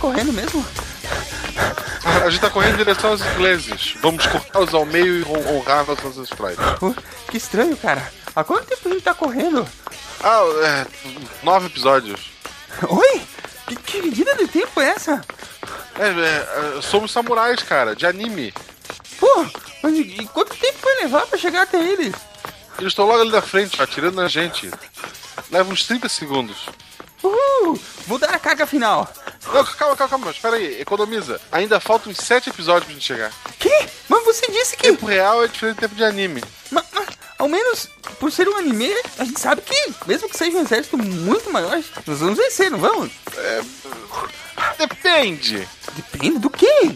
correndo mesmo? A gente tá correndo em direção aos ingleses. Vamos cortá-los ao meio e honrar nossos ancestrais. Que estranho, cara. Há quanto tempo a gente tá correndo? Ah, é. Nove episódios. Oi? Que, que medida de tempo é essa? É, é, é, somos samurais, cara, de anime. Pô, mas e, e quanto tempo vai levar pra chegar até eles? Eles estão logo ali na frente, atirando na gente. Leva uns 30 segundos. Uhul! Vou dar a carga final. Não, calma, calma, calma, espera aí, economiza. Ainda faltam 7 episódios pra gente chegar. Que? Mas você disse que. Tempo real é diferente do tempo de anime. Mas, mas, ao menos, por ser um anime, a gente sabe que, mesmo que seja um exército muito maior, nós vamos vencer, não vamos? É. Depende. Depende do quê?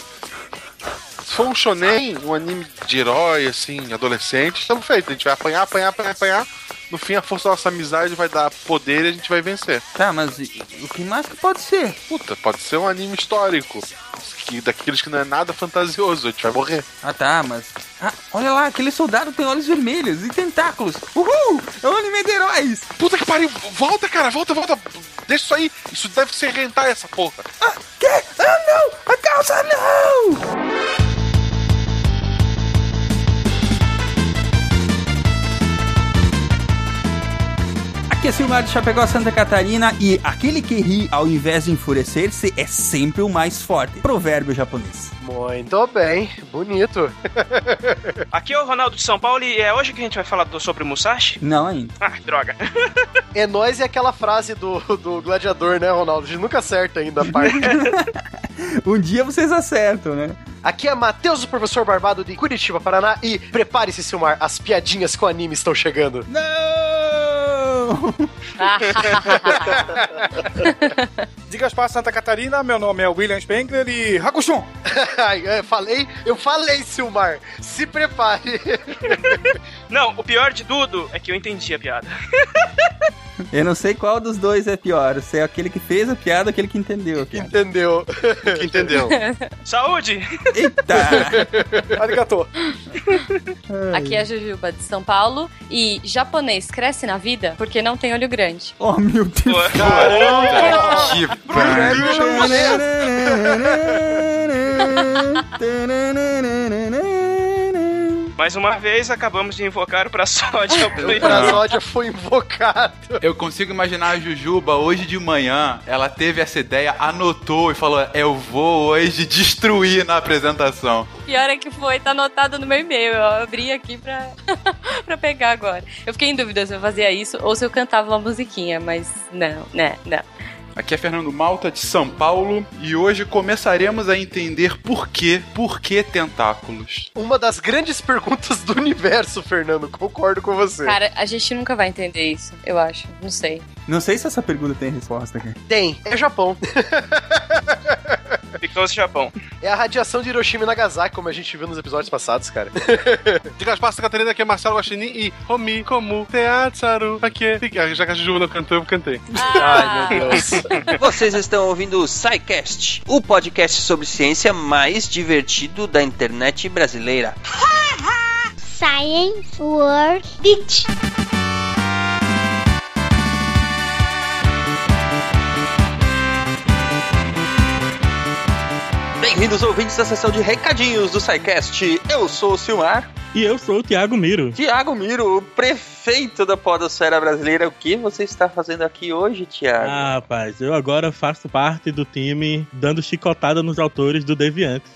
Se for um shonen, um anime de herói, assim, adolescente, estamos feitos. A gente vai apanhar, apanhar, apanhar, apanhar. No fim, a força da nossa amizade vai dar poder e a gente vai vencer. Tá, mas o que mais que pode ser? Puta, pode ser um anime histórico. Que, daqueles que não é nada fantasioso, a gente vai morrer. Ah tá, mas. Ah, olha lá, aquele soldado tem olhos vermelhos e tentáculos. Uhul! É um anime de heróis! Puta que pariu! Volta, cara, volta, volta! Deixa isso aí! Isso deve ser rentar essa porra! Ah, que? Ah não! A calça não! Aqui é Silmar de Chapecó, Santa Catarina e aquele que ri ao invés de enfurecer-se é sempre o mais forte. Provérbio japonês. Muito bem, bonito. Aqui é o Ronaldo de São Paulo e é hoje que a gente vai falar do- sobre o Musashi? Não ainda. Ah, droga. É nós e aquela frase do, do gladiador, né, Ronaldo? A gente nunca acerta ainda a parte. Um dia vocês acertam, né? Aqui é Matheus, o professor Barbado de Curitiba, Paraná. E prepare-se, Silmar, as piadinhas com anime estão chegando. Não! Diga para Santa Catarina, meu nome é William Spengler e Hakushun. É, falei, eu falei, Silmar. Se prepare. Não, o pior de tudo é que eu entendi a piada. Eu não sei qual dos dois é pior. Se é aquele que fez a piada ou aquele que entendeu a piada. Entendeu? Que entendeu? Saúde! Eita! Arigato. Aqui é a Jujuba de São Paulo e japonês cresce na vida porque não tem olho grande. Oh, meu Deus! que Provérbio japonês. Mais uma vez, acabamos de invocar o Praçódia ao O Play. Prazódia foi invocado. Eu consigo imaginar a Jujuba hoje de manhã, ela teve essa ideia, anotou e falou: Eu vou hoje destruir na apresentação. Pior é que foi, tá anotado no meu e-mail. Eu abri aqui pra, pra pegar agora. Eu fiquei em dúvida se eu fazia isso ou se eu cantava uma musiquinha, mas não, né, não. Aqui é Fernando Malta de São Paulo e hoje começaremos a entender por que, por que tentáculos. Uma das grandes perguntas do universo, Fernando. Concordo com você. Cara, a gente nunca vai entender isso, eu acho. Não sei. Não sei se essa pergunta tem resposta aqui. Tem, é Japão. Ficou-se Japão. É a radiação de Hiroshima e Nagasaki, como a gente viu nos episódios passados, cara. Diga as passas, Catarina, aqui é Marcelo Guaxinim e Homi, Komu, Teatsaru, aqui. Já que a Juju não cantou, eu cantei. Ai, meu Deus. Vocês estão ouvindo o SciCast, o podcast sobre ciência mais divertido da internet brasileira. Science World Beach. Bem-vindos ouvintes da sessão de recadinhos do SciCast. Eu sou o Silmar. E eu sou o Thiago Miro. Tiago Miro, o prefeito da podosfera brasileira. O que você está fazendo aqui hoje, Tiago? Ah, rapaz, eu agora faço parte do time dando chicotada nos autores do Deviante.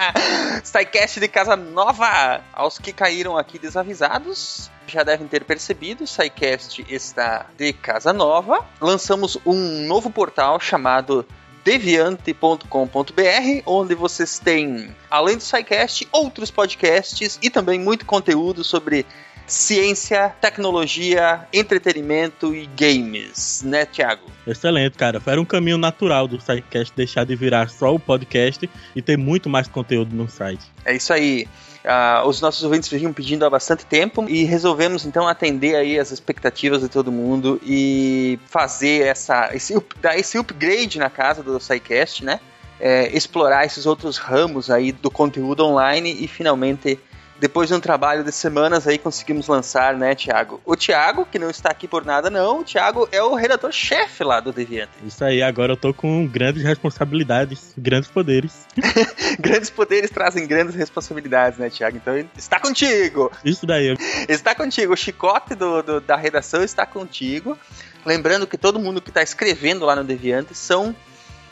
SciCast de Casa Nova. Aos que caíram aqui desavisados, já devem ter percebido, o SciCast está de Casa Nova. Lançamos um novo portal chamado deviante.com.br, onde vocês têm, além do SciCast, outros podcasts e também muito conteúdo sobre ciência, tecnologia, entretenimento e games, né, Thiago? Excelente, cara. Era um caminho natural do SciCast deixar de virar só o podcast e ter muito mais conteúdo no site. É isso aí. Ah, os nossos ouvintes vinham pedindo há bastante tempo e resolvemos então atender aí as expectativas de todo mundo e fazer essa esse, dar esse upgrade na casa do SciCast, né? É, explorar esses outros ramos aí do conteúdo online e finalmente depois de um trabalho de semanas aí conseguimos lançar, né, Thiago? O Thiago, que não está aqui por nada não, o Thiago é o redator-chefe lá do Deviante. Isso aí, agora eu tô com grandes responsabilidades, grandes poderes. grandes poderes trazem grandes responsabilidades, né, Thiago? Então está contigo! Isso daí. Está contigo, o chicote do, do da redação está contigo. Lembrando que todo mundo que está escrevendo lá no Deviante são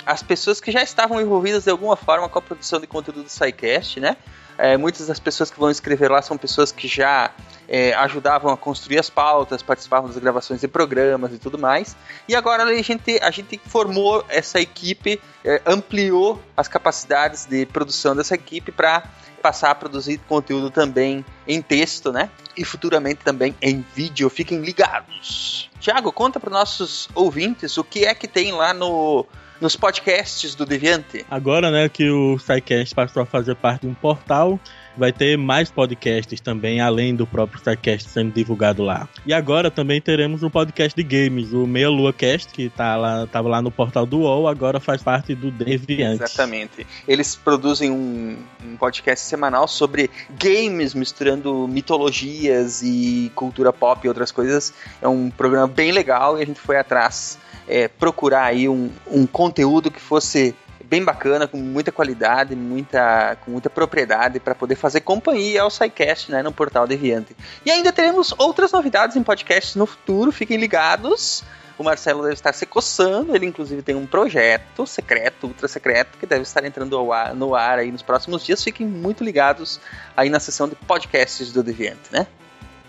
as pessoas que já estavam envolvidas de alguma forma com a produção de conteúdo do SciCast, né? É, muitas das pessoas que vão escrever lá são pessoas que já é, ajudavam a construir as pautas, participavam das gravações de programas e tudo mais. E agora a gente, a gente formou essa equipe, é, ampliou as capacidades de produção dessa equipe para passar a produzir conteúdo também em texto, né? E futuramente também em vídeo. Fiquem ligados. Tiago, conta para nossos ouvintes o que é que tem lá no nos podcasts do Deviante. Agora, né, que o SciCast passou a fazer parte de um portal, vai ter mais podcasts também, além do próprio SciCast sendo divulgado lá. E agora também teremos um podcast de games, o Meia Lua Cast, que tá lá, tava lá no portal do UOL, agora faz parte do Deviante. Exatamente. Eles produzem um, um podcast semanal sobre games, misturando mitologias e cultura pop e outras coisas. É um programa bem legal e a gente foi atrás é, procurar aí um, um conteúdo que fosse bem bacana, com muita qualidade, muita, com muita propriedade para poder fazer companhia ao SciCast né, no portal Deviante. E ainda teremos outras novidades em podcasts no futuro, fiquem ligados. O Marcelo deve estar se coçando, ele inclusive tem um projeto secreto, ultra secreto, que deve estar entrando ar, no ar aí nos próximos dias. Fiquem muito ligados aí na sessão de podcasts do Deviante, né?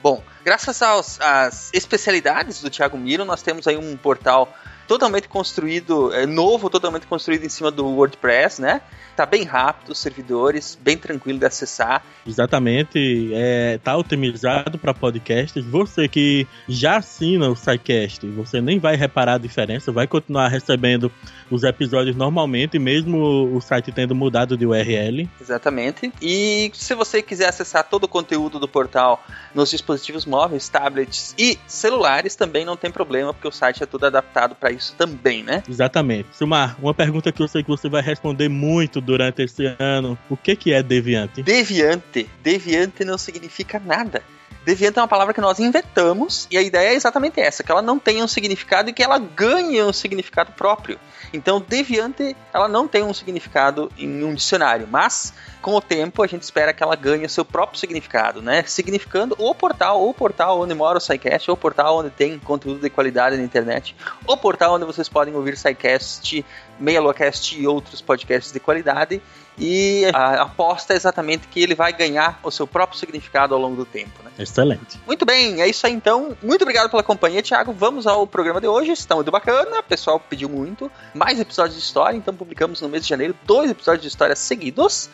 Bom, graças às especialidades do Thiago Miro, nós temos aí um portal totalmente construído, é novo, totalmente construído em cima do WordPress, né? Tá bem rápido, os servidores, bem tranquilo de acessar. Exatamente, é, tá otimizado para podcasts. Você que já assina o SciCast, você nem vai reparar a diferença, vai continuar recebendo os episódios normalmente, mesmo o site tendo mudado de URL. Exatamente. E se você quiser acessar todo o conteúdo do portal nos dispositivos móveis, tablets e celulares, também não tem problema, porque o site é todo adaptado para isso também, né? Exatamente. Silmar, uma pergunta que eu sei que você vai responder muito durante esse ano: o que, que é deviante? Deviante. Deviante não significa nada. Deviante é uma palavra que nós inventamos e a ideia é exatamente essa, que ela não tenha um significado e que ela ganhe um significado próprio. Então, deviante, ela não tem um significado em um dicionário, mas com o tempo a gente espera que ela ganhe o seu próprio significado, né? Significando o portal, o portal onde mora o SciCast, o portal onde tem conteúdo de qualidade na internet, o portal onde vocês podem ouvir SciCast, MeiaLuaCast e outros podcasts de qualidade. E a aposta é exatamente que ele vai ganhar o seu próprio significado ao longo do tempo, né? Excelente. Muito bem, é isso aí então. Muito obrigado pela companhia, Thiago. Vamos ao programa de hoje. Está muito bacana, o pessoal pediu muito. Mais episódios de história, então publicamos no mês de janeiro dois episódios de história seguidos.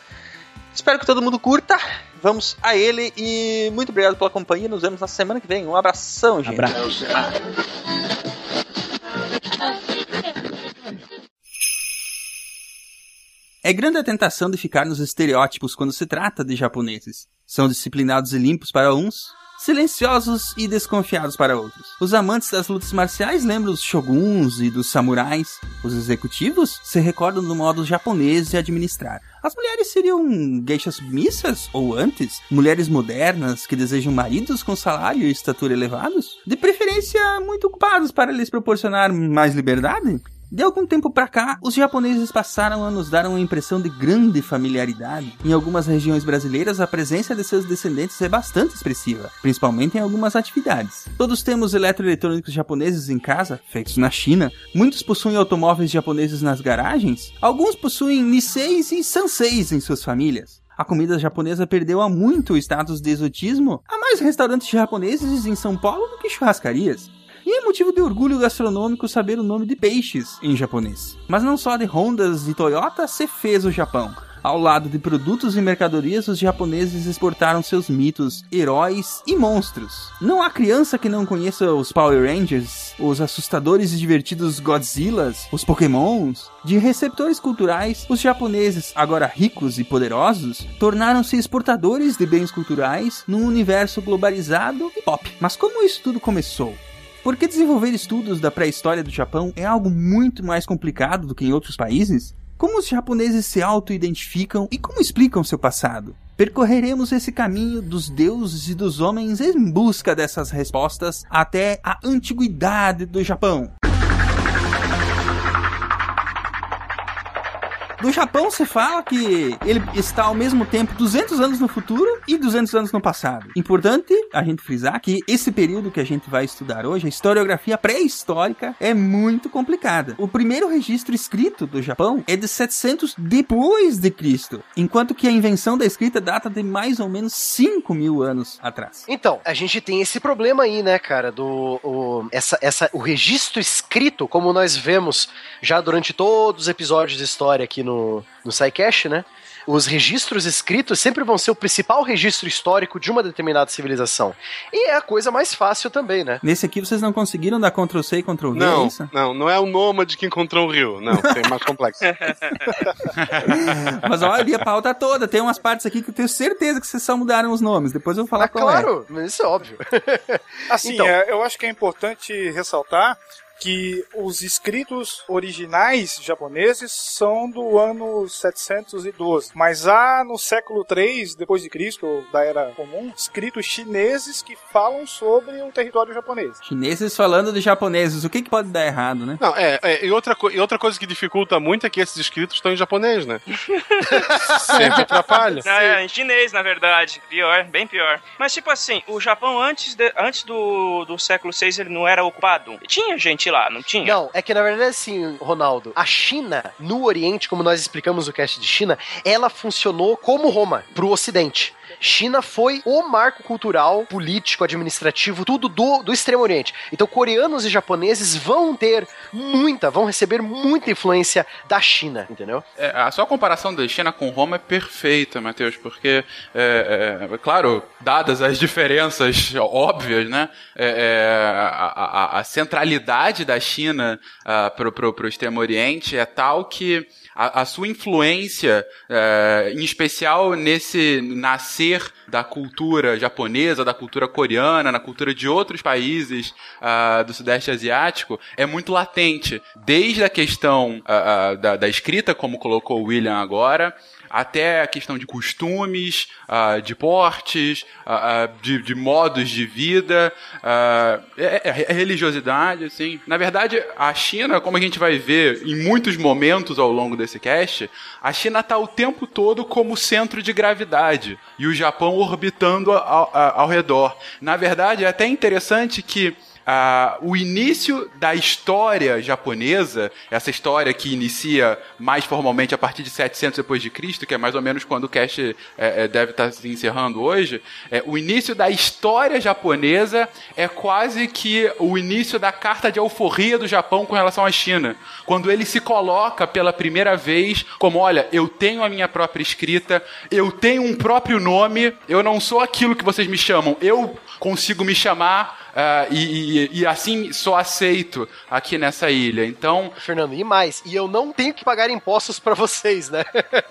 Espero que todo mundo curta. Vamos a ele e muito obrigado pela companhia. Nos vemos na semana que vem. Um abração, gente. Abraço. É grande a tentação de ficar nos estereótipos quando se trata de japoneses. São disciplinados e limpos para uns, silenciosos e desconfiados para outros. Os amantes das lutas marciais lembram dos shoguns e dos samurais. Os executivos se recordam do modo japonês de administrar. As mulheres seriam geishas submissas ou antes, mulheres modernas que desejam maridos com salário e estatura elevados, de preferência muito ocupados para lhes proporcionar mais liberdade. De algum tempo para cá, os japoneses passaram a nos dar uma impressão de grande familiaridade. Em algumas regiões brasileiras, a presença de seus descendentes é bastante expressiva, principalmente em algumas atividades. Todos temos eletroeletrônicos japoneses em casa, feitos na China. Muitos possuem automóveis japoneses nas garagens. Alguns possuem Nisseis e Sanseis em suas famílias. A comida japonesa perdeu há muito o status de exotismo. Há mais restaurantes japoneses em São Paulo do que churrascarias. E é motivo de orgulho gastronômico saber o nome de peixes em japonês. Mas não só de Hondas e Toyota se fez o Japão. Ao lado de produtos e mercadorias, os japoneses exportaram seus mitos, heróis e monstros. Não há criança que não conheça os Power Rangers, os assustadores e divertidos Godzillas, os Pokémons. De receptores culturais, os japoneses, agora ricos e poderosos, tornaram-se exportadores de bens culturais num universo globalizado e pop. Mas como isso tudo começou? Porque desenvolver estudos da pré-história do Japão é algo muito mais complicado do que em outros países? Como os japoneses se auto-identificam e como explicam seu passado? percorreremos esse caminho dos deuses e dos homens em busca dessas respostas até a antiguidade do Japão. Do Japão se fala que ele está ao mesmo tempo 200 anos no futuro e 200 anos no passado. Importante a gente frisar que esse período que a gente vai estudar hoje, a historiografia pré-histórica, é muito complicada. O primeiro registro escrito do Japão é de 700 depois de Cristo, enquanto que a invenção da escrita data de mais ou menos 5 mil anos atrás. Então, a gente tem esse problema aí, né, cara, do o, essa, essa, o registro escrito, como nós vemos já durante todos os episódios de história aqui no, no SciCast, né? Os registros escritos sempre vão ser o principal registro histórico de uma determinada civilização. E é a coisa mais fácil também, né? Nesse aqui vocês não conseguiram dar Ctrl C e Ctrl V, é Não, isso? não, não é o Nômade que encontrou o rio. Não, tem mais complexo. Mas olha ali a pauta toda, tem umas partes aqui que eu tenho certeza que vocês só mudaram os nomes. Depois eu vou falar Ah, qual é. claro, mas isso é óbvio. Assim, Então. é, eu acho que é importante ressaltar que os escritos originais japoneses são do ano 712, mas há no século 3 depois de Cristo, da era comum, escritos chineses que falam sobre o território japonês. Chineses falando de japoneses, o que, que pode dar errado, né? Não, é, é, e, outra, e outra coisa que dificulta muito é que esses escritos estão em japonês, né? Sempre atrapalha. Não, é em chinês, na verdade. Pior, bem pior. Mas, tipo assim, o Japão antes, de- antes do, do século VI ele não era ocupado. Tinha gente lá, não tinha? Não, é que na verdade assim, Ronaldo, a China, no Oriente, como nós explicamos no cast de China, ela funcionou como Roma, pro Ocidente. China foi o marco cultural, político, administrativo, tudo do, do Extremo Oriente. Então, coreanos e japoneses vão ter muita, vão receber muita influência da China, entendeu? É, a sua comparação da China com Roma é perfeita, Matheus, porque, é, é, claro, dadas as diferenças óbvias, né, é, é, a, a- a centralidade da China para o Extremo Oriente é tal que a, a sua influência, é, em especial nesse nascer da cultura japonesa, da cultura coreana, na cultura de outros países ah, do Sudeste Asiático, é muito latente. Desde a questão ah, ah, da, da escrita, como colocou o William agora, até a questão de costumes, ah, de portes, ah, ah, de, de modos de vida, é, é- é religiosidade, assim. Na verdade, a China, como a gente vai ver em muitos momentos ao longo desse cast, a China está o tempo todo como centro de gravidade e o Japão orbitando ao- ao redor. Na verdade, é até interessante que o início da história japonesa, essa história que inicia mais formalmente a partir de 700 depois de Cristo, que é mais ou menos quando o cast eh, eh, deve estar se encerrando hoje, é, o início da história japonesa é quase que o início da carta de alforria do Japão com relação à China, quando ele se coloca pela primeira vez como, olha, eu tenho a minha própria escrita, eu tenho um próprio nome, eu não sou aquilo que vocês me chamam, eu consigo me chamar ah, e, e- e assim sou aceito aqui nessa ilha. Então, Fernando, e mais, e eu não tenho que pagar impostos pra vocês, né?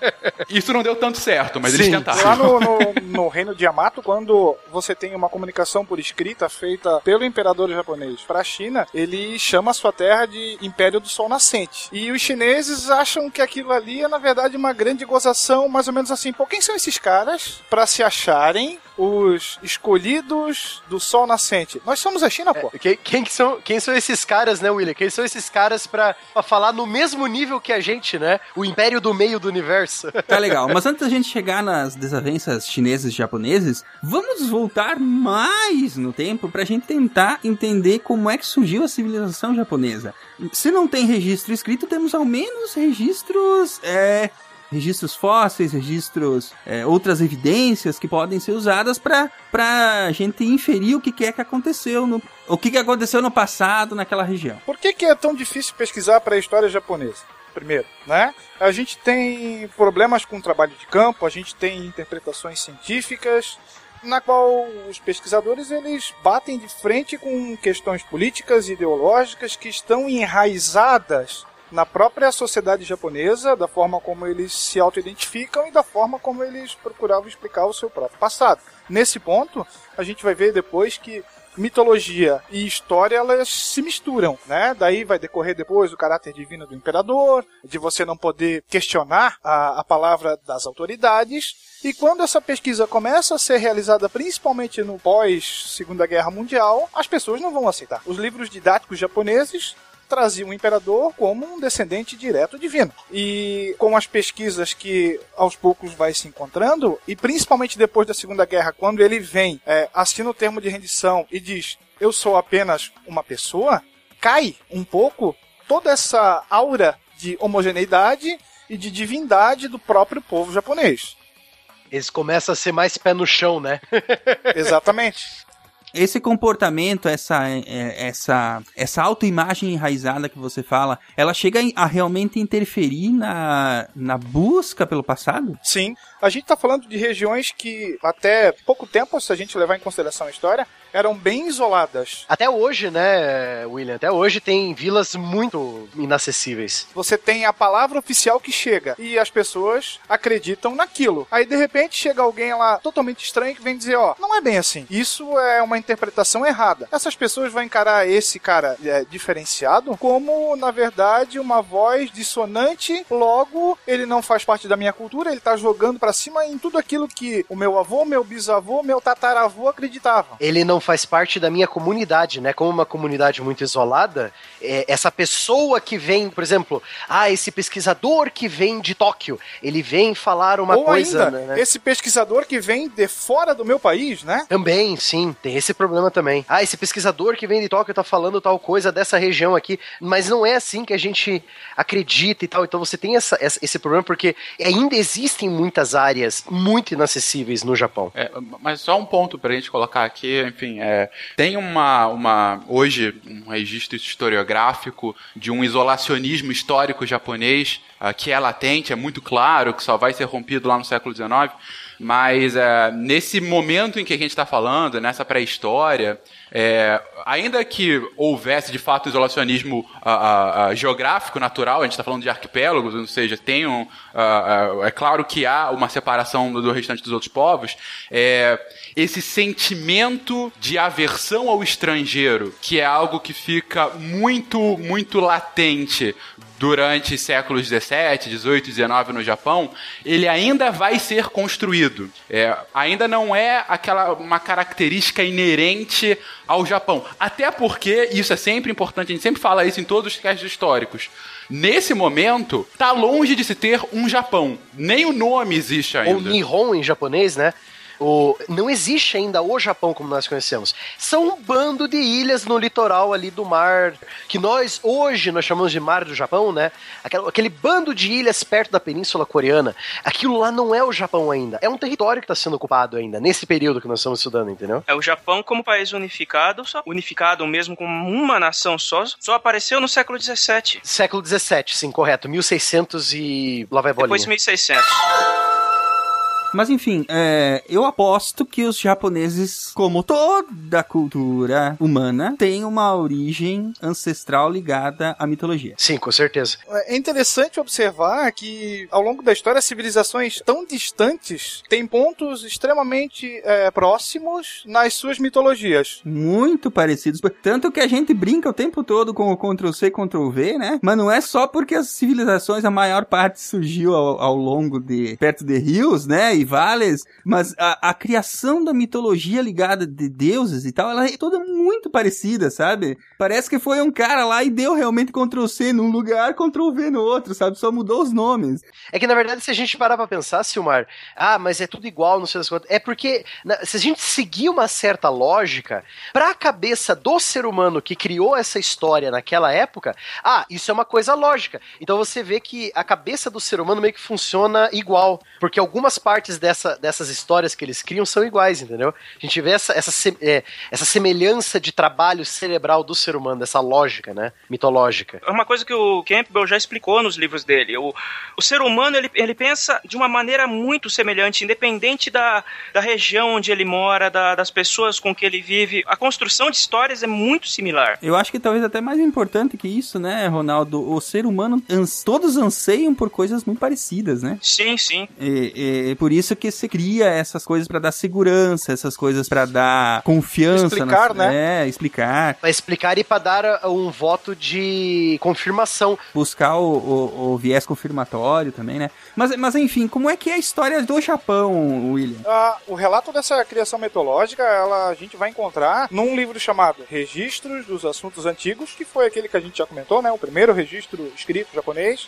isso não deu tanto certo, mas eles Sim. tentaram. Lá no, no, no reino de Yamato, quando você tem uma comunicação por escrita feita pelo imperador japonês para a China, ele chama a sua terra de Império do Sol Nascente. E os chineses acham que aquilo ali é, na verdade, uma grande gozação, mais ou menos assim. Pô, quem são esses caras para se acharem os escolhidos do Sol Nascente? Nós somos a China, pô. Quem, quem que são, quem são esses caras, né, William? Quem são esses caras pra, pra falar no mesmo nível que a gente, né? O império do meio do universo. Tá legal, mas antes da gente chegar nas desavenças chineses e japoneses, vamos voltar mais no tempo pra gente tentar entender como é que surgiu a civilização japonesa. Se não tem registro escrito, temos ao menos registros, é, registros fósseis, registros, é, outras evidências que podem ser usadas pra pra gente inferir o que que é que aconteceu no, o que que aconteceu no passado naquela região. Por que, que é tão difícil pesquisar para a história japonesa? Primeiro, né? A gente tem problemas com o trabalho de campo, a gente tem interpretações científicas, na qual os pesquisadores eles batem de frente com questões políticas e ideológicas que estão enraizadas na própria sociedade japonesa, da forma como eles se auto-identificam e da forma como eles procuravam explicar o seu próprio passado. Nesse ponto, a gente vai ver depois que mitologia e história elas se misturam, né? Daí vai decorrer depois o caráter divino do imperador, de você não poder questionar a, a palavra das autoridades. E quando essa pesquisa começa a ser realizada principalmente no pós Segunda Guerra Mundial, as pessoas não vão aceitar. Os livros didáticos japoneses traziam o imperador como um descendente direto divino. E com as pesquisas que aos poucos vai se encontrando, e principalmente depois da Segunda Guerra, quando ele vem, é, assina o termo de rendição e diz: Eu sou apenas uma pessoa, cai um pouco toda essa aura de homogeneidade e de divindade do próprio povo japonês. Eles começam a ser mais pé no chão, né? Exatamente. Esse comportamento, essa, é, essa, essa autoimagem enraizada que você fala, ela chega a realmente interferir na, na busca pelo passado? Sim. A gente está falando de regiões que até pouco tempo, se a gente levar em consideração a história, eram bem isoladas. Até hoje, né, William? Até hoje tem vilas muito inacessíveis. Você tem a palavra oficial que chega e as pessoas acreditam naquilo. Aí de repente chega alguém lá totalmente estranho que vem dizer: ó, não é bem assim. Isso é uma interpretação errada. Essas pessoas vão encarar esse cara é, diferenciado como, na verdade, uma voz dissonante. Logo, ele não faz parte da minha cultura, ele tá jogando para cima em tudo aquilo que o meu avô, meu bisavô, meu tataravô acreditavam. Ele não faz parte da minha comunidade, né? Como uma comunidade muito isolada, é, essa pessoa que vem, por exemplo, ah, esse pesquisador que vem de Tóquio, ele vem falar uma Ou coisa. ainda, né? esse pesquisador que vem de fora do meu país, né? Também, sim, tem esse problema também. Ah, esse pesquisador que vem de Tóquio tá falando tal coisa dessa região aqui, mas não é assim que a gente acredita e tal. Então você tem essa- esse problema porque ainda existem muitas áreas muito inacessíveis no Japão. É, mas só um ponto pra gente colocar aqui, enfim, é, tem uma, uma, hoje, um registro historiográfico de um isolacionismo histórico japonês ah, que é latente, é muito claro, que só vai ser rompido lá no século XIX, mas é, nesse momento em que a gente está falando, nessa pré-história, é, ainda que houvesse de fato isolacionismo ah, ah, ah, geográfico, natural, a gente está falando de arquipélagos, ou seja, tem um, é claro que há uma separação do, do restante dos outros povos, é, esse sentimento de aversão ao estrangeiro, que é algo que fica muito, muito latente durante séculos 17, 18, 19 no Japão, ele ainda vai ser construído. É, ainda não é aquela uma característica inerente ao Japão. Até porque isso é sempre importante, a gente sempre fala isso em todos os casos históricos. Nesse momento, tá longe de se ter um Japão. Nem o nome existe ainda. Ou Nihon em japonês, né? O, não existe ainda o Japão como nós conhecemos. São um bando de ilhas no litoral ali do mar, que nós hoje nós chamamos de Mar do Japão, né? Aquele, aquele bando de ilhas perto da Península Coreana. Aquilo lá não é o Japão ainda. É um território que está sendo ocupado ainda, nesse período que nós estamos estudando, entendeu? É o Japão como país unificado, só unificado mesmo como uma nação só, só apareceu no século XVII. Século XVII, sim, correto. 1600 e lá vai bolinha. Depois 1600. Mas enfim, é, eu aposto que os japoneses, como toda cultura humana, têm uma origem ancestral ligada à mitologia. Sim, com certeza. É interessante observar que ao longo da história, civilizações tão distantes têm pontos extremamente é, próximos nas suas mitologias. Muito parecidos. Tanto que a gente brinca o tempo todo com o Ctrl-C, Ctrl-V, né? Mas não é só porque as civilizações, a maior parte surgiu ao, ao longo de... perto de rios, né? E vales, mas a, a criação da mitologia ligada de deuses e tal, ela é toda muito parecida, sabe? Parece que foi um cara lá e deu realmente Ctrl-C num lugar, Ctrl-V no outro, sabe? Só mudou os nomes. É que na verdade, se a gente parar pra pensar, Silmar, ah, mas é tudo igual, não sei das quantas. É porque se a gente seguir uma certa lógica, pra cabeça do ser humano que criou essa história naquela época, ah, isso é uma coisa lógica. Então você vê que a cabeça do ser humano meio que funciona igual. Porque algumas partes dessa, dessas histórias que eles criam são iguais, entendeu? A gente vê essa, essa, se- é, essa semelhança de trabalho cerebral do ser humano, dessa lógica, né? Mitológica. É uma coisa que o Campbell já explicou nos livros dele. O, o ser humano, ele, ele pensa de uma maneira muito semelhante, independente da, da região onde ele mora, da- das pessoas com que ele vive. A construção de histórias é muito similar. Eu acho que talvez até mais importante que isso, né, Ronaldo? O ser humano, ans- todos anseiam por coisas muito parecidas, né? Sim, sim. E, e por isso que se cria essas coisas pra dar segurança, essas coisas pra dar confiança. Explicar, nas- né? É, explicar. Pra explicar e pra dar uh, um voto de confirmação. Buscar o, o- o viés confirmatório também, né? Mas, mas enfim, como é que é a história do Japão, William? Ah, o relato dessa criação mitológica, ela, a gente vai encontrar num livro chamado Registros dos Assuntos Antigos, que foi aquele que a gente já comentou, né? O primeiro registro escrito japonês,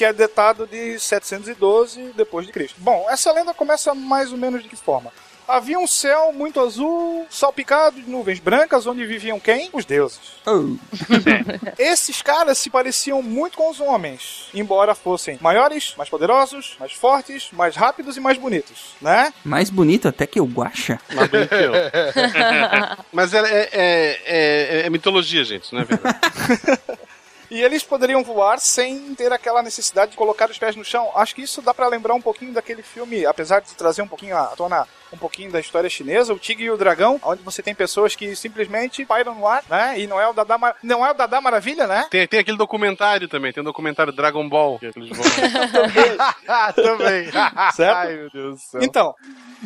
que é datado de 712 depois de Cristo. Bom, essa lenda começa mais ou menos de que forma? Havia um céu muito azul, salpicado de nuvens brancas, onde viviam quem? Os deuses. Oh, Esses caras se pareciam muito com os homens, embora fossem maiores, mais poderosos, mais fortes, mais rápidos e mais bonitos, né? mais bonito até que o Guaxa. Mais bonito que eu. Mas é, é, é, é- é mitologia, gente, não é verdade? E eles poderiam voar sem ter aquela necessidade de colocar os pés no chão. Acho que isso dá pra lembrar um pouquinho daquele filme, apesar de trazer um pouquinho à tona um pouquinho da história chinesa, o Tigre e o Dragão, onde você tem pessoas que simplesmente pairam no ar, né? E não é o Dadá, Mar... não é o Dadá Maravilha, né? Tem, tem aquele documentário também, tem um documentário Dragon Ball. Que eles vão... Ah, também. Certo? Ai, meu Deus do céu. Então,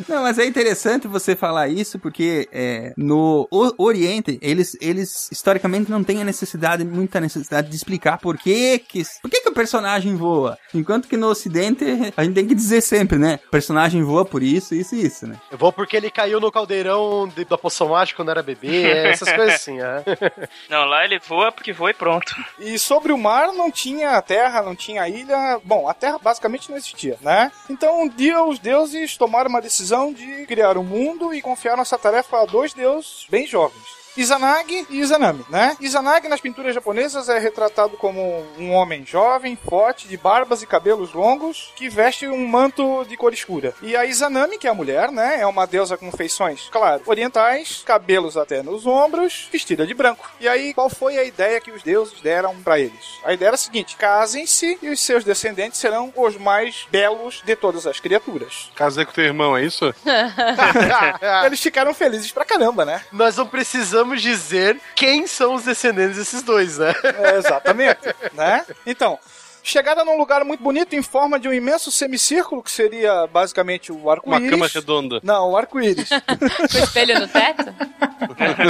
Não, mas é interessante você falar isso porque é, no O- Oriente eles, eles historicamente não têm a necessidade, muita necessidade de explicar por que que, por que que o personagem voa. Enquanto que no Ocidente a gente tem que dizer sempre, né? O personagem voa por isso, isso e isso, né? Eu vou porque ele caiu no caldeirão de- da poção mágica quando era bebê, é, essas coisas assim, é. Não, lá ele voa porque voa e pronto. E sobre o mar não tinha terra, não tinha ilha. Bom, a terra basicamente não existia, né? Então um dia os deuses tomaram uma decisão de criar o mundo e confiaram essa tarefa a dois deuses bem jovens. Izanagi e Izanami, né? Izanagi nas pinturas japonesas é retratado como um homem jovem, forte, de barbas e cabelos longos, que veste um manto de cor escura. E a Izanami, que é a mulher, né? É uma deusa com feições, claro, orientais, cabelos até nos ombros, vestida de branco. E aí, qual foi a ideia que os deuses deram pra eles? A ideia era a seguinte: casem-se e os seus descendentes serão os mais belos de todas as criaturas. Casei com teu irmão, é isso? Eles ficaram felizes pra caramba, né? Nós não precisamos dizer quem são os descendentes desses dois, né? É, exatamente, né? Então, chegaram num lugar muito bonito em forma de um imenso semicírculo, que seria basicamente o Uma cama arco-íris. redonda. Não, o arco-íris. Com espelho no teto?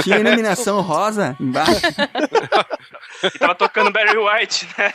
Tinha iluminação rosa embaixo. E tava tocando Barry White, né?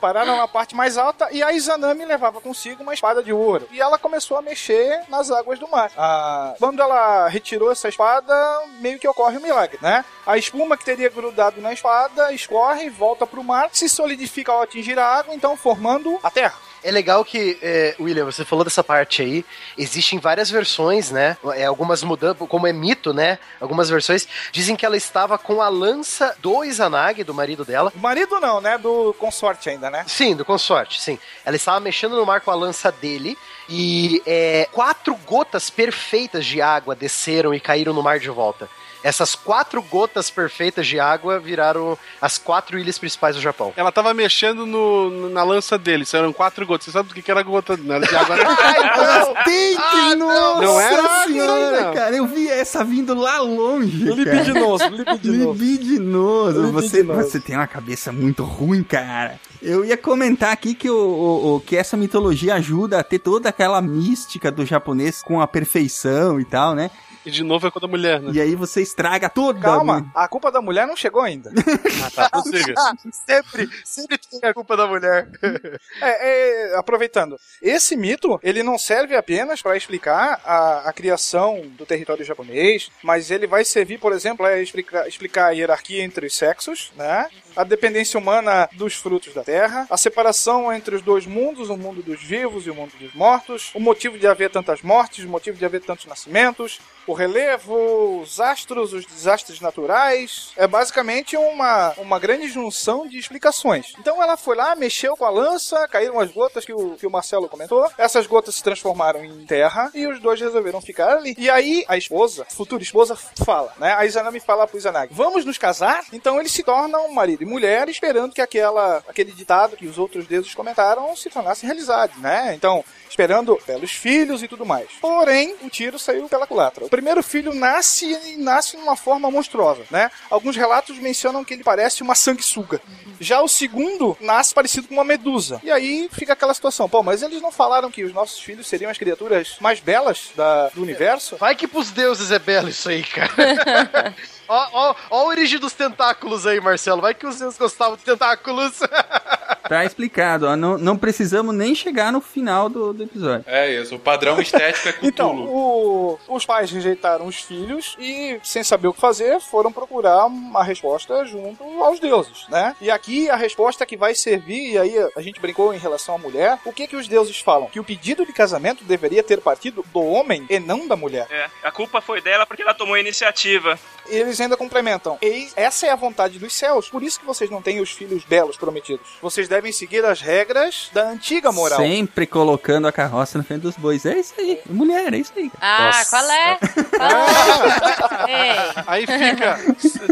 Pararam na parte mais alta e a Izanami levava consigo uma espada de ouro. E ela começou a mexer nas águas do mar. Ah, quando ela retirou essa espada, meio que ocorre um milagre, né? A espuma que teria grudado na espada escorre, volta pro mar, se solidifica ao atingir a água, então formando a terra. É legal que, é, William, você falou dessa parte aí. Existem várias versões, né? É, algumas mudanças, como é mito, né? Algumas versões dizem que ela estava com a lança do Izanagi, do marido dela. O marido não, né? Do consorte ainda, né? Sim, do consorte, sim. Ela estava mexendo no mar com a lança dele e é, quatro gotas perfeitas de água desceram e caíram no mar de volta. Essas quatro gotas perfeitas de água viraram as quatro ilhas principais do Japão. Ela tava mexendo no, no- na lança dele, eram quatro gotas. Você sabe do que, que era gota? Não era de água. Tem Ah, nossa Não era? senhora, Não. cara. Eu vi essa vindo lá longe, cara. Libidinoso, libidinoso. Libidinoso. Você, Libidinoso. você tem uma cabeça muito ruim, cara. Eu ia comentar aqui que, o, o- o- que essa mitologia ajuda a ter toda aquela mística do japonês com a perfeição e tal, né? E de novo é com a mulher, né? E aí você estraga toda. Calma, a culpa da mulher não chegou ainda. Ah, tá, prossiga. sempre, sempre tem a culpa da mulher. É, é, aproveitando, esse mito ele não serve apenas para explicar a, a criação do território japonês, mas ele vai servir, por exemplo, a explicar, explicar a hierarquia entre os sexos, né? A dependência humana dos frutos da terra, a separação entre os dois mundos, o mundo dos vivos e o mundo dos mortos, o motivo de haver tantas mortes, o motivo de haver tantos nascimentos, o relevo, os astros, os desastres naturais. É basicamente uma, uma grande junção de explicações. Então ela foi lá, mexeu com a lança, caíram as gotas que o, que o Marcelo comentou. Essas gotas se transformaram em terra e os dois resolveram ficar ali. E aí a esposa, futura esposa, fala, né? A Izanami fala pro Izanagi: Vamos nos casar? Então eles se tornam marido e de mulher, esperando que aquela, aquele ditado que os outros deuses comentaram se tornasse realidade, né? Então, esperando belos filhos e tudo mais. Porém, o tiro saiu pela culatra. O primeiro filho nasce e nasce numa forma monstruosa, né? Alguns relatos mencionam que ele parece uma sanguessuga. Já o segundo nasce parecido com uma medusa. E aí fica aquela situação, pô, mas eles não falaram que os nossos filhos seriam as criaturas mais belas da, do universo? Vai que pros deuses é belo isso aí, cara. Ó, ó, ó a origem dos tentáculos aí, Marcelo. Vai que os deuses gostavam de tentáculos. Tá explicado, ó. Não, não precisamos nem chegar no final do, do episódio. É isso, o padrão estético é Cthulhu. Então, o- os pais rejeitaram os filhos e, sem saber o que fazer, foram procurar uma resposta junto aos deuses, né? E aqui a resposta que vai servir, e aí a gente brincou em relação à mulher, o que que os deuses falam? Que o pedido de casamento deveria ter partido do homem e não da mulher. É, a culpa foi dela porque ela tomou a iniciativa. Eles ainda complementam. Eis, essa é a vontade dos céus. Por isso que vocês não têm os filhos belos prometidos. Vocês devem seguir as regras da antiga moral. Sempre colocando a carroça na frente dos bois. É isso aí, mulher, é isso aí. Ah, Nossa. qual é? Qual é? Ei, Aí fica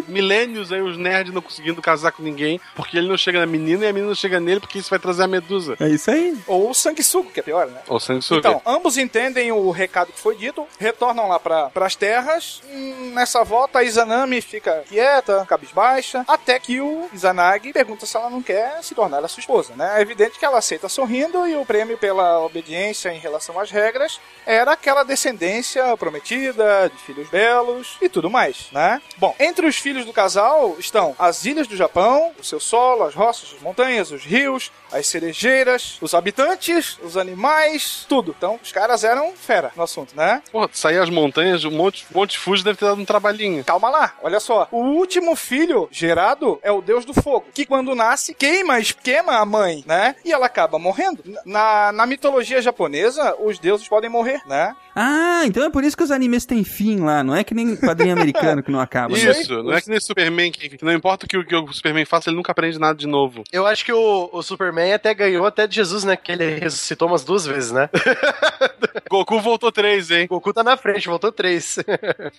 milênios aí os nerds não conseguindo casar com ninguém, porque ele não chega na menina e a menina não chega nele porque isso vai trazer a medusa. É isso aí. Ou o sanguessugo, que é pior, né? Ou sanguessuga. Então, ambos entendem o recado que foi dito, retornam lá para as terras. Hum, Nessa volta, a Izanami fica quieta, cabisbaixa, até que o Izanagi pergunta se ela não quer se tornar a sua esposa, né? É evidente que ela aceita sorrindo e o prêmio pela obediência em relação às regras era aquela descendência prometida, de filhos belos e tudo mais, né? Bom, entre os filhos do casal estão as ilhas do Japão, o seu solo, as roças, as montanhas, os rios, as cerejeiras, os habitantes, os animais, tudo. Então, os caras eram fera no assunto, né? Porra, sair as montanhas, um monte, um monte de Fuji deve ter dado um trabalhinho. Calma lá, olha só. O último filho gerado é o deus do fogo, que quando nasce queima, esquema a mãe, né? E ela acaba morrendo. Na, na mitologia japonesa, os deuses podem morrer, né? Ah, então é por isso que os animes têm fim lá, não é que nem quadrinho americano que não acaba. né? Isso, não é que nem Superman, que, que não importa o que, o que o Superman faça, ele nunca aprende nada de novo. Eu acho que o, o Superman até ganhou até de Jesus, né? Que ele ressuscitou umas duas vezes, né? Goku voltou três, hein? Goku tá na frente, voltou três.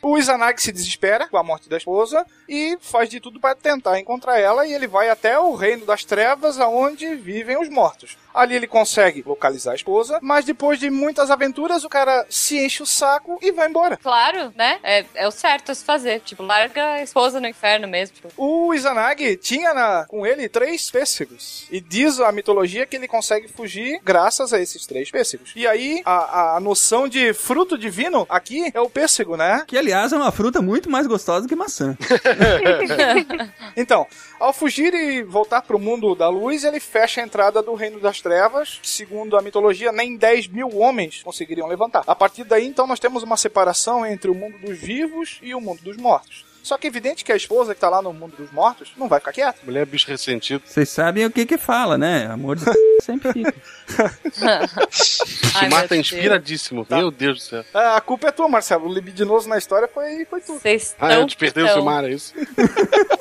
O Izanagi se desespera com a morte da esposa e faz de tudo para tentar encontrar ela e ele vai até o reino das trevas aonde vivem os mortos. Ali ele consegue localizar a esposa, mas depois de muitas aventuras o cara se enche o saco e vai embora. Claro, né? É, é o certo a se fazer. Tipo, larga a esposa no inferno mesmo. Tipo, O Izanagi tinha na- com ele três pêssegos. E diz a mitologia que ele consegue fugir graças a esses três pêssegos. E aí, a, a noção de fruto divino aqui é o pêssego, né? Que, aliás, é uma fruta muito mais gostosa que maçã. Então, ao fugir e voltar pro mundo da luz, ele fecha a entrada do reino das trevas. Segundo a mitologia, nem 10 mil homens conseguiriam levantar. A partir daí, então, nós temos uma separação entre o mundo dos vivos e o mundo dos mortos. Só que é evidente que a esposa que tá lá no mundo dos mortos não vai ficar quieta. Mulher é bicho ressentido. Vocês sabem o que que fala, né? Amor de sempre fica. Ai, Sumar tá meu inspiradíssimo. Meu Deus do céu. Ah, A culpa é tua, Marcelo. O libidinoso na história foi, foi tu. Vocês Ah, eu te perdeu o Sumar, é isso?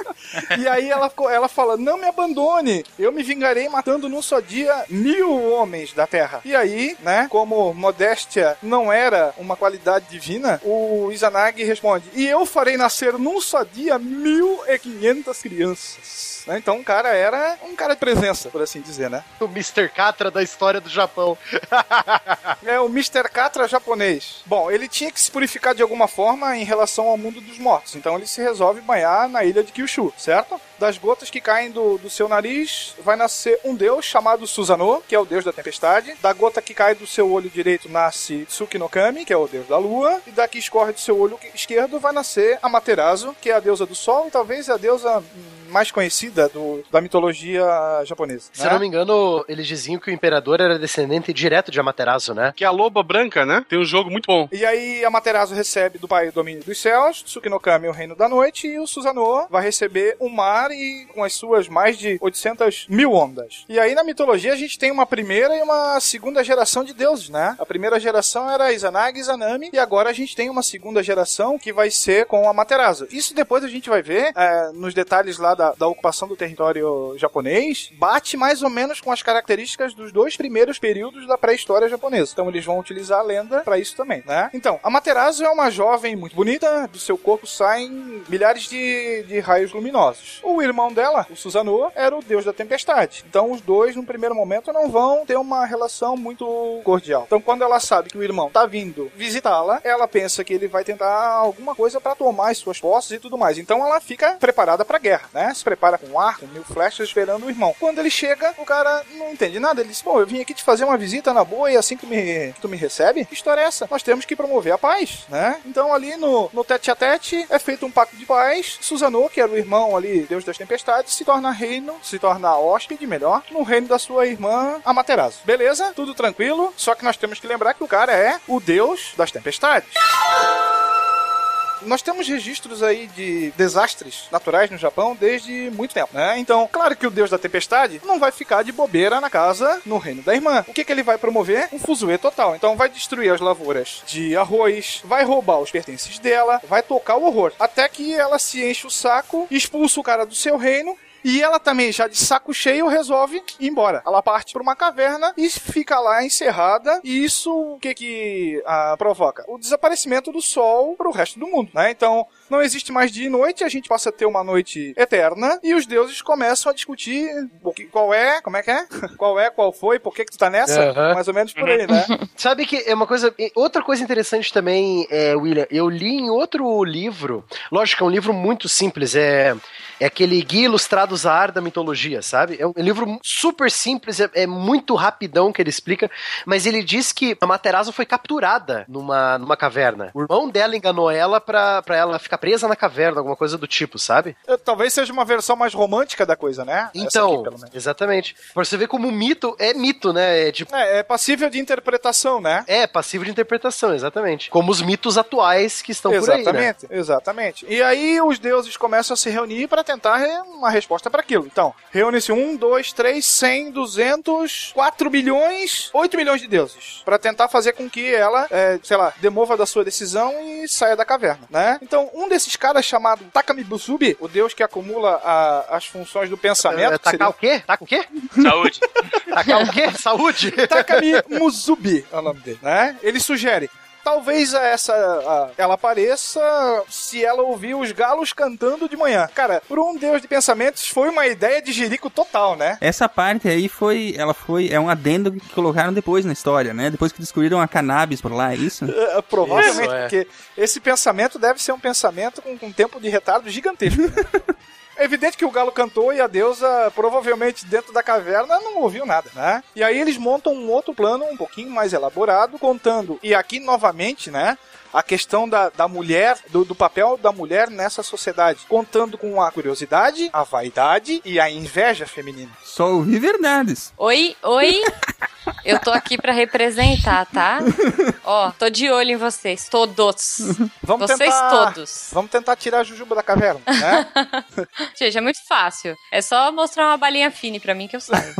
E aí ela, ela fala: Não me abandone, eu me vingarei matando num só dia mil homens da terra. E aí, né, como modéstia não era uma qualidade divina, o Izanagi responde: E eu farei nascer num só dia mil e Né, Então o cara era um cara de presença, por assim dizer, né? o Mr. Catra da história do Japão. É o Mr. Catra japonês. Bom, ele tinha que se purificar de alguma forma em relação ao mundo dos mortos. Então ele se resolve banhar na ilha de Kyushu, certo? Das gotas que caem do, do seu nariz, vai nascer um deus chamado Susanoo, que é o deus da tempestade. Da gota que cai do seu olho direito nasce Tsuki no Kami, que é o deus da lua. E da que escorre do seu olho esquerdo vai nascer Amaterasu, que é a deusa do sol e talvez a deusa mais conhecida do, da mitologia japonesa. Se né? eu não me engano, eles diziam que o imperador era descendente direto de Amaterasu, né? Que é a loba branca, né? Tem um jogo muito bom. E aí Amaterasu recebe do pai o domínio dos céus, Tsukinokami o reino da noite, e o Susanoo vai receber o mar e com as suas mais de 800 mil ondas. E aí na mitologia a gente tem uma primeira e uma segunda geração de deuses, né? A primeira geração era Izanagi e Izanami, e agora a gente tem uma segunda geração que vai ser com Amaterasu. Isso depois a gente vai ver é, nos detalhes lá da da, da ocupação do território japonês bate mais ou menos com as características dos dois primeiros períodos da pré-história japonesa. Então eles vão utilizar a lenda para isso também, né? Então, a Materazo é uma jovem muito bonita, do seu corpo saem milhares de, de raios luminosos. O irmão dela, o Susanoo, era o deus da tempestade. Então os dois, no primeiro momento, não vão ter uma relação muito cordial. Então quando ela sabe que o irmão tá vindo visitá-la, ela pensa que ele vai tentar alguma coisa para tomar as suas posses e tudo mais. Então ela fica preparada pra guerra, né? Se prepara com um arco, mil flechas esperando o irmão. Quando ele chega, o cara não entende nada. Ele diz: Bom, eu vim aqui te fazer uma visita na boa e assim que me, que tu me recebe? Que história é essa? Nós temos que promover a paz, né? Então ali no, no tete a tete é feito um pacto de paz. Susanoo, que era o irmão ali, deus das tempestades, se torna reino, se torna hóspede, melhor, no reino da sua irmã Amaterasu. Beleza? Tudo tranquilo. Só que nós temos que lembrar que o cara é o deus das tempestades. Nós temos registros aí de desastres naturais no Japão desde muito tempo, né? Então, claro que o deus da tempestade não vai ficar de bobeira na casa no reino da irmã. O que, que ele vai promover? Um fuzuê total. Então, vai destruir as lavouras de arroz, vai roubar os pertences dela, vai tocar o horror. Até que ela se enche o saco, expulsa o cara do seu reino e ela também, já de saco cheio, resolve ir embora. Ela parte para uma caverna e fica lá encerrada. E isso o que que ah, provoca? O desaparecimento do sol para o resto do mundo, né? Então, não existe mais dia e noite, a gente passa a ter uma noite eterna e os deuses começam a discutir o que, qual é, como é que é? Qual é, qual foi, por que que tu tá nessa? Mais ou menos por aí, né? Sabe que é uma coisa. Outra coisa interessante também, é, William, eu li em outro livro. Lógico, é um livro muito simples. É, é aquele Guia Ilustrado Zar da mitologia, sabe? É um livro super simples, é, é muito rapidão que ele explica. Mas ele diz que a Materazo foi capturada numa, numa caverna. O irmão dela enganou ela pra, pra ela ficar presa na caverna, alguma coisa do tipo, sabe? Eh, Talvez seja uma versão mais romântica da coisa, né? Então, aqui, pelo menos. exatamente. Pra você ver como o mito é mito, né? É tipo. É, é passível de interpretação, né? É, passivo de interpretação, exatamente. Como os mitos atuais que estão por aí, né? exatamente, exatamente. E aí os deuses começam a se reunir para tentar uma resposta para aquilo. Então, reúne-se um, dois, três, cem, duzentos, quatro bilhões, oito milhões de deuses para tentar fazer com que ela, é, sei lá, demova da sua decisão e saia da caverna, né? Então, um desses caras chamado Takami Busubi, o deus que acumula a- as funções do pensamento, É, que seria tacar o quê? Taca o quê? Saúde. Tacar o quê? Saúde? Takami Muzubi é o nome dele, né? Ele sugere. Talvez essa a- ela apareça se ela ouvir os galos cantando de manhã. Cara, por um deus de pensamentos foi uma ideia de jerico total, né? Essa parte aí foi. Ela foi. É um adendo que colocaram depois na história, né? Depois que descobriram a cannabis por lá, é isso? É, provavelmente, Isso, é. porque esse pensamento deve ser um pensamento com, com um tempo de retardo gigantesco. né? É evidente que o galo cantou e a deusa, provavelmente dentro da caverna, não ouviu nada, né? E aí eles montam um outro plano um pouquinho mais elaborado, contando, e aqui novamente, né? A questão da, da mulher, do, do papel da mulher nessa sociedade, contando com a curiosidade, a vaidade e a inveja feminina. Só ouvi verdades. Oi, oi. Eu tô aqui pra representar, tá? Ó, tô de olho em vocês, todos. Vamos Vocês tentar, todos. Vamos tentar tirar a Jujuba da caverna, né? Gente, é muito fácil. É só mostrar uma balinha fine pra mim que eu saio.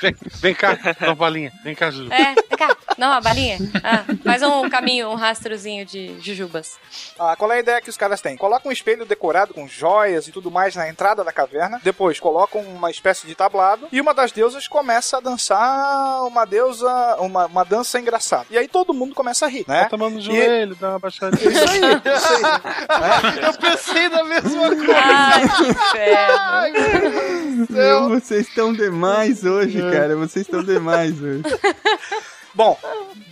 Vem, vem cá, dá uma balinha. Vem cá, Juju. É, vem cá. Não, uma balinha? Ah, faz um caminho, um rastrozinho de jujubas. Ah, qual é a ideia que os caras têm? Colocam um espelho decorado com joias e tudo mais na entrada da caverna. Depois colocam uma espécie de tablado. E uma das deusas começa a dançar uma deusa. Uma, uma dança engraçada. E aí todo mundo começa a rir, né? A mão no joelho, dá uma baixadinha. Isso aí, isso aí. Eu pensei na mesma coisa. Ai, que inferno. Meu, vocês estão demais hoje, cara. Vocês estão demais hoje. Bom,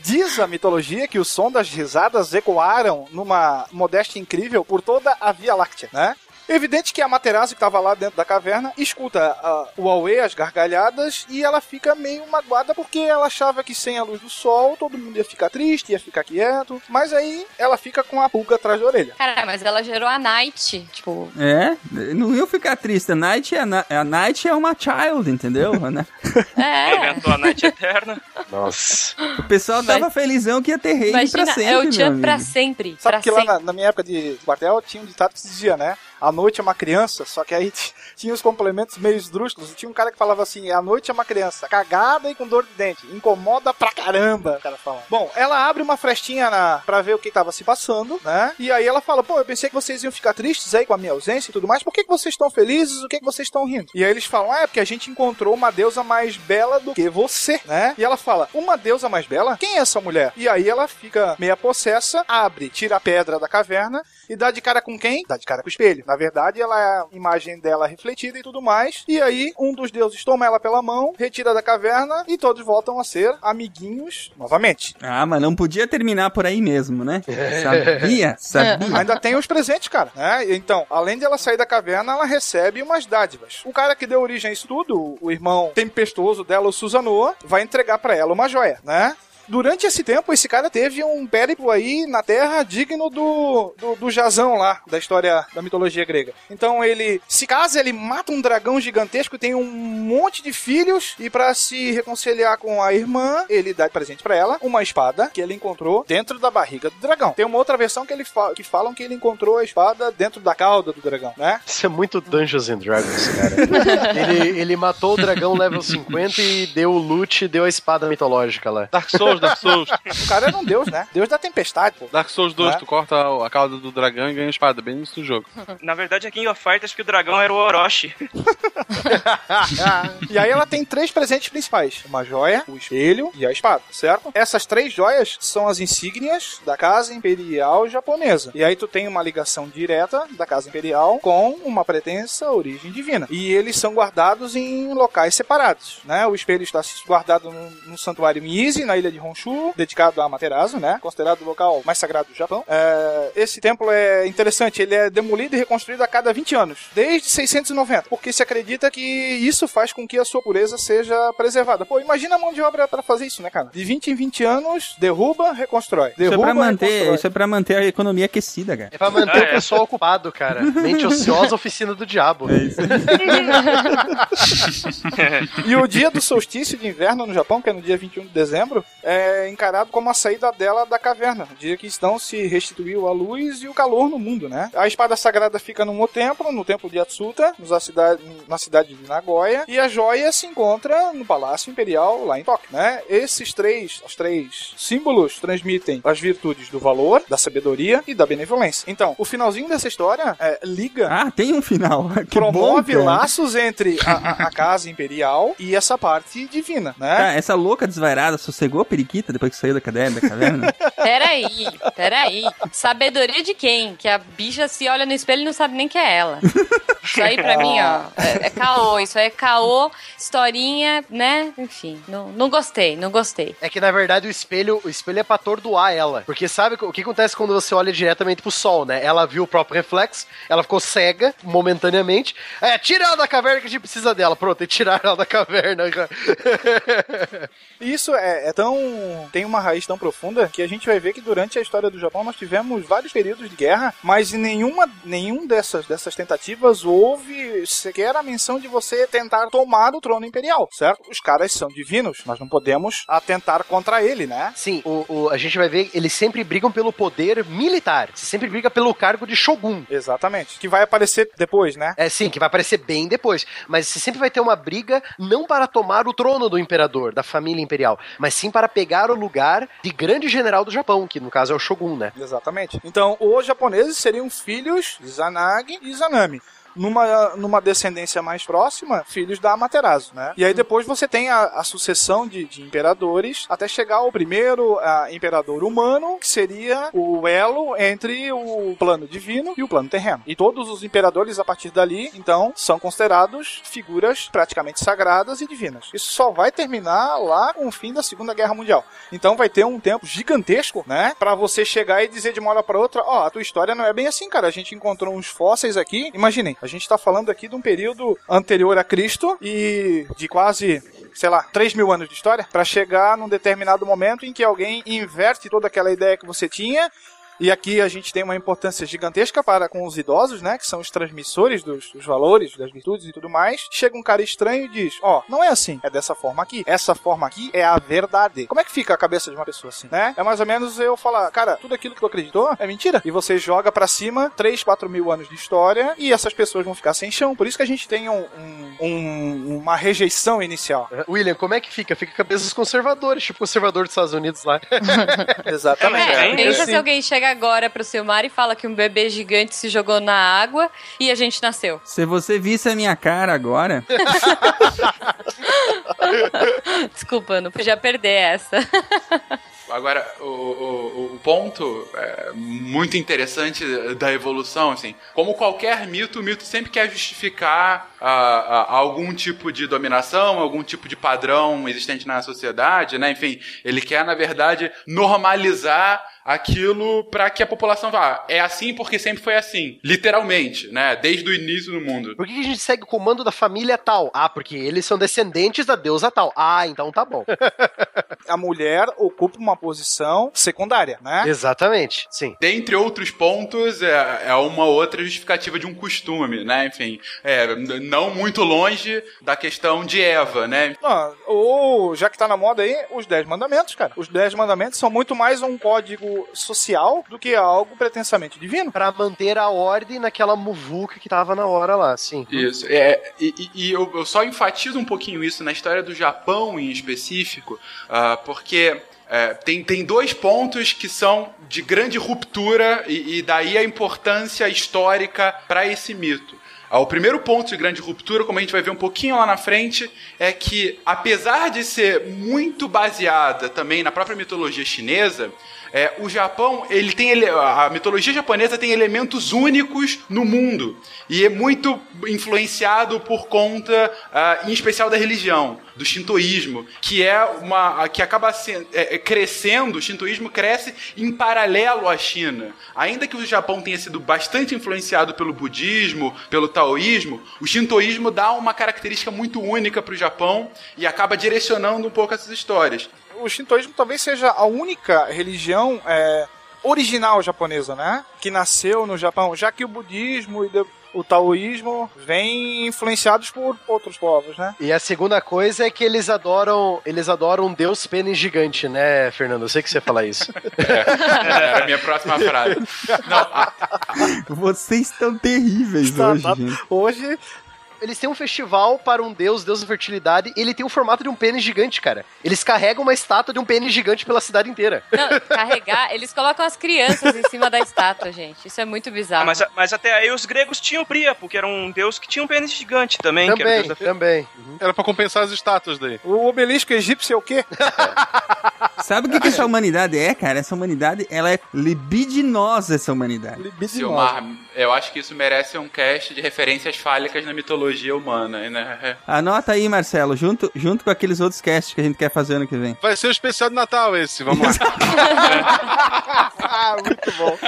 diz a mitologia que o som das risadas ecoaram numa modéstia incrível por toda a Via Láctea, né? Evidente que a Materazo, que estava lá dentro da caverna, escuta ah, o Aue, as gargalhadas, e ela fica meio magoada porque ela achava que sem a luz do sol todo mundo ia ficar triste, ia ficar quieto. Mas aí ela fica com a pulga atrás da orelha. Cara, mas ela gerou a Night. Tipo, É, não ia ficar triste. A Night é, a, Na- a Night é uma child, entendeu? Né? é. Inventou a Night Eterna. Nossa. O pessoal Mas- tava felizão que ia ter rei pra sempre. é o amigo. pra sempre. Sabe pra que lá sempre. na, na minha época de quartel tinha um ditado que se dizia, né? A noite é uma criança, só que aí tinha os complementos meio esdrúxulos. Tinha um cara que falava assim: a noite é uma criança, cagada e com dor de dente, incomoda pra caramba, o cara fala. Bom, ela abre uma frestinha na, pra ver o que tava se passando, né? E aí ela fala: pô, eu pensei que vocês iam ficar tristes aí com a minha ausência e tudo mais, por que, que vocês estão felizes? O que, que vocês estão rindo? E aí eles falam: ah, é porque a gente encontrou uma deusa mais bela do que você, né? E ela fala: uma deusa mais bela? Quem é essa mulher? E aí ela fica meia possessa, abre, tira a pedra da caverna e dá de cara com quem? Dá de cara com o espelho. Na verdade, ela é a imagem dela refletida e tudo mais. E aí, um dos deuses toma ela pela mão, retira da caverna e todos voltam a ser amiguinhos novamente. Ah, mas não podia terminar por aí mesmo, né? Sabia, sabia. Ainda tem os presentes, cara. Né? Então, além de ela sair da caverna, ela recebe umas dádivas. O cara que deu origem a isso tudo, o irmão tempestuoso dela, o Susanoa, vai entregar para ela uma joia, né? Durante esse tempo, esse cara teve um périplo aí na Terra digno do, do, do Jazão lá, da história da mitologia grega. Então ele se casa, ele mata um dragão gigantesco, tem um monte de filhos, e para se reconciliar com a irmã, ele dá de presente para ela uma espada que ele encontrou dentro da barriga do dragão. Tem uma outra versão que, ele fa que falam que ele encontrou a espada dentro da cauda do dragão, né? Isso é muito Dungeons and Dragons, cara. ele, ele matou o dragão level 50 e deu o loot, deu a espada mitológica lá. Dark Souls, Dark Souls. O cara era um deus, né? Deus da tempestade, pô. Dark Souls 2, Né? tu corta a cauda do dragão e ganha a espada, bem no início do jogo. Na verdade é King of Fighters que o dragão era o Orochi. E aí ela tem três presentes principais: uma joia, o espelho e a espada, certo? Essas três joias são as insígnias da Casa Imperial Japonesa. E aí tu tem uma ligação direta da Casa Imperial com uma pretensa origem divina. E eles são guardados em locais separados, né? O espelho está guardado no, no santuário Miise, na ilha de Honshu, dedicado a Amaterasu, né? Considerado o local mais sagrado do Japão. É, esse templo é interessante, ele é demolido e reconstruído a cada 20 anos, desde 690, porque se acredita que isso faz com que a sua pureza seja preservada. Pô, imagina a mão de obra para fazer isso, né, cara? De 20 em 20 anos, derruba, reconstrói. Isso é Derruba, pra manter, reconstrói. isso é pra manter a economia aquecida, cara. É pra manter Ah, o pessoal ocupado, cara. Mente ociosa, oficina do diabo. É isso. E o dia do solstício de inverno no Japão, que é no dia 21 de dezembro, é encarado como a saída dela da caverna. Dia que então se restituiu a luz e o calor no mundo, né? A espada sagrada fica num templo, no templo de Atsuta, na cidade, na cidade de Nagoya, e a joia se encontra no Palácio Imperial lá em Tóquio, né? Esses três, os três símbolos transmitem as virtudes do valor, da sabedoria e da benevolência. Então, o finalzinho dessa história é, liga Ah, tem um final. Que promove bom, laços entre a, a- a casa imperial e essa parte divina, né? Tá, essa louca desvairada sossegou a periquita depois que saiu da caverna? Da caverna? Peraí, peraí. Sabedoria de quem? Que a bicha se olha no espelho e não sabe nem que é ela. Isso aí pra mim, ó, é, é caô. Isso aí é caô, historinha, né? Enfim, não, não gostei, não gostei. É que na verdade o espelho, o espelho é pra atordoar ela. Porque sabe o que acontece quando você olha diretamente pro sol, né? Ela viu o próprio reflexo, ela ficou cega momentaneamente. É, tira ela da caverna que a gente precisa dela. Pronto, e tiraram ela da caverna. Isso é, é tão. Tem uma raiz tão profunda que a gente vai ver que durante a história do Japão nós tivemos vários períodos de guerra, mas em nenhuma nenhum dessas, dessas tentativas houve sequer a menção de você tentar tomar o trono imperial, certo? Os caras são divinos, nós não podemos atentar contra ele, né? Sim, o, o- a gente vai ver, eles sempre brigam pelo poder militar. Você sempre briga pelo cargo de shogun. Exatamente. Que vai aparecer depois, né? É sim, que vai aparecer bem depois. Mas você sempre vai ter uma briga não para tomar o trono do imperador, da família imperial, mas sim para pegar o lugar de grande general do Japão, que no caso é o shogun, né? Exatamente. Então, os japoneses seriam filhos de Izanagi e Izanami. Numa, numa descendência mais próxima, filhos da Amaterasu, né? E aí depois você tem a, a sucessão de, de imperadores até chegar ao primeiro ah, imperador humano, que seria o elo entre o plano divino e o plano terreno. E todos os imperadores a partir dali, então, são considerados figuras praticamente sagradas e divinas. Isso só vai terminar lá com o fim da Segunda Guerra Mundial. Então vai ter um tempo gigantesco, né? Pra você chegar e dizer de uma hora pra outra: Ó, a tua história não é bem assim, cara. A gente encontrou uns fósseis aqui. Imaginem, a gente tá falando aqui de um período anterior a Cristo e de quase. Sei lá, 3 mil anos de história, pra chegar num determinado momento em que alguém inverte toda aquela ideia que você tinha E aqui a gente tem uma importância gigantesca para com os idosos, né? Que são os transmissores dos, dos valores, das virtudes e tudo mais. Chega um cara estranho e diz: Ó, não é assim, é dessa forma aqui. Essa forma aqui é a verdade. Como é que fica a cabeça de uma pessoa assim, né? É mais ou menos eu falar, cara, tudo aquilo que tu acreditou é mentira. E você joga pra cima 3, 4 mil anos de história e essas pessoas vão ficar sem chão. Por isso que a gente tem um, um- um- uma rejeição inicial. William, como é que fica? Fica cabeças conservadores, tipo conservador dos Estados Unidos lá. Exatamente. É, É, pensa assim. se alguém chega agora pro Silmar e fala que um bebê gigante se jogou na água e a gente nasceu. Se você visse a minha cara agora, Desculpa, não podia perder essa. Agora, o, o, o ponto é, muito interessante da evolução, assim, como qualquer mito, o mito sempre quer justificar ah, ah, algum tipo de dominação, algum tipo de padrão existente na sociedade, né? Enfim, ele quer, na verdade, normalizar aquilo para que a população vá. É assim porque sempre foi assim, literalmente, né? Desde o início do mundo. Por que a gente segue o comando da família tal? Ah, porque eles são descendentes da deusa tal. Ah, então tá bom. A mulher ocupa uma posição secundária, né? Exatamente, sim. Dentre outros pontos, é, é uma outra justificativa de um costume, né? Enfim, é, não muito longe da questão de Eva, né? Não, ou, já que tá na moda aí, os 10 mandamentos, cara. Os 10 mandamentos são muito mais um código social do que algo pretensamente divino. Pra manter a ordem naquela muvuca que tava na hora lá, sim. Isso. É, e e- eu, eu só enfatizo um pouquinho isso na história do Japão em específico, ah, porque é, tem, tem dois pontos que são de grande ruptura e, e daí a importância histórica para esse mito. O primeiro ponto de grande ruptura, como a gente vai ver um pouquinho lá na frente, é que, apesar de ser muito baseada também na própria mitologia chinesa, é, o Japão, ele tem a mitologia japonesa tem elementos únicos no mundo e é muito influenciado por conta, ah, em especial da religião, do shintoísmo, que é uma que acaba se- é, é, crescendo. O shintoísmo cresce em paralelo à China. Ainda que o Japão tenha sido bastante influenciado pelo budismo, pelo taoísmo, o shintoísmo dá uma característica muito única para o Japão e acaba direcionando um pouco essas histórias. O shintoísmo talvez seja a única religião é, original japonesa, né? Que nasceu no Japão, já que o budismo e o taoísmo vêm influenciados por outros povos, né? E a segunda coisa é que eles adoram, eles adoram um deus pênis gigante, né, Fernando? Eu sei que você fala isso. Era a minha próxima frase. Não, vocês estão terríveis Tá, hoje, tá. gente. Hoje, Eles têm um festival para um deus, deus da fertilidade, e ele tem o formato de um pênis gigante, cara. Eles carregam uma estátua de um pênis gigante pela cidade inteira. Não, carregar, eles colocam as crianças em cima da estátua, gente. Isso é muito bizarro. Ah, mas, mas até aí os gregos tinham Príapo, que era um deus que tinha um pênis gigante também. que era o Também, deus da... também. Era pra compensar as estátuas daí. o obelisco egípcio é o quê? Sabe o que, que essa humanidade é, cara? Essa humanidade, ela é libidinosa, essa humanidade. Libidinosa. Silmar, eu acho que isso merece um cast de referências fálicas na mitologia humana, né? Anota aí, Marcelo, junto, junto com aqueles outros casts que a gente quer fazer ano que vem. Vai ser o especial de Natal esse, vamos lá. Ah, muito bom.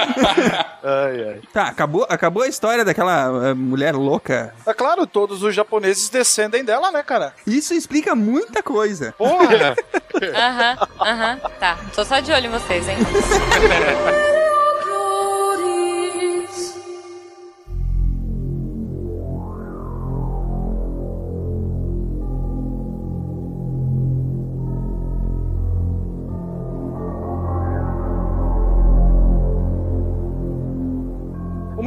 Ai, ai. Tá, acabou, acabou a história daquela eh, mulher louca. É claro, todos os japoneses descendem dela, né, cara? Isso explica muita coisa. Porra! Aham, aham. Tá, tô só de olho em vocês, hein?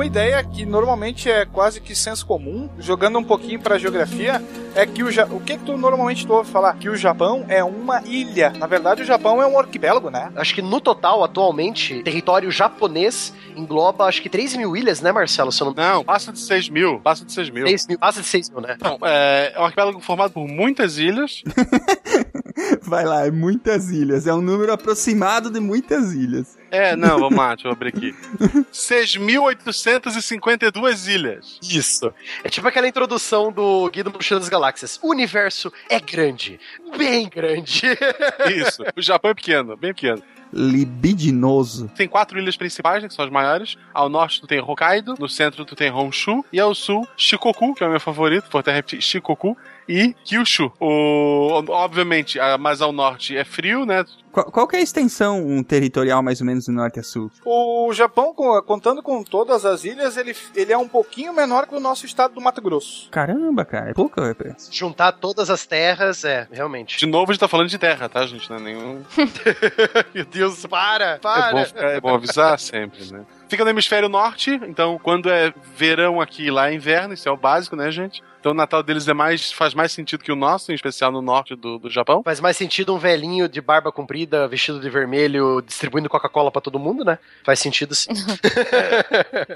Uma ideia que normalmente é quase que senso comum, jogando um pouquinho pra geografia, é que o, Ja- o que, que tu normalmente tu ouve falar? Que o Japão é uma ilha. Na verdade, o Japão é um arquipélago, né? Acho que no total, atualmente, território japonês engloba acho que 3 mil ilhas, né, Marcelo? Se não Não, passa de 6 mil. Passa de 6 mil. 6 mil, passa de 6 mil, né? Não, é, é um arquipélago formado por muitas ilhas. Vai lá, é muitas ilhas. É um número aproximado de muitas ilhas. É, não, vamos lá, deixa eu abrir aqui. 6.852 ilhas. Isso. É tipo aquela introdução do Guia do Mochila das Galáxias. O universo é grande. Bem grande. Isso. O Japão é pequeno, bem pequeno. Libidinoso. Tem quatro ilhas principais, né, que são as maiores. Ao norte tu tem Hokkaido, no centro tu tem Honshu, e ao sul, Shikoku, que é o meu favorito, vou até repetir, Shikoku, e Kyushu. O, obviamente, mais ao norte é frio, né? Qual, qual que é a extensão um territorial mais ou menos do norte a sul? O Japão, contando com todas as ilhas, ele, ele é um pouquinho menor que o nosso estado do Mato Grosso. Caramba, cara, é pouco, penso. Juntar todas as terras, é, realmente. De novo, a gente tá falando de terra, tá, gente? Não é nenhum. Meu Deus, para, É para. bom, ficar- é bom avisar sempre, né? Fica no hemisfério norte, então quando é verão aqui, lá é inverno, isso é o básico, né, gente? Então o Natal deles é mais, faz mais sentido que o nosso, em especial no norte do, do Japão. Faz mais sentido um velhinho de barba comprida, vestido de vermelho, distribuindo Coca-Cola pra todo mundo, né? Faz sentido sim.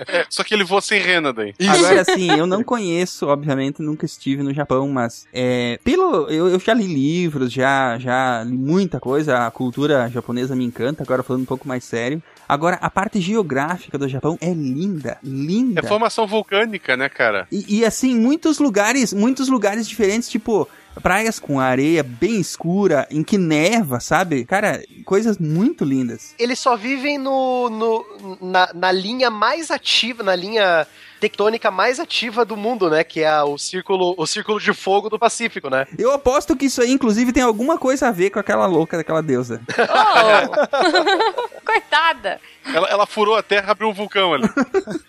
É, só que ele voa sem rena daí. Agora, assim, eu não conheço, obviamente, nunca estive no Japão, mas é, pelo eu, eu já li livros, já, já li muita coisa, a cultura japonesa me encanta, agora falando um pouco mais sério. Agora, a parte geográfica do Japão é linda, linda. É formação vulcânica, né, cara? E, e, assim, muitos lugares, muitos lugares diferentes, tipo praias com areia bem escura, em que neva, sabe? Cara, coisas muito lindas. Eles só vivem no, no na, na linha mais ativa, na linha tectônica mais ativa do mundo, né? Que é o círculo, o círculo de fogo do Pacífico, né? Eu aposto que isso aí, inclusive, tem alguma coisa a ver com aquela louca daquela deusa. Oh! Coitada! Ela, ela furou a terra, abriu um vulcão ali.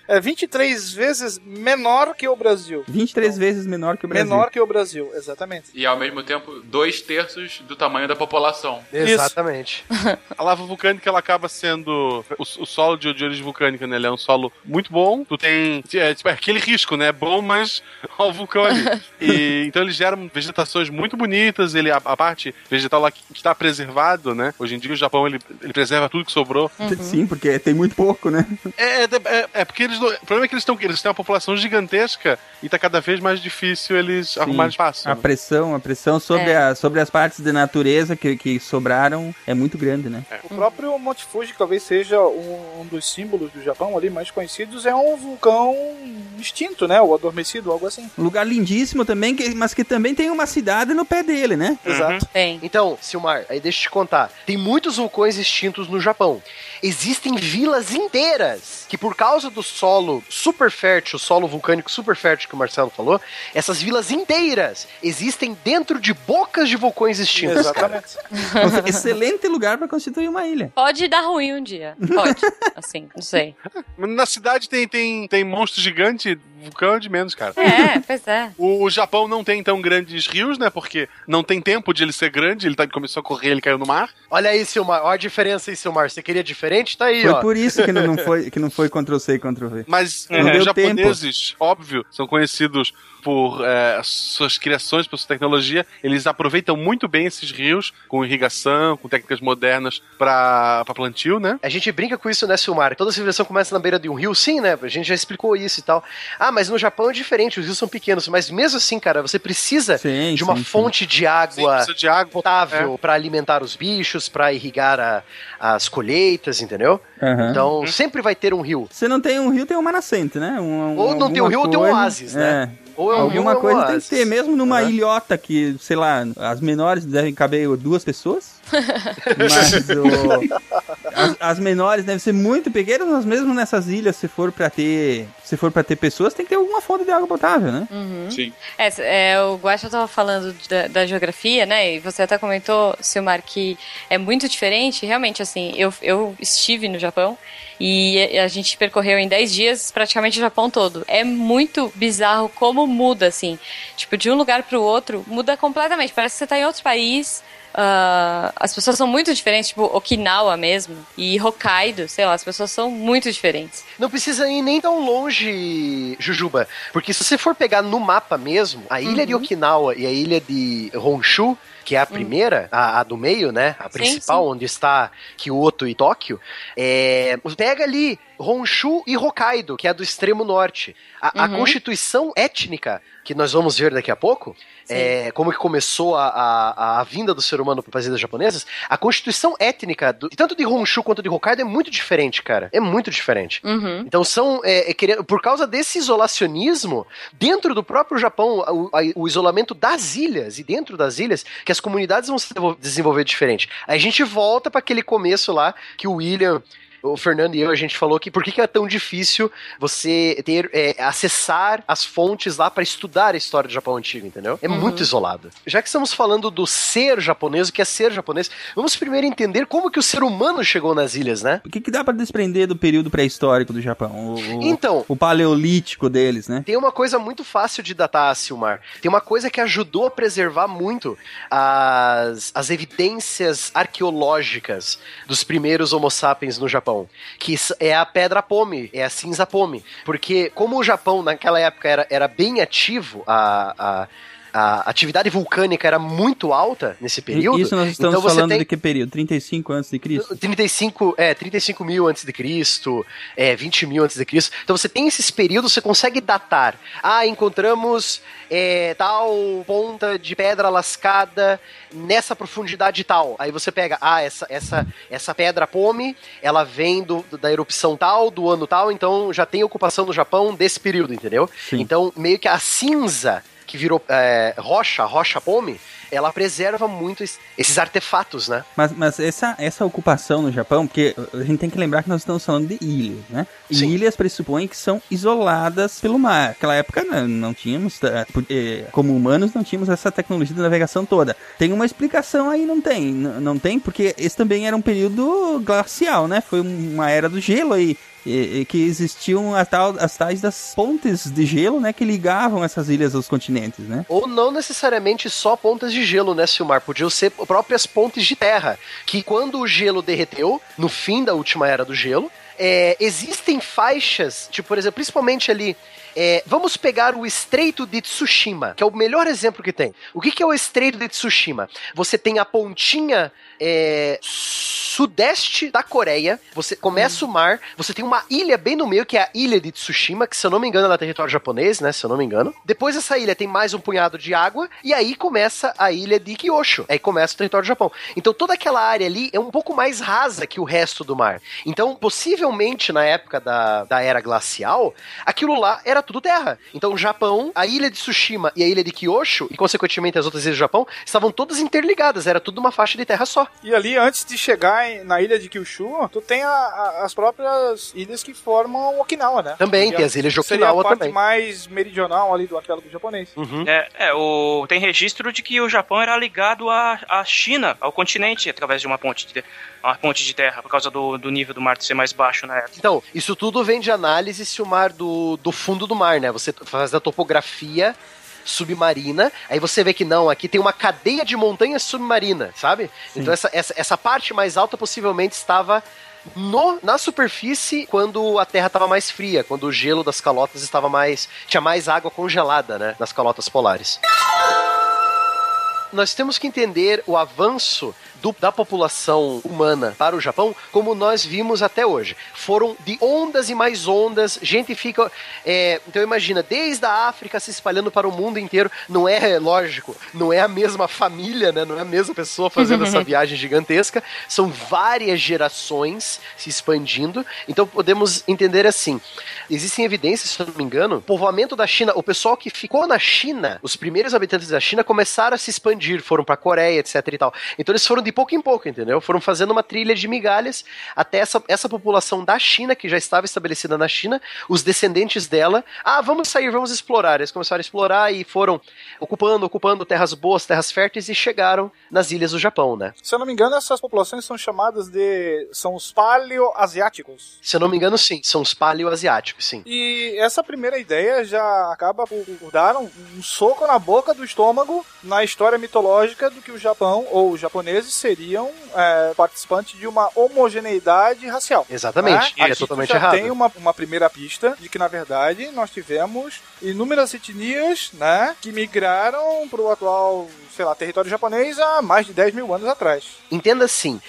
É 23 vezes menor que o Brasil. 23 vezes menor que o Brasil. Menor que o Brasil, exatamente. E ao mesmo tempo, dois terços do tamanho da população. Exatamente. A lava vulcânica ela acaba sendo. O, o solo de, de origem vulcânica, né? Ele é um solo muito bom. Tu tem. É, tipo, é aquele risco, né? É bom, mas ó, o vulcão ali. E, então eles geram vegetações muito bonitas. Ele, a, a parte vegetal lá que está preservado, né? Hoje em dia o Japão ele, ele preserva tudo que sobrou. Sim, porque tem muito pouco, né? É, é, é- é porque eles. O problema é que eles, estão, eles têm uma população gigantesca e tá cada vez mais difícil eles arrumarem espaço. A né? pressão, a pressão sobre, É. a, sobre as partes de natureza que, que sobraram é muito grande, né? O próprio Monte Fuji, que talvez seja um, um dos símbolos do Japão ali mais conhecidos, é um vulcão extinto, né? Ou adormecido, algo assim. Um lugar lindíssimo também, que- mas que também tem uma cidade no pé dele, né? Exato. Tem. Então, Silmar, aí deixa eu te contar. Tem muitos vulcões extintos no Japão. Existem vilas inteiras que, por causa do solo super fértil, o solo vulcânico super fértil que o Marcelo falou, essas vilas inteiras existem dentro de bocas de vulcões extintos. Exatamente. Excelente lugar pra constituir uma ilha. Pode dar ruim um dia. Pode. Assim, não sei. Na cidade tem, tem, tem monstro gigante, vulcão é de menos, cara. É, pois é. O, o Japão não tem tão grandes rios, né? Porque não tem tempo de ele ser grande, ele tá, começou a correr, ele caiu no mar. Olha aí, Silmar. Olha a diferença aí, Silmar. Você queria diferente? Tá aí, Foi ó. por isso que não, foi, que não foi Ctrl-C e Ctrl-V. Mas Não os japoneses, óbvio, são conhecidos por é, suas criações, por sua tecnologia. Eles aproveitam muito bem esses rios com irrigação, com técnicas modernas para plantio, né? A gente brinca com isso, né, Silmar? Toda civilização começa na beira de um rio, sim, né? A gente já explicou isso e tal. Ah, mas no Japão é diferente, os rios são pequenos. Mas mesmo assim, cara, você precisa Sim, de uma sim, sim. fonte de Sim, água precisa de água. potável pra alimentar os bichos, pra irrigar a- as colheitas, entendeu? Aham. Então sempre vai ter um rio. Se não tem um rio, tem uma nascente, né? Um, Ou não tem um rio, ou tem um coisa- oásis, né? Ou é um Alguma rio, ou coisa tem que ter, mesmo numa Aham. ilhota que, sei lá, as menores devem caber duas pessoas. mas o- as, as menores devem ser muito pequenas, mas mesmo nessas ilhas, se for pra ter. Se for para ter pessoas, tem que ter alguma fonte de água potável, né? Sim. É, é, o Guaxa tava falando da, da geografia, né? E você até comentou, Silmar, que é muito diferente. Realmente, assim, eu, eu estive no Japão e a gente percorreu em 10 dias praticamente o Japão todo. É muito bizarro como muda, assim. Tipo, de um lugar pro outro, muda completamente. Parece que você tá em outro país. ah, as pessoas são muito diferentes, tipo Okinawa mesmo, e Hokkaido, sei lá, as pessoas são muito diferentes. Não precisa ir nem tão longe, Jujuba. Porque se você for pegar no mapa mesmo, a ilha de Okinawa e a ilha de Honshu, que é a primeira, a, a do meio, né? A principal, sim. onde está Kyoto e Tóquio, é, pega ali Honshu e Hokkaido, que é a do extremo norte. A, a Uhum. constituição étnica, que nós vamos ver daqui a pouco, é, como que começou a, a, a vinda do ser humano para as ilhas japonesas, a constituição étnica, do- tanto de Honshu quanto de Hokkaido, é muito diferente, cara. É muito diferente. Uhum. Então são, é, é, querendo- por causa desse isolacionismo, dentro do próprio Japão, o, a- o isolamento das ilhas, e dentro das ilhas, que as comunidades vão se desenvolver diferente. Aí a gente volta para aquele começo lá, que o William o Fernando e eu, a gente falou que por que, que é tão difícil você ter é, acessar as fontes lá para estudar a história do Japão antigo, entendeu? É Uhum. muito isolado. Já que estamos falando do ser japonês, o que é ser japonês, vamos primeiro entender como que o ser humano chegou nas ilhas, né? O que, que dá pra desprender do período pré-histórico do Japão? O, o- Então, o paleolítico deles, né? Tem uma coisa muito fácil de datar, Silmar. Tem uma coisa que ajudou a preservar muito as, as evidências arqueológicas dos primeiros Homo sapiens no Japão, que s- é a pedra pome, é a cinza pome. Porque como o Japão naquela época era, era bem ativo, a, a, a atividade vulcânica era muito alta nesse período. Isso nós estamos então falando tem- de que período? 35 antes de Cristo? 35, é, 35 mil antes de Cristo, é, 20 mil antes de Cristo. Então você tem esses períodos, você consegue datar. Ah, encontramos é, tal ponta de pedra lascada nessa profundidade tal. Aí você pega, ah, essa, essa, essa pedra pome, ela vem do, da erupção tal, do ano tal, então já tem ocupação no Japão desse período, entendeu? Sim. Então, meio que a cinza que virou é, rocha, rocha pome, ela preserva muito es- esses artefatos, né? Mas, mas essa, essa ocupação no Japão, porque a gente tem que lembrar que nós estamos falando de ilhas, né? E Sim. ilhas pressupõem que são isoladas pelo mar. Naquela época não, não tínhamos, eh, eh, como humanos, não tínhamos essa tecnologia de navegação toda. Tem uma explicação aí, não tem? Não tem, porque esse também era um período glacial, né? Foi uma era do gelo aí. E- e que existiam a tal, as tais das pontes de gelo, né? Que ligavam essas ilhas aos continentes, né? Ou não necessariamente só pontas de gelo, né, Silmar? Podiam ser próprias pontes de terra. Que quando o gelo derreteu, no fim da última era do gelo, é, existem faixas, tipo, por exemplo, principalmente ali. É, vamos pegar o Estreito de Tsushima, que é o melhor exemplo que tem. O que, que é o Estreito de Tsushima? Você tem a pontinha é, sudeste da Coreia, você começa o mar, você tem uma ilha bem no meio, que é a ilha de Tsushima, que se eu não me engano é território japonês, né? Se eu não me engano. Depois dessa ilha tem mais um punhado de água, e aí começa a ilha de Kyosho. Aí começa o território do Japão. Então toda aquela área ali é um pouco mais rasa que o resto do mar. Então, possivelmente na época da, da era glacial, aquilo lá era tudo terra. Então o Japão, a ilha de Tsushima e a ilha de Kyosho, e consequentemente as outras ilhas do Japão, estavam todas interligadas, era tudo uma faixa de terra só. E ali, antes de chegar em- na ilha de Kyushu, tu tem a- a- as próprias ilhas que formam Okinawa, né? Também, tem as ilhas de Seria a Okinawa parte também. mais meridional ali do arquipélago japonês. É, é, o, tem registro de que o Japão era ligado à, à China, ao continente, através de uma ponte de, uma ponte de terra, por causa do, do nível do mar ser mais baixo na época. Então, isso tudo vem de análise se o mar do, do fundo do mar, né? Você faz a topografia submarina, aí você vê que não, aqui tem uma cadeia de montanhas submarina, sabe? Então essa, essa, essa parte mais alta possivelmente estava no, na superfície quando a Terra estava mais fria, quando o gelo das calotas estava mais. tinha mais água congelada, né? Nas calotas polares. Nós temos que entender o avanço do- da população humana para o Japão como nós vimos até hoje. Foram de ondas e mais ondas, gente fica. é, então imagina, desde a África se espalhando para o mundo inteiro, não é lógico, não é a mesma família, né? Não é a mesma pessoa fazendo essa viagem gigantesca, são várias gerações se expandindo. Então podemos entender assim: existem evidências, se não me engano, o povoamento da China, o pessoal que ficou na China, os primeiros habitantes da China começaram a se expandir, foram para Coreia, etc e tal. Então eles foram de pouco em pouco, entendeu? Foram fazendo uma trilha de migalhas até essa, essa população da China, que já estava estabelecida na China, os descendentes dela, ah, vamos sair, vamos explorar. Eles começaram a explorar e foram ocupando, ocupando terras boas, terras férteis e chegaram nas ilhas do Japão, né? Se eu não me engano, essas populações são chamadas de. são os paleoasiáticos. Se eu não me engano, sim, são os paleoasiáticos, sim. E essa primeira ideia já acaba por dar um, um soco na boca do estômago na história mitológica do que o Japão ou os japoneses seriam é, participantes de uma homogeneidade racial. Exatamente, né? é totalmente errado. tem uma, uma primeira pista de que, na verdade, nós tivemos inúmeras etnias né, que migraram para o atual, sei lá, território japonês há mais de 10 mil anos atrás. Entenda assim.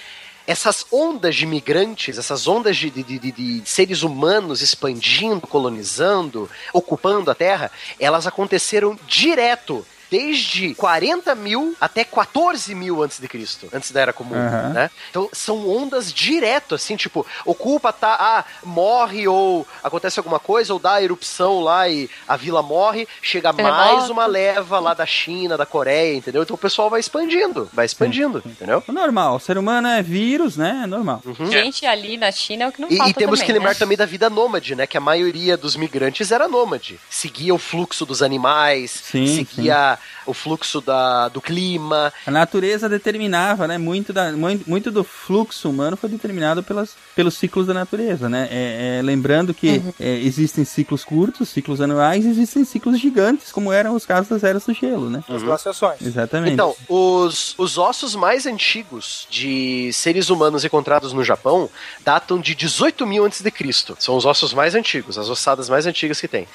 Essas ondas de migrantes, essas ondas de, de, de- de seres humanos expandindo, colonizando, ocupando a Terra, elas aconteceram direto desde 40 mil até 14 mil antes de Cristo, antes da Era Comum, Aham. né? Então são ondas direto, assim, tipo, ocupa, tá, ah, morre ou acontece alguma coisa, ou dá a erupção lá e a vila morre, chega Terremoto. mais uma leva lá da China, da Coreia, entendeu? Então o pessoal vai expandindo, vai expandindo, entendeu? É normal, o ser humano é vírus, né? É normal. Gente ali na China é o que não E, falta e temos também, que lembrar né? também da vida nômade, né? Que a maioria dos migrantes era nômade. Seguia o fluxo dos animais, Sim, seguia o fluxo da, do clima. A natureza determinava, né? Muito, da, muito, muito do fluxo humano foi determinado pelas, pelos ciclos da natureza, né? É, é, lembrando que Uhum. é, existem ciclos curtos, ciclos anuais, e existem ciclos gigantes, como eram os casos das eras do gelo, né? As glaciações. Exatamente. Então, os, os ossos mais antigos de seres humanos encontrados no Japão datam de 18 mil antes de Cristo. São os ossos mais antigos, as ossadas mais antigas que tem.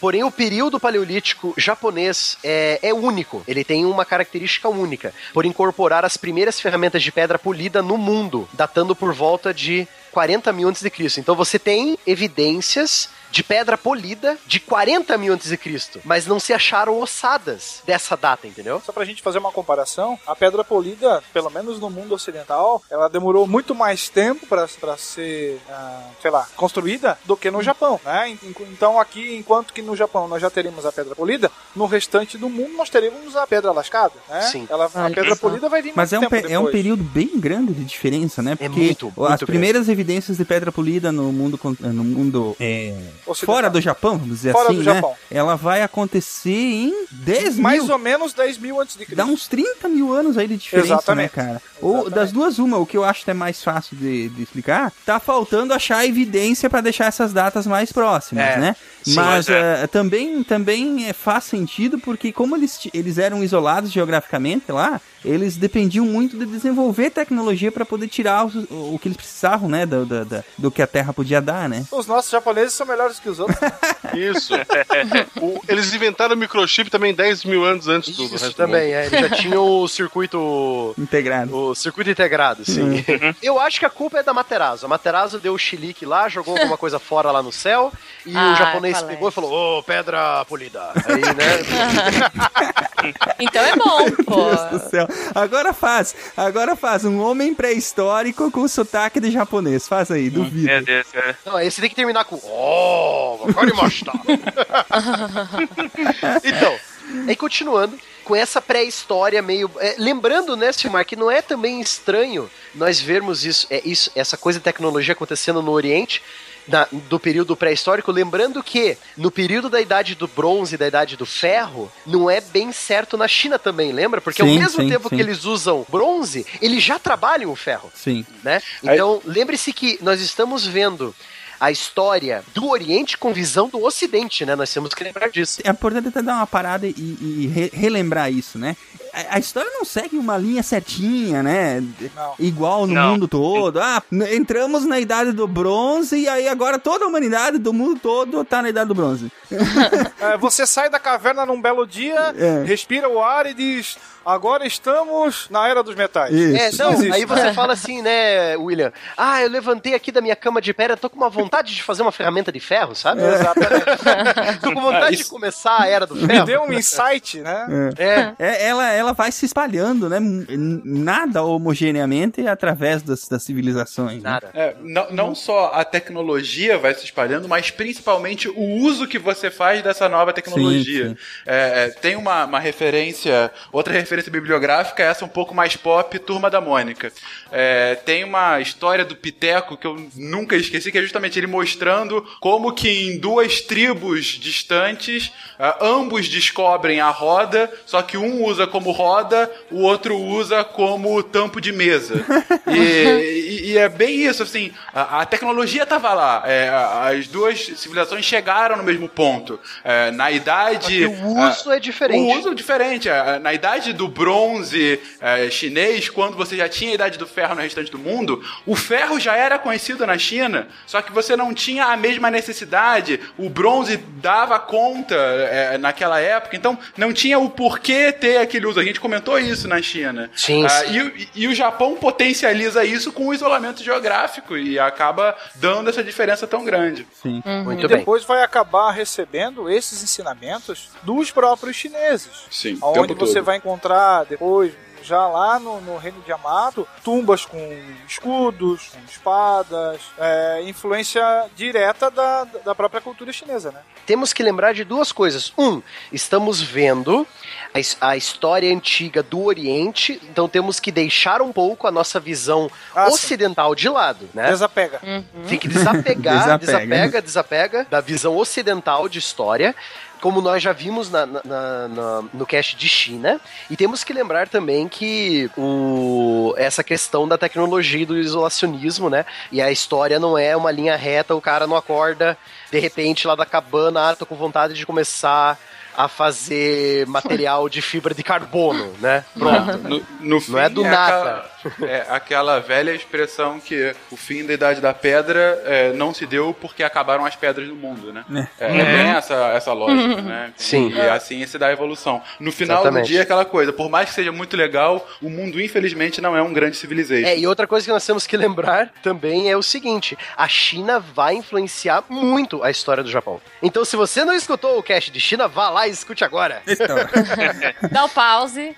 Porém, o período paleolítico japonês é, é único. Ele tem uma característica única, por incorporar as primeiras ferramentas de pedra polida no mundo, datando por volta de 40 mil antes de Cristo. Então você tem evidências de pedra polida de 40 mil antes de Cristo, mas não se acharam ossadas dessa data, entendeu? Só pra gente fazer uma comparação, a pedra polida, pelo menos no mundo ocidental, ela demorou muito mais tempo pra pra ser, ah, sei lá, construída do que no Japão, né? En- Então aqui, enquanto que no Japão nós já teríamos a pedra polida, no restante do mundo nós teremos a pedra lascada, né? Sim. Ela, a Olha pedra só. polida vai vir Mas é muito um, é um período bem grande de diferença, né? Porque muito, as muito primeiras evidências de pedra polida no mundo, no mundo é. Fora do Japão, vamos dizer Fora assim, do né? Japão. Ela vai acontecer em 10 Mais mil. ou menos 10 mil antes de Dá Cristo. uns 30 mil anos aí de diferença, Exatamente. né, cara? Ou Exatamente. das duas, uma, o que eu acho que é mais fácil de, de explicar, tá faltando achar evidência pra deixar essas datas mais próximas, É. né? Sim, Mas mas é. eh, também, também eh, faz sentido porque como eles, eles eram isolados geograficamente lá, eles dependiam muito de desenvolver tecnologia pra poder tirar os- o, que eles precisavam, né? Do, do, do- do que a Terra podia dar, né? Os nossos japoneses são melhores que os outros. Isso. O- eles inventaram o microchip também 10 mil anos antes do, do Isso resto do também, é. Eles já tinham o circuito. Integrado. O circuito integrado, sim. Eu acho que a culpa é da Materazo. A Materazo deu o chilique lá, jogou alguma coisa fora lá no céu, e Ah, o japonês é? pegou e falou: Ô, pedra polida. Aí, né? Então é bom, pô. Deus do céu. Agora faz, agora faz um homem pré-histórico com sotaque de japonês. Faz aí, duvido. Meu Deus, cara. Não, aí você tem que terminar com. Oh, Wakarimashita. então, aí continuando. Com essa pré-história meio. é, lembrando, né, Silmar, que não é também estranho nós vermos isso, é, isso essa coisa de tecnologia acontecendo no Oriente. Na- do período pré-histórico, lembrando que no período da idade do bronze e da idade do ferro, não é bem certo na China também, lembra? Porque ao Sim, mesmo sim, tempo sim. que eles usam bronze, eles já trabalham o ferro Sim. né? Então, lembre-se que nós estamos vendo a história do Oriente com visão do Ocidente, né? Nós temos que lembrar disso. É importante até dar uma parada e, e re- relembrar isso, né? A, a história não segue uma linha certinha, né? Não. Igual no Não. mundo todo. Ah, entramos na idade do bronze e aí agora toda a humanidade do mundo todo tá na idade do bronze. É, você sai da caverna num belo dia, É. respira o ar e diz: Agora estamos na era dos metais. Isso. É, não, existe. aí você fala assim, né, William? Ah, eu levantei aqui da minha cama de pedra, tô com uma vontade de fazer uma ferramenta de ferro, sabe? Exatamente. tô com vontade de começar a era do Me ferro. deu um insight, né? É, É, ela, ela vai se espalhando, né? Nada homogeneamente através das, das civilizações. né? nada. É, não, não só a tecnologia vai se espalhando, mas principalmente o uso que você faz dessa nova tecnologia. Sim, sim. É, é, tem uma, uma referência, outra referência bibliográfica, essa um pouco mais pop, Turma da Mônica. É, tem uma história do Piteco que eu nunca esqueci, que é justamente ele mostrando como que em duas tribos distantes, ah, ambos descobrem a roda, só que um usa como roda, o outro usa como tampo de mesa. E, e- e é bem isso, assim, a, a tecnologia estava lá, é, as duas civilizações chegaram no mesmo ponto. É, na idade... O uso ah, é diferente. O uso é diferente. É, Na idade do bronze é, chinês, quando você já tinha a idade do ferro no restante do mundo, o ferro já era conhecido na China, só que você não tinha a mesma necessidade. O bronze dava conta é, naquela época, então não tinha o porquê ter aquele uso. a gente comentou isso na China. Sim, Ah, sim. e, o- e o Japão potencializa isso com o isolamento geográfico e acaba dando essa diferença tão grande. Sim. Muito e bem. depois vai acabar recebendo esses ensinamentos dos próprios chineses. Sim, Onde você todo. vai encontrar depois, já lá no, no Reino de Yamato, tumbas com escudos, com espadas, é, influência direta da, da própria cultura chinesa, né? Temos que lembrar de duas coisas. Um, estamos vendo a, a história antiga do Oriente, então temos que deixar um pouco a nossa visão Ah, sim. ocidental de lado, né? Desapega. Tem que desapegar, Desapega. desapega, desapega da visão ocidental de história. Como nós já vimos na- na- na- no cast de China. E temos que lembrar também que o, essa questão da tecnologia e do isolacionismo, né? E a história não é uma linha reta, o cara não acorda de repente lá da cabana, ah, tô com vontade de começar a fazer material de fibra de carbono, né? Pronto. No, no Não é do nada. É aquela velha expressão que o fim da Idade da Pedra é, não se deu porque acabaram as pedras do mundo, né? É, é bem essa, essa lógica, né? Sim. E assim se dá a evolução. No final Exatamente. do dia é aquela coisa, por mais que seja muito legal, o mundo infelizmente não é um grande civilization. É, e outra coisa que nós temos que lembrar também é o seguinte: a China vai influenciar muito a história do Japão. Então, se você não escutou o cast de China, vá lá e escute agora. Então, Dá o pause.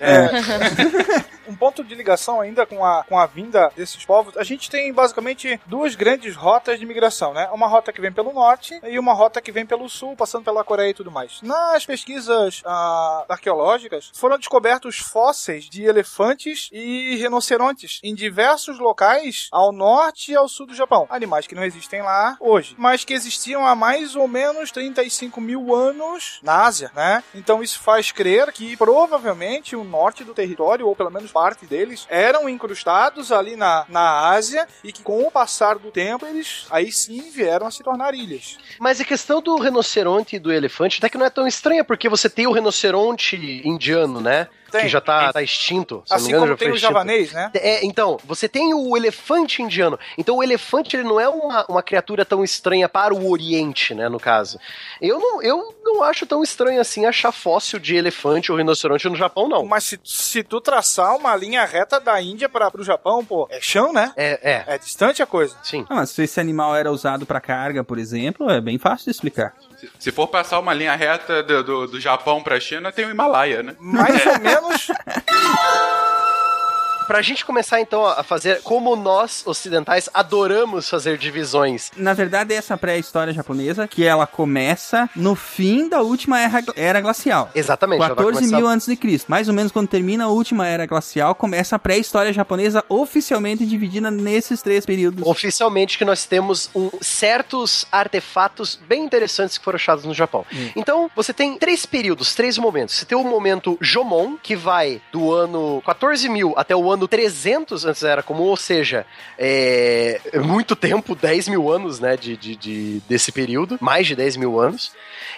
Um ponto de ligação ainda com a, com a vinda desses povos, a gente tem basicamente duas grandes rotas de migração, né? Uma rota que vem pelo norte e uma rota que vem pelo sul, passando pela Coreia e tudo mais. Nas pesquisas ah, arqueológicas, foram descobertos fósseis de elefantes e rinocerontes em diversos locais ao norte e ao sul do Japão. Animais que não existem lá hoje, mas que existiam há mais ou menos 35 mil anos na Ásia, né? Então isso faz crer que provavelmente o norte do território, ou pelo menos parte deles, eram incrustados ali na, na Ásia e que com o passar do tempo eles aí sim vieram a se tornar ilhas. Mas a questão do rinoceronte e do elefante até que não é tão estranha, porque você tem o rinoceronte indiano, né? Tem. Que já tá, tá extinto. se eu não Assim me engano, como já tem o javanês, né? É, então, você tem o elefante indiano. Então, o elefante ele não é uma, uma criatura tão estranha para o Oriente, né, no caso. Eu não, eu não acho tão estranho assim achar fóssil de elefante ou rinoceronte no Japão, não. Mas se, se tu traçar uma linha reta da Índia para o Japão, pô, é chão, né? É, é, É distante a coisa. sim. ah, mas se esse animal era usado pra carga, por exemplo, é bem fácil de explicar. Se, se for passar uma linha reta do, do, do Japão pra China, tem o Himalaia, né? Mais ou menos menos. Pra gente começar, então, a fazer como nós, ocidentais, adoramos fazer divisões. Na verdade, essa pré-história japonesa, que ela começa no fim da última era, era glacial. Exatamente. ela vai 14 começar- mil antes de Cristo. Mais ou menos quando termina a última era glacial, começa a pré-história japonesa oficialmente dividida nesses três períodos. Oficialmente que nós temos um- certos artefatos bem interessantes que foram achados no Japão. Então, você tem três períodos, três momentos. Você tem o momento Jomon, que vai do ano 14 mil até o ano 300 antes Era Comum, ou seja, é muito tempo, 10 mil anos, né, de, de- de- desse período, mais de 10 mil anos,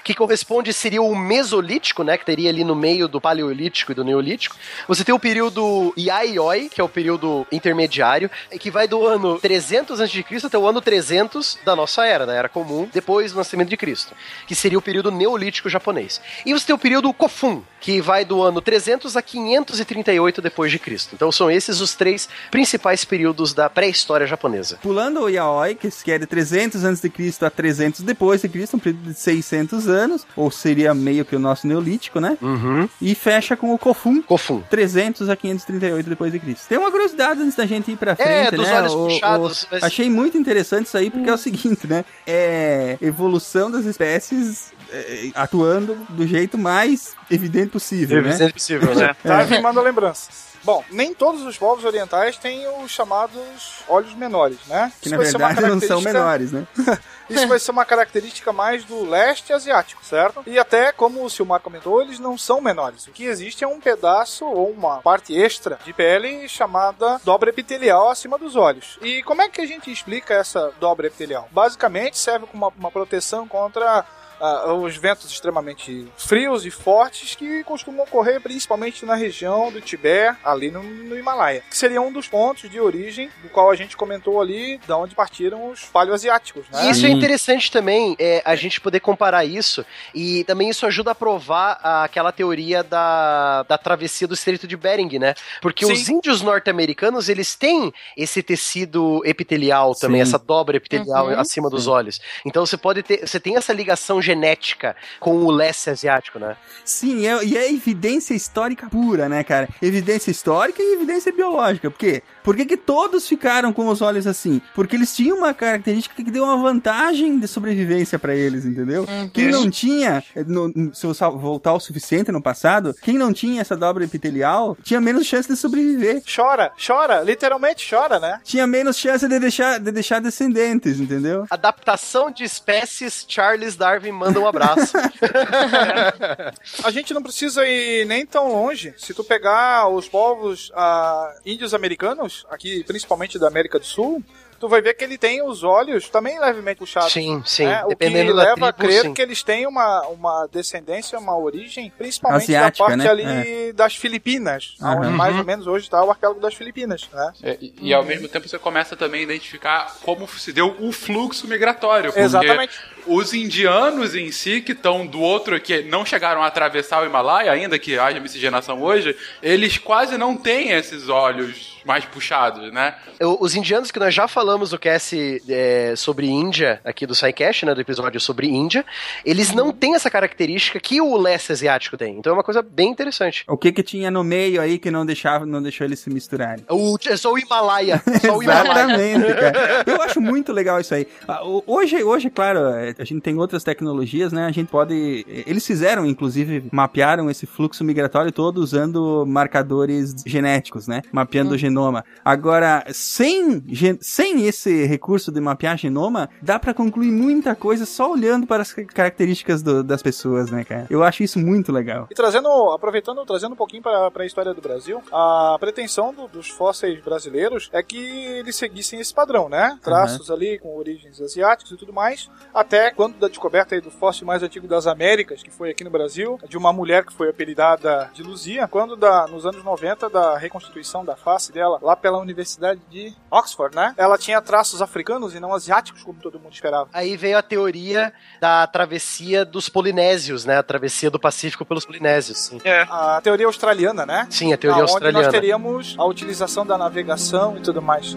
que corresponde, seria o Mesolítico, né, que teria ali no meio do Paleolítico e do Neolítico. Você tem o período Yaioi, que é o período intermediário, que vai do ano 300 a.C. até o ano 300 da nossa era, da Era Comum, depois do nascimento de Cristo, que seria o período Neolítico japonês. E você tem o período Kofun, que vai do ano 300 a 538 depois de Cristo. Então são esses os três principais períodos da pré-história japonesa. Pulando o Yaoi, que é de 300 antes de Cristo a 300 depois de Cristo, um período de 600 anos, ou seria meio que o nosso neolítico, né? Uhum. E fecha com o Kofun, Kofun. 300 a 538 depois de Cristo. Tem uma curiosidade antes da gente ir pra frente, dos né? olhos O- o- puxados, mas- Achei muito interessante isso aí, porque é o seguinte, né? É evolução das espécies é, atuando do jeito mais evidente possível, né? É possível, né? Tá me manda lembranças. Bom, nem todos os povos orientais têm os chamados olhos menores, né? Que Isso na verdade não são característica- menores, né? Isso vai ser uma característica mais do leste asiático, certo? E até, como o Silmar comentou, eles não são menores. O que existe é um pedaço ou uma parte extra de pele chamada dobra epitelial acima dos olhos. E como é que a gente explica essa dobra epitelial? Basicamente serve como uma, uma proteção contra ah, os ventos extremamente frios e fortes que costumam ocorrer principalmente na região do Tibete, ali no, no Himalaia, que seria um dos pontos de origem do qual a gente comentou ali, da onde partiram os paleoasiáticos, né? Isso é interessante também, é, a gente poder comparar isso, e também isso ajuda a provar a- aquela teoria da, da travessia do Estreito de Bering, né? Porque Sim. os índios norte-americanos, eles têm esse tecido epitelial também, Sim. essa dobra epitelial Uhum. acima dos olhos. Então você pode ter, você tem essa ligação genética com o leste asiático, né? Sim, é- e é evidência histórica pura, né, cara? Evidência histórica e evidência biológica. Por quê? Por que, que todos ficaram com os olhos assim? Porque eles tinham uma característica que deu uma vantagem de sobrevivência pra eles, entendeu? Quem não tinha, no- se eu voltar o suficiente no passado, quem não tinha essa dobra epitelial tinha menos chance de sobreviver. Chora, chora, literalmente chora, né? Tinha menos chance de deixar, de deixar descendentes, entendeu? Adaptação de espécies, Charles Darwin manda um abraço. A gente não precisa ir nem tão longe. Se tu pegar os povos ah, índios americanos, aqui principalmente da América do Sul, tu vai ver que ele tem os olhos também levemente puxados. sim, sim. né? O que Dependendo da leva a tribo, crer sim. que eles têm uma, uma descendência, uma origem, principalmente Asiática, da parte né? ali das Filipinas, Aham. onde mais Uhum. ou menos hoje está o arquipélago das Filipinas, né? É, e, e ao mesmo tempo você começa também a identificar como se deu o fluxo migratório. Porque Exatamente. Os indianos em si, que estão do outro, que não chegaram a atravessar o Himalaia, ainda que haja miscigenação hoje, eles quase não têm esses olhos mais puxados, né? Os indianos que nós já falamos no cast é, sobre Índia, aqui do SciCast, né, do episódio sobre Índia, eles não têm essa característica que o leste asiático tem. Então é uma coisa bem interessante. O que que tinha no meio aí que não deixava, não deixou eles se misturarem? O, é só o Himalaia. Só o Himalaia. Exatamente, cara. Eu acho muito legal isso aí. Ah, o- Hoje, hoje, claro, é, a gente tem outras tecnologias, né? A gente pode. Eles fizeram, inclusive, mapearam esse fluxo migratório todo usando marcadores genéticos, né? Mapeando o genoma. Agora, sem, sem esse recurso de mapear genoma, dá pra concluir muita coisa só olhando para as ca- características do- das pessoas, né, cara? Eu acho isso muito legal. E trazendo, aproveitando, trazendo um pouquinho para a história do Brasil, a pretensão do- dos fósseis brasileiros é que eles seguissem esse padrão, né? Traços ali com origens asiáticas e tudo mais, até quando da descoberta aí do fóssil mais antigo das Américas, que foi aqui no Brasil, de uma mulher que foi apelidada de Luzia, quando da, nos anos 90 da reconstituição da face dela, lá pela Universidade de Oxford, né? Ela tinha traços africanos e não asiáticos, como todo mundo esperava. Aí veio a teoria da travessia dos polinésios, né? A travessia do Pacífico pelos polinésios. Sim, É. A teoria australiana, né? Sim a teoria Onde australiana. nós teríamos a utilização da navegação e tudo mais.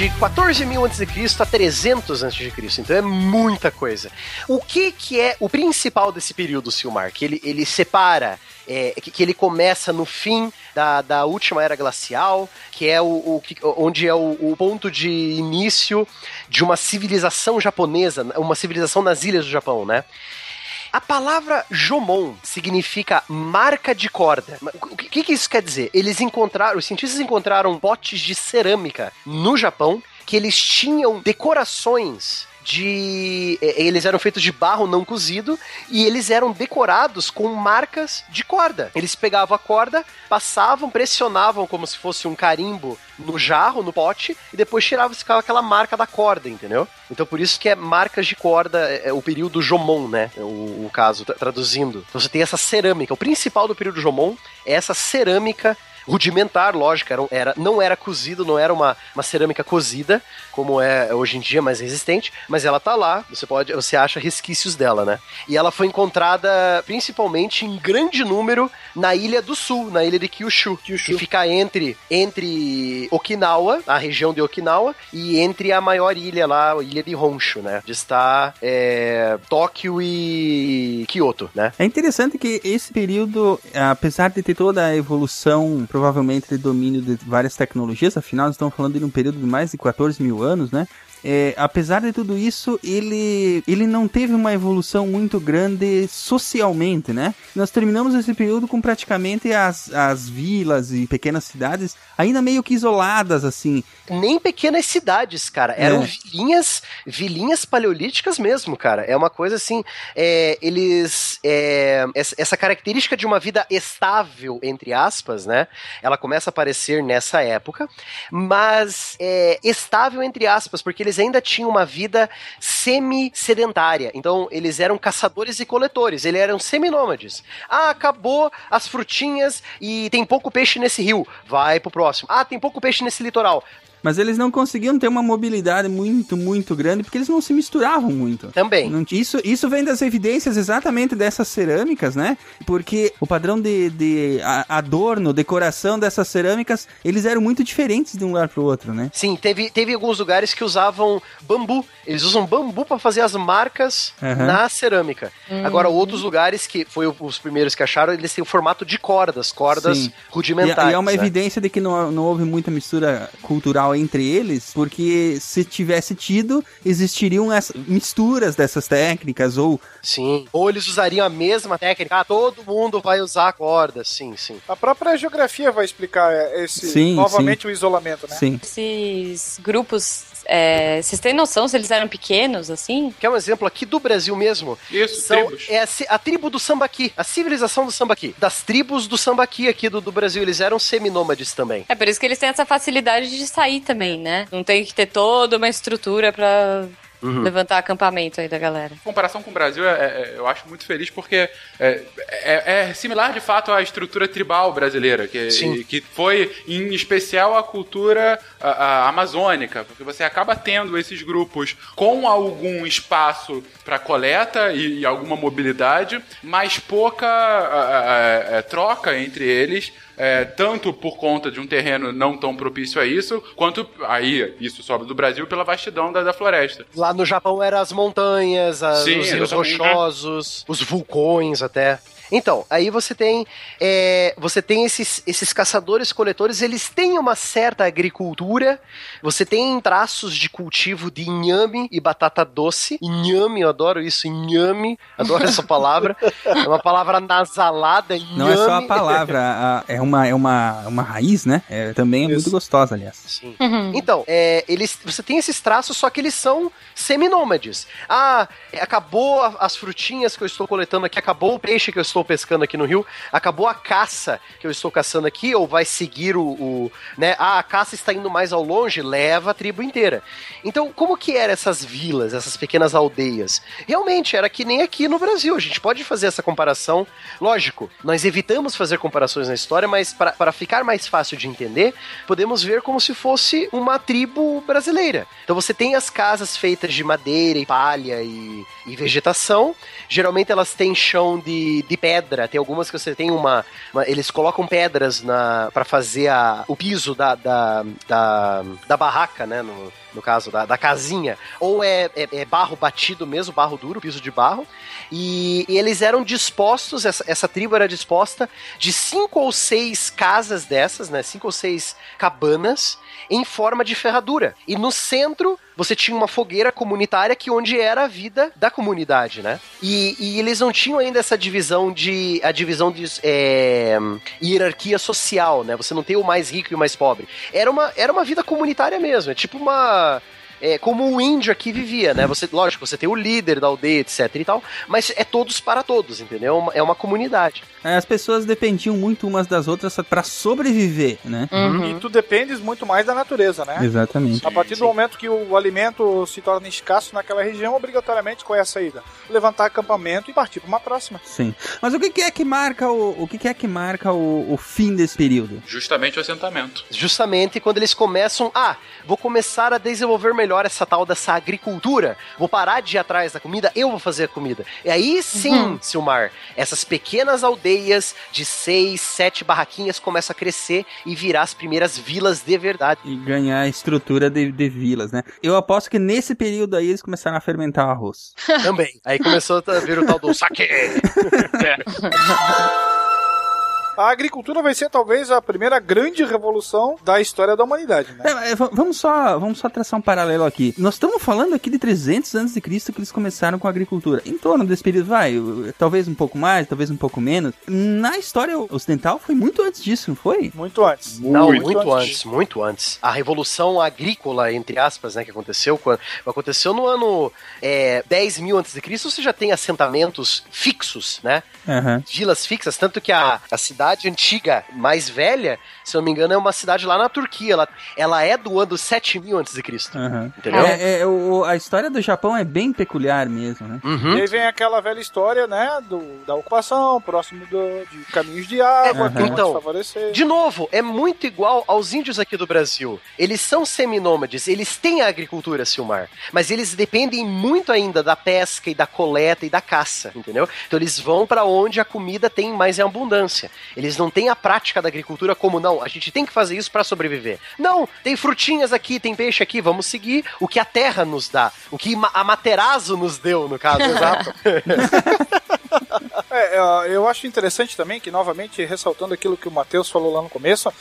De 14.000 a.C. a 300 a.C. Então é muita coisa. O que que é o principal desse período, Silmar? Que ele, ele separa, é, que, que ele começa no fim da, da última era glacial, que é o, o que- onde é o, o ponto de início de uma civilização japonesa, uma civilização nas ilhas do Japão, né? A palavra Jomon significa marca de corda. O que, que isso quer dizer? Eles encontraram, os cientistas encontraram potes de cerâmica no Japão que eles tinham decorações de. eh, Eles eram feitos de barro não cozido e eles eram decorados com marcas de corda. Eles pegavam a corda, passavam, pressionavam como se fosse um carimbo no jarro, no pote, e depois tiravam ficava aquela marca da corda, entendeu? Então por isso que é marcas de corda, é, é o período Jomon, né? O, o caso, tra- traduzindo. Então você tem essa cerâmica. O principal do período Jomon é essa cerâmica rudimentar, lógico, era, era- não era cozido, não era uma, uma cerâmica cozida, como é hoje em dia, mais resistente, mas ela tá lá, você pode, você acha resquícios dela, né? E ela foi encontrada principalmente em grande número na ilha do sul, na ilha de Kyushu, que fica entre, entre Okinawa, a região de Okinawa, e entre a maior ilha lá, a ilha de Honshu, né? Onde está é, Tóquio e Kyoto, né? É interessante que esse período, apesar de ter toda a evolução, provavelmente de domínio de várias tecnologias, afinal estamos falando de um período de mais de 14 mil anos, né? É, apesar de tudo isso, ele, ele não teve uma evolução muito grande socialmente, né? Nós terminamos esse período com praticamente as, as vilas e pequenas cidades ainda meio que isoladas, assim. Nem pequenas cidades, cara. Eram É. vilinhas, vilinhas paleolíticas mesmo, cara. É uma coisa assim. é, eles. é, essa, essa característica de uma vida estável, entre aspas, né? Ela começa a aparecer nessa época, mas é, estável, entre aspas, porque eles ainda tinham uma vida semi-sedentária. Então, eles eram caçadores e coletores, eles eram seminômades. Ah, acabou as frutinhas e tem pouco peixe nesse rio. Vai pro próximo. Ah, tem pouco peixe nesse litoral. Mas eles não conseguiam ter uma mobilidade muito, muito grande porque eles não se misturavam muito. Também. Não- Isso, isso vem das evidências exatamente dessas cerâmicas, né? Porque o padrão de, de adorno, decoração dessas cerâmicas, eles eram muito diferentes de um lugar pro outro, né? Sim, teve, teve alguns lugares que usavam bambu. Eles usam bambu para fazer as marcas Aham. na cerâmica. Hum. Agora, outros lugares que foi os primeiros que acharam, eles têm o formato de cordas, cordas Sim. E, rudimentares. e é uma né? evidência de que não, não houve muita mistura cultural entre eles, porque se tivesse tido, existiriam as misturas dessas técnicas, ou Sim. Ou eles usariam a mesma técnica. Ah, todo mundo vai usar cordas. Sim, sim. A própria geografia vai explicar é, esse Sim, novamente o isolamento, né? sim. Esses grupos, é, vocês têm noção se eles eram pequenos, assim? Quer um exemplo aqui do Brasil mesmo? Isso, São, tribos. é a, a tribo do Sambaqui, a civilização do Sambaqui. Das tribos do Sambaqui aqui do, do Brasil, eles eram seminômades também. É por isso que eles têm essa facilidade de sair também, né? Não tem que ter toda uma estrutura pra Uhum. levantar acampamento aí da galera. Em comparação com o Brasil, é- é- eu acho muito feliz porque é, é- é similar de fato à estrutura tribal brasileira, que, Sim. que foi em especial a cultura a- a amazônica, porque você acaba tendo esses grupos com algum espaço para coleta e, e alguma mobilidade, mas pouca a- a- a- troca entre eles. É, tanto por conta de um terreno não tão propício a isso, quanto aí, isso sobe do Brasil, pela vastidão da, da floresta. Lá no Japão eram as montanhas, as- Sim, os rios rochosos, os vulcões até. Então, aí você tem é, você tem esses, esses caçadores-coletores, eles têm uma certa agricultura, você tem traços de cultivo de inhame e batata doce. Inhame, eu adoro isso, inhame, adoro essa palavra. É uma palavra nasalada, inhame. Não é só a palavra, a- é, uma, é uma, uma raiz, né? É, também é muito Isso. gostosa, aliás. Sim. Então, é, eles, você tem esses traços, só que eles são seminômades. Ah, acabou as frutinhas que eu estou coletando aqui, acabou o peixe que eu estou pescando aqui no rio, acabou a caça que eu estou caçando aqui, ou vai seguir o, o, né? Ah, a caça está indo mais ao longe, leva a tribo inteira. Então, como que eram essas vilas, essas pequenas aldeias? Realmente, era que nem aqui no Brasil. A gente pode fazer essa comparação. Lógico, nós evitamos fazer comparações na história, mas para- ficar mais fácil de entender, podemos ver como se fosse uma tribo brasileira. Então você tem as casas feitas de madeira e palha e, e vegetação. Geralmente elas têm chão de, de. Tem algumas que você tem uma. uma- eles colocam pedras na para fazer a, o piso da, da, da, da barraca, né? No, no caso da, da casinha. Ou é, é, é barro batido mesmo, barro duro, piso de barro. E, e eles eram dispostos, essa, essa tribo era disposta de cinco ou seis casas dessas, né? Cinco ou seis cabanas em forma de ferradura. E no centro você tinha uma fogueira comunitária que onde era a vida da comunidade, né? E, e eles não tinham ainda essa divisão de a divisão de é, hierarquia social, né? Você não tem o mais rico e o mais pobre. Era uma, era uma vida comunitária mesmo. É tipo uma é, como o índio aqui vivia, né? Você, lógico, você tem o líder da aldeia, etc e tal, mas é todos para todos, entendeu? É uma- É uma comunidade. É, As pessoas dependiam muito umas das outras pra sobreviver, né? Uhum. E tu dependes muito mais da natureza, né? Exatamente. A partir do momento que o alimento se torna escasso naquela região, obrigatoriamente qual é a saída? Levantar acampamento e partir para uma próxima. Sim. Mas o que é que marca o, o que que é que marca o, o fim desse período? Justamente o assentamento. Justamente quando eles começam, ah, vou começar a desenvolver melhor essa tal dessa agricultura, vou parar de ir atrás da comida, eu vou fazer a comida. E aí sim, Uhum. Silmar, essas pequenas aldeias de seis, sete barraquinhas começam a crescer e virar as primeiras vilas de verdade. E ganhar a estrutura de, de vilas, né? Eu aposto que nesse período aí eles começaram a fermentar o arroz. Também. Aí começou a vir o tal do saque. a agricultura vai ser talvez a primeira grande revolução da história da humanidade, né? É, é, vamos só, vamos só traçar um paralelo aqui. Nós estamos falando aqui de 300 anos de Cristo que eles começaram com a agricultura. Em torno desse período, vai, talvez um pouco mais, talvez um pouco menos. Na história ocidental foi muito antes disso, não foi? Muito antes. Não, Muito muito, antes. antes. muito antes. A revolução agrícola, entre aspas, né, que aconteceu, quando, aconteceu no ano é, 10 mil antes de Cristo, você já tem assentamentos fixos, né? Aham. Vilas fixas, tanto que a, a cidade antiga, mais velha, se eu não me engano, é uma cidade lá na Turquia. Ela, ela é do ano 7 mil antes de Cristo. Aham. Entendeu? É, é, o- a história do Japão é bem peculiar mesmo, né? Uhum. E aí vem aquela velha história, né, do, da ocupação, próximo do, de caminhos de água, vão Então. De novo, é muito igual aos índios aqui do Brasil. Eles são seminômades, eles têm a agricultura, Silmar, mas eles dependem muito ainda da pesca e da coleta e da caça, entendeu? Então eles vão pra onde a comida tem mais em abundância. Eles não têm a prática da agricultura como não, a gente tem que fazer isso pra sobreviver. Não, tem frutinhas aqui, tem peixe aqui, vamos seguir o que a terra nos dá, o que a Materazo nos deu, no caso, exato. É, eu acho interessante também que, novamente, ressaltando aquilo que o Matheus falou lá no começo,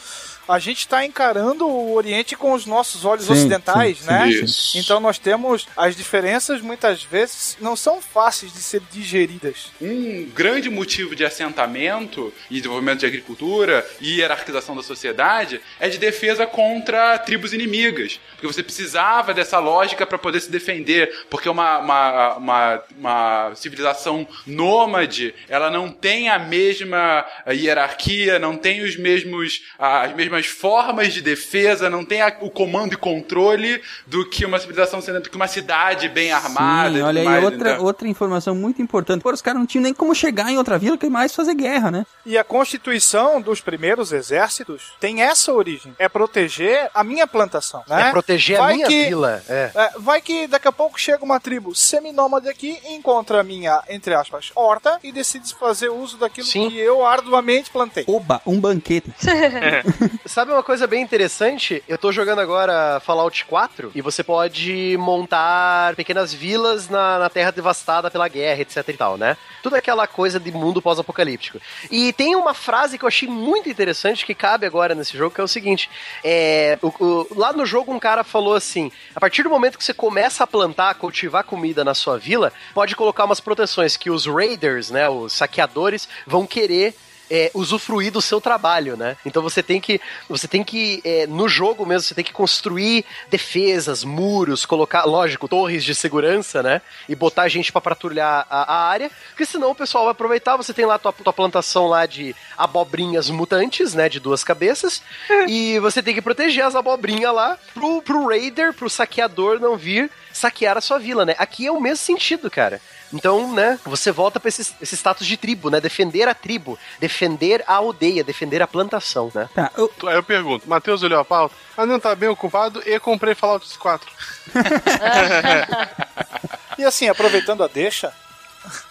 a gente está encarando o Oriente com os nossos olhos Sim, ocidentais, sim, né? Isso. Então nós temos as diferenças muitas vezes não são fáceis de ser digeridas. Um grande motivo de assentamento e desenvolvimento de agricultura e hierarquização da sociedade é de defesa contra tribos inimigas. Porque você precisava dessa lógica para poder se defender. Porque uma, uma, uma, uma civilização nômade, ela não tem a mesma hierarquia, não tem os mesmos, as mesmas formas de defesa, não tem a- o comando e controle do que uma civilização sendo que uma cidade bem armada. Sim, olha aí, mais, outra, então. outra informação muito importante. Pô, os caras não tinham nem como chegar em outra vila que mais fazer guerra, né? E a constituição dos primeiros exércitos tem essa origem: é proteger a minha plantação, né? É proteger a Vai minha que- vila. É. É, vai que daqui a pouco chega uma tribo seminômade aqui, encontra a minha, entre aspas, horta e decide fazer uso daquilo Sim. que eu arduamente plantei. Oba, um banquete. Sabe uma coisa bem interessante? Eu tô jogando agora Fallout 4 e você pode montar pequenas vilas na, na terra devastada pela guerra, etc e tal, né? Tudo aquela coisa de mundo pós-apocalíptico. E tem uma frase que eu achei muito interessante que cabe agora nesse jogo, que é o seguinte: é, o- o- lá no jogo um cara falou assim: a partir do momento que você começa a plantar, cultivar comida na sua vila, pode colocar umas proteções que os raiders, né, os saqueadores, vão querer é, usufruir do seu trabalho, né? Então você tem que, você tem que é, no jogo mesmo, você tem que construir defesas, muros, colocar, lógico, torres de segurança, né? E botar gente pra patrulhar a, a área, porque senão o pessoal vai aproveitar. Você tem lá tua, tua plantação lá de abobrinhas mutantes, né? De duas cabeças, e você tem que proteger as abobrinhas lá pro, pro raider, pro saqueador não vir saquear a sua vila, né? Aqui é o mesmo sentido, cara. Então, né, você volta pra esse, esse status de tribo, né? Defender a tribo, defender a aldeia, defender a plantação, né? Tá, eu, Aí eu pergunto, Matheus olhou a pauta? Ah, não, tá bem ocupado e comprei Fallout 4. E assim, aproveitando a deixa,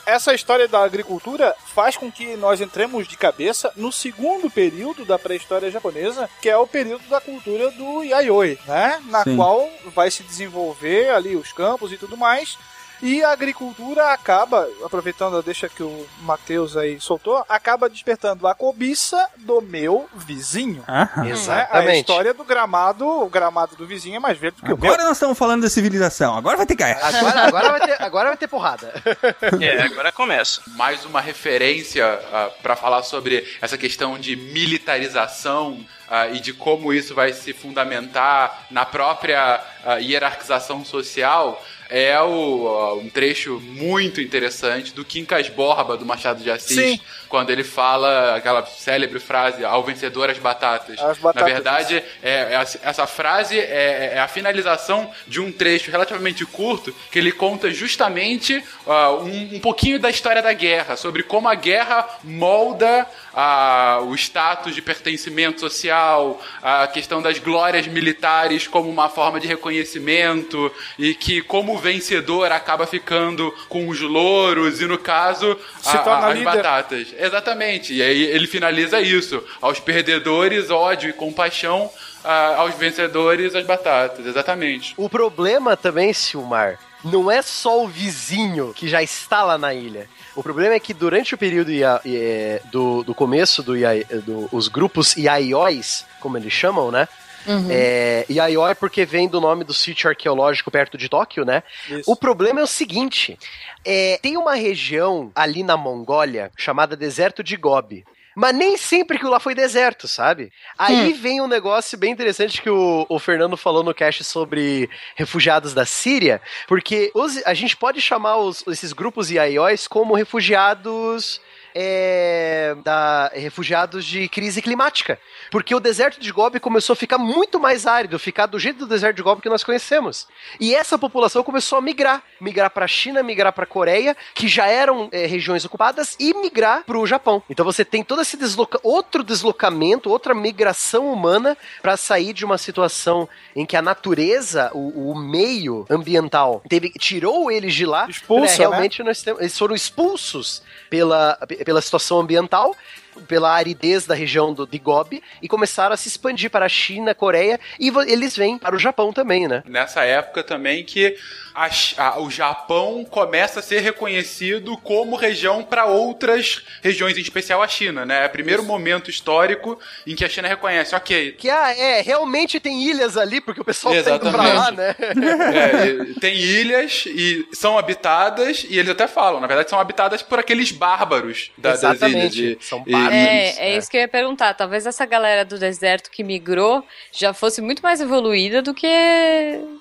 essa história da agricultura faz com que nós entremos de cabeça no segundo período da pré-história japonesa, que é o período da cultura do Yayoi, né? Na Sim. qual vai se desenvolver ali os campos e tudo mais. E a agricultura acaba, aproveitando a deixa que o Matheus aí soltou, acaba despertando a cobiça do meu vizinho. aham. né? A Exatamente. história do gramado, o gramado do vizinho é mais verde do que o meu. Agora nós estamos falando da civilização. Agora vai ter guerra. Agora, agora, vai ter, agora vai ter porrada. É, agora começa. mais uma referência para falar sobre essa questão de militarização ah, e de como isso vai se fundamentar na própria ah, hierarquização social é o, um trecho muito interessante do Quincas Borba do Machado de Assis, Sim. quando ele fala aquela célebre frase ao vencedor as batatas. As batatas. Na verdade, é, é essa frase é, é a finalização de um trecho relativamente curto que ele conta justamente ah, um, um pouquinho da história da guerra, sobre como a guerra molda ah, o status de pertencimento social, a questão das glórias militares como uma forma de reconhecimento e que como vencedor acaba ficando com os louros e no caso Se a- torna a- as líder. batatas. Exatamente. E aí ele finaliza isso. Aos perdedores, ódio e compaixão. ah, aos vencedores, as batatas. Exatamente. O problema também, Silmar, não é só o vizinho que já está lá na ilha. O problema é que durante o período ia- eh, do, do começo dos do, os grupos Iaióis, como eles chamam, né? Uhum. É, Iaió é porque vem do nome do sítio arqueológico perto de Tóquio, né? Isso. O problema é o seguinte: é, tem uma região ali na Mongólia chamada Deserto de Gobi. Mas nem sempre aquilo lá foi deserto, sabe? Aí vem um negócio bem interessante que o, o Fernando falou no cast sobre refugiados da Síria, porque os- a gente pode chamar os- esses grupos IAIOs como refugiados. É, da, refugiados de crise climática. Porque o deserto de Gobi começou a ficar muito mais árido, ficar do jeito do deserto de Gobi que nós conhecemos. E essa população começou a migrar. Migrar para a China, migrar para a Coreia, que já eram é, regiões ocupadas, e migrar para o Japão. Então você tem todo esse desloca outro deslocamento, outra migração humana para sair de uma situação em que a natureza, o, o meio ambiental, teve, tirou eles de lá. Expulsa, É, realmente nós temos, eles foram expulsos pela, pela situação ambiental. Pela aridez da região do, de Gobi e começaram a se expandir para a China, Coreia e eles vêm para o Japão também, né? Nessa época também que a a- o Japão começa a ser reconhecido como região para outras regiões, em especial a China, né? É o primeiro momento histórico em que a China reconhece, ok, Que ah, é, realmente tem ilhas ali, porque o pessoal tá indo pra Exatamente. lá, né? É, tem ilhas e são habitadas, e eles até falam, na verdade, são habitadas por aqueles bárbaros da, das ilhas. E- São e- bárbaros. É, é isso que eu ia perguntar. Talvez essa galera do deserto que migrou já fosse muito mais evoluída do que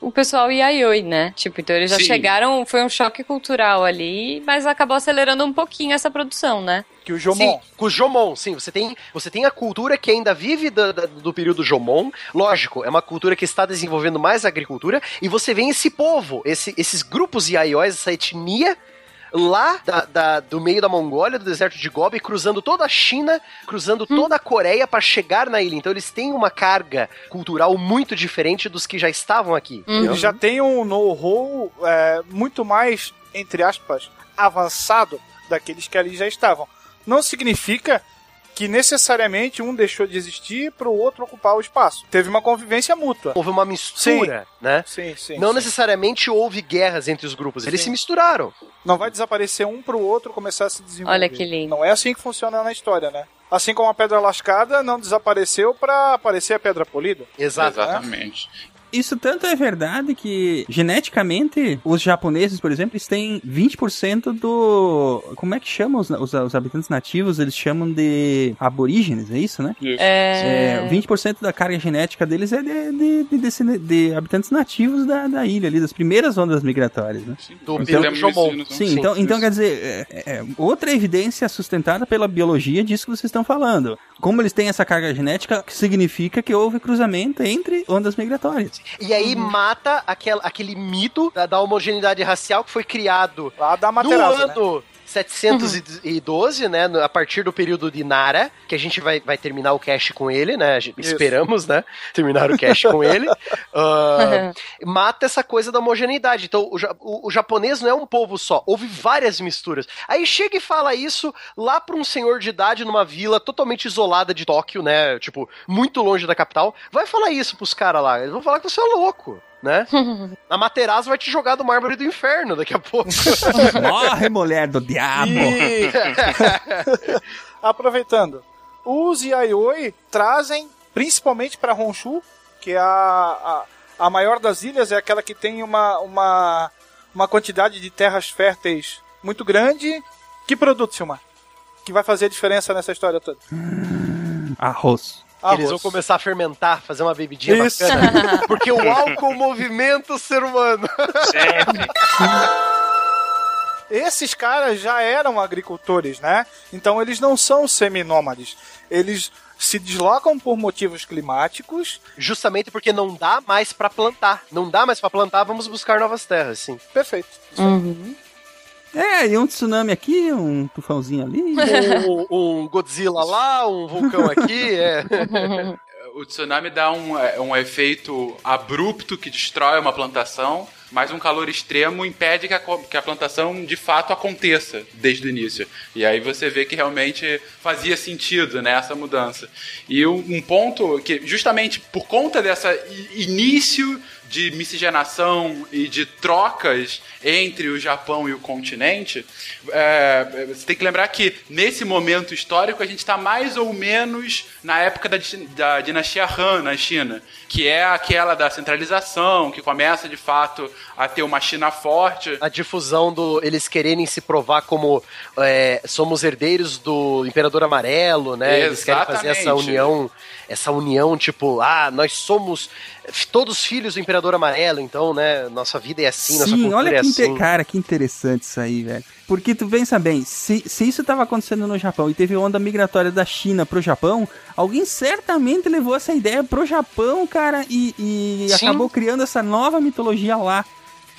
o pessoal Iaioi, né? Tipo, então eles já Sim. chegaram, foi um choque cultural ali, mas acabou acelerando um pouquinho essa produção, né? Que o Jomon. Sim, com o Jomon, sim. Você tem, você tem a cultura que ainda vive da- da- do período Jomon. Lógico, é uma cultura que está desenvolvendo mais a agricultura. E você vê esse povo, esse- esses grupos Iaiós, essa etnia lá da- da- do meio da Mongólia, do deserto de Gobi, cruzando toda a China, cruzando toda a Coreia para chegar na ilha. Então eles têm uma carga cultural muito diferente dos que já estavam aqui. Uhum. entendeu? Ele já tem um know-how é, muito mais, entre aspas, avançado daqueles que ali já estavam. Não significa que necessariamente um deixou de existir para o outro ocupar o espaço. Teve uma convivência mútua. Houve uma mistura, né? Sim, sim. Não sim. necessariamente houve guerras entre os grupos, eles Sim. se misturaram. Não vai desaparecer um para o outro começar a se desenvolver. Olha que lindo. Não é assim que funciona na história, né? Assim como a pedra lascada não desapareceu para aparecer a pedra polida. Exato. Exatamente. Isso tanto é verdade que, geneticamente, os japoneses, por exemplo, eles têm 20% do. Como é que chamam os, os, os habitantes nativos? Eles chamam de aborígenes, é isso, né? É... É, 20% da carga genética deles é de, de, de, de habitantes nativos da, da ilha, ali, das primeiras ondas migratórias, né? Do Jomon. isso, não? Sim, Sim, então, então isso. quer dizer, é, é, outra evidência sustentada pela biologia disso que vocês estão falando. Como eles têm essa carga genética, significa que houve cruzamento entre ondas migratórias. E aí mata aquel, aquele mito da, da homogeneidade racial que foi criado Lá da no Materasa, né? Ano 712, né? no- A partir do período de Nara, que a gente vai, vai terminar o cast com ele, né? Isso. esperamos, né? Terminar o cast com ele. Ah, mata essa coisa da homogeneidade. Então, o, o- o japonês não é um povo só, houve várias misturas. Aí chega e fala isso lá pra um senhor de idade numa vila totalmente isolada de Tóquio, né? Tipo, muito longe da capital. Vai falar isso pros caras lá. Eles vão falar que você é louco. Né? A Materazzo vai te jogar do mármore do inferno daqui a pouco. Morre, mulher do diabo! E... Aproveitando, os Yayoi trazem, principalmente para Honshu, que é a, a, a maior das ilhas, é aquela que tem uma, uma, uma quantidade de terras férteis muito grande. Que produto, Silmar? Que vai fazer a diferença nessa história toda? Arroz. Arroz. Eles vão começar a fermentar, fazer uma bebidinha Isso. bacana. Porque o álcool movimenta o ser humano. Sempre. Esses caras já eram agricultores, né? Então eles não são seminômades. Eles se deslocam por motivos climáticos. Justamente porque não dá mais pra plantar. Não dá mais pra plantar, vamos buscar novas terras, sim. Perfeito. Uhum. É, e um tsunami aqui, um tufãozinho ali. Um, um Godzilla lá, um vulcão aqui, é. O tsunami dá um, é, um efeito abrupto que destrói uma plantação, mas um calor extremo impede que a, que a plantação de fato aconteça desde o início. E aí você vê que realmente fazia sentido né, essa mudança. E um, um ponto que, justamente por conta desse início de miscigenação e de trocas entre o Japão e o continente, é, você tem que lembrar que nesse momento histórico a gente está mais ou menos na época da, da dinastia Han na China, que é aquela da centralização, que começa de fato a ter uma China forte. A difusão do eles quererem se provar como é, somos herdeiros do Imperador Amarelo, né? Eles querem fazer essa união, essa união tipo, ah, nós somos todos filhos do Imperador Amarelo, então, né? Nossa vida é assim, Sim, nossa cultura olha é que assim. inte- cara, que interessante isso aí, velho. Porque tu pensa bem, se, se isso tava acontecendo no Japão e teve onda migratória da China pro Japão, alguém certamente levou essa ideia pro Japão, cara, e, e acabou criando essa nova mitologia lá.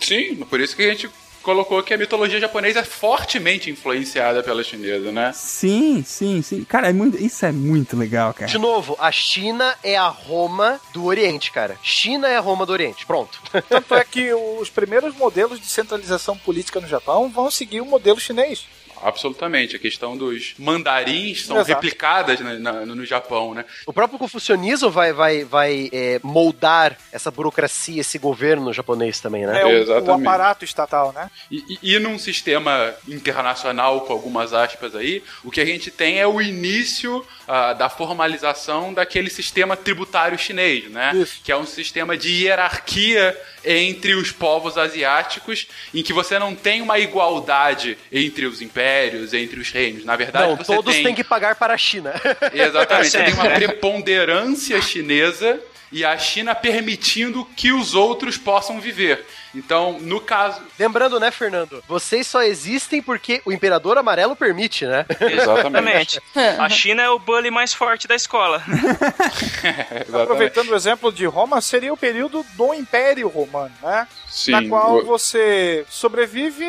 Sim, por isso que a gente colocou que a mitologia japonesa é fortemente influenciada pela chinesa, né? Sim, sim, sim. Cara, é muito, isso é muito legal, cara. De novo, a China é a Roma do Oriente, cara. China é a Roma do Oriente. Pronto. Tanto é que os primeiros modelos de centralização política no Japão vão seguir o modelo chinês. Absolutamente. A questão dos mandarins são Exato. replicadas na- na- no Japão, né? O próprio confucionismo vai, vai, vai é, moldar essa burocracia, esse governo japonês também, né? É o, o Exatamente. aparato estatal, né? E, e, e num sistema internacional, com algumas aspas aí, o que a gente tem é o início ah, da formalização daquele sistema tributário chinês, né? Isso. Que é um sistema de hierarquia entre os povos asiáticos, em que você não tem uma igualdade entre os impérios, entre os reinos. Na verdade, Não, você todos tem... têm que pagar para a China. Exatamente, você tem uma Certo. preponderância chinesa e a China permitindo que os outros possam viver. Então, no caso. Lembrando, né, Fernando? Vocês só existem porque o Imperador Amarelo permite, né? Exatamente. A China é o bully mais forte da escola. Exatamente. Aproveitando o exemplo de Roma, seria o período do Império Romano, né? Sim, na qual o- você sobrevive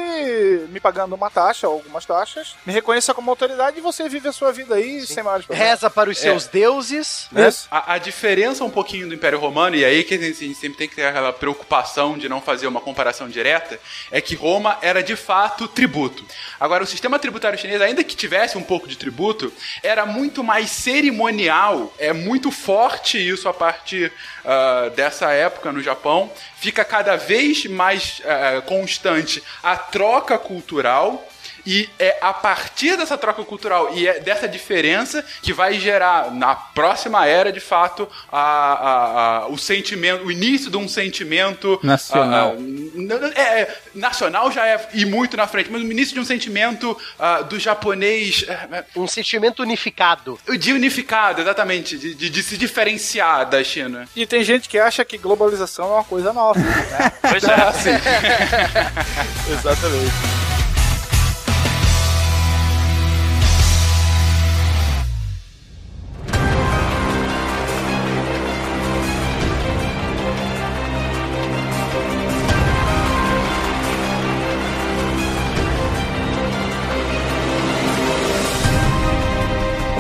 me pagando uma taxa, algumas taxas, me reconheça como autoridade e você vive a sua vida aí sem maiores problemas. Reza para os seus deuses, né? Isso. A, a diferença um pouquinho do Império Romano, e aí que a gente sempre tem que ter aquela preocupação de não fazer uma comparação direta, é que Roma era de fato tributo. Agora, o sistema tributário chinês, ainda que tivesse um pouco de tributo, era muito mais cerimonial, é muito forte isso a partir ah, dessa época no Japão. Fica cada vez mais ah, constante a troca cultural. E é a partir dessa troca cultural e é dessa diferença que vai gerar na próxima era, de fato, a, a- a- o sentimento, o início de um sentimento Nacional. n- é, é, nacional já é e muito na frente, mas o início de um sentimento do japonês é, Um sentimento unificado. é, de unificado, exatamente, de, de- de se diferenciar da China. E tem gente que acha que globalização é uma coisa nova, né? Pois é. Exatamente.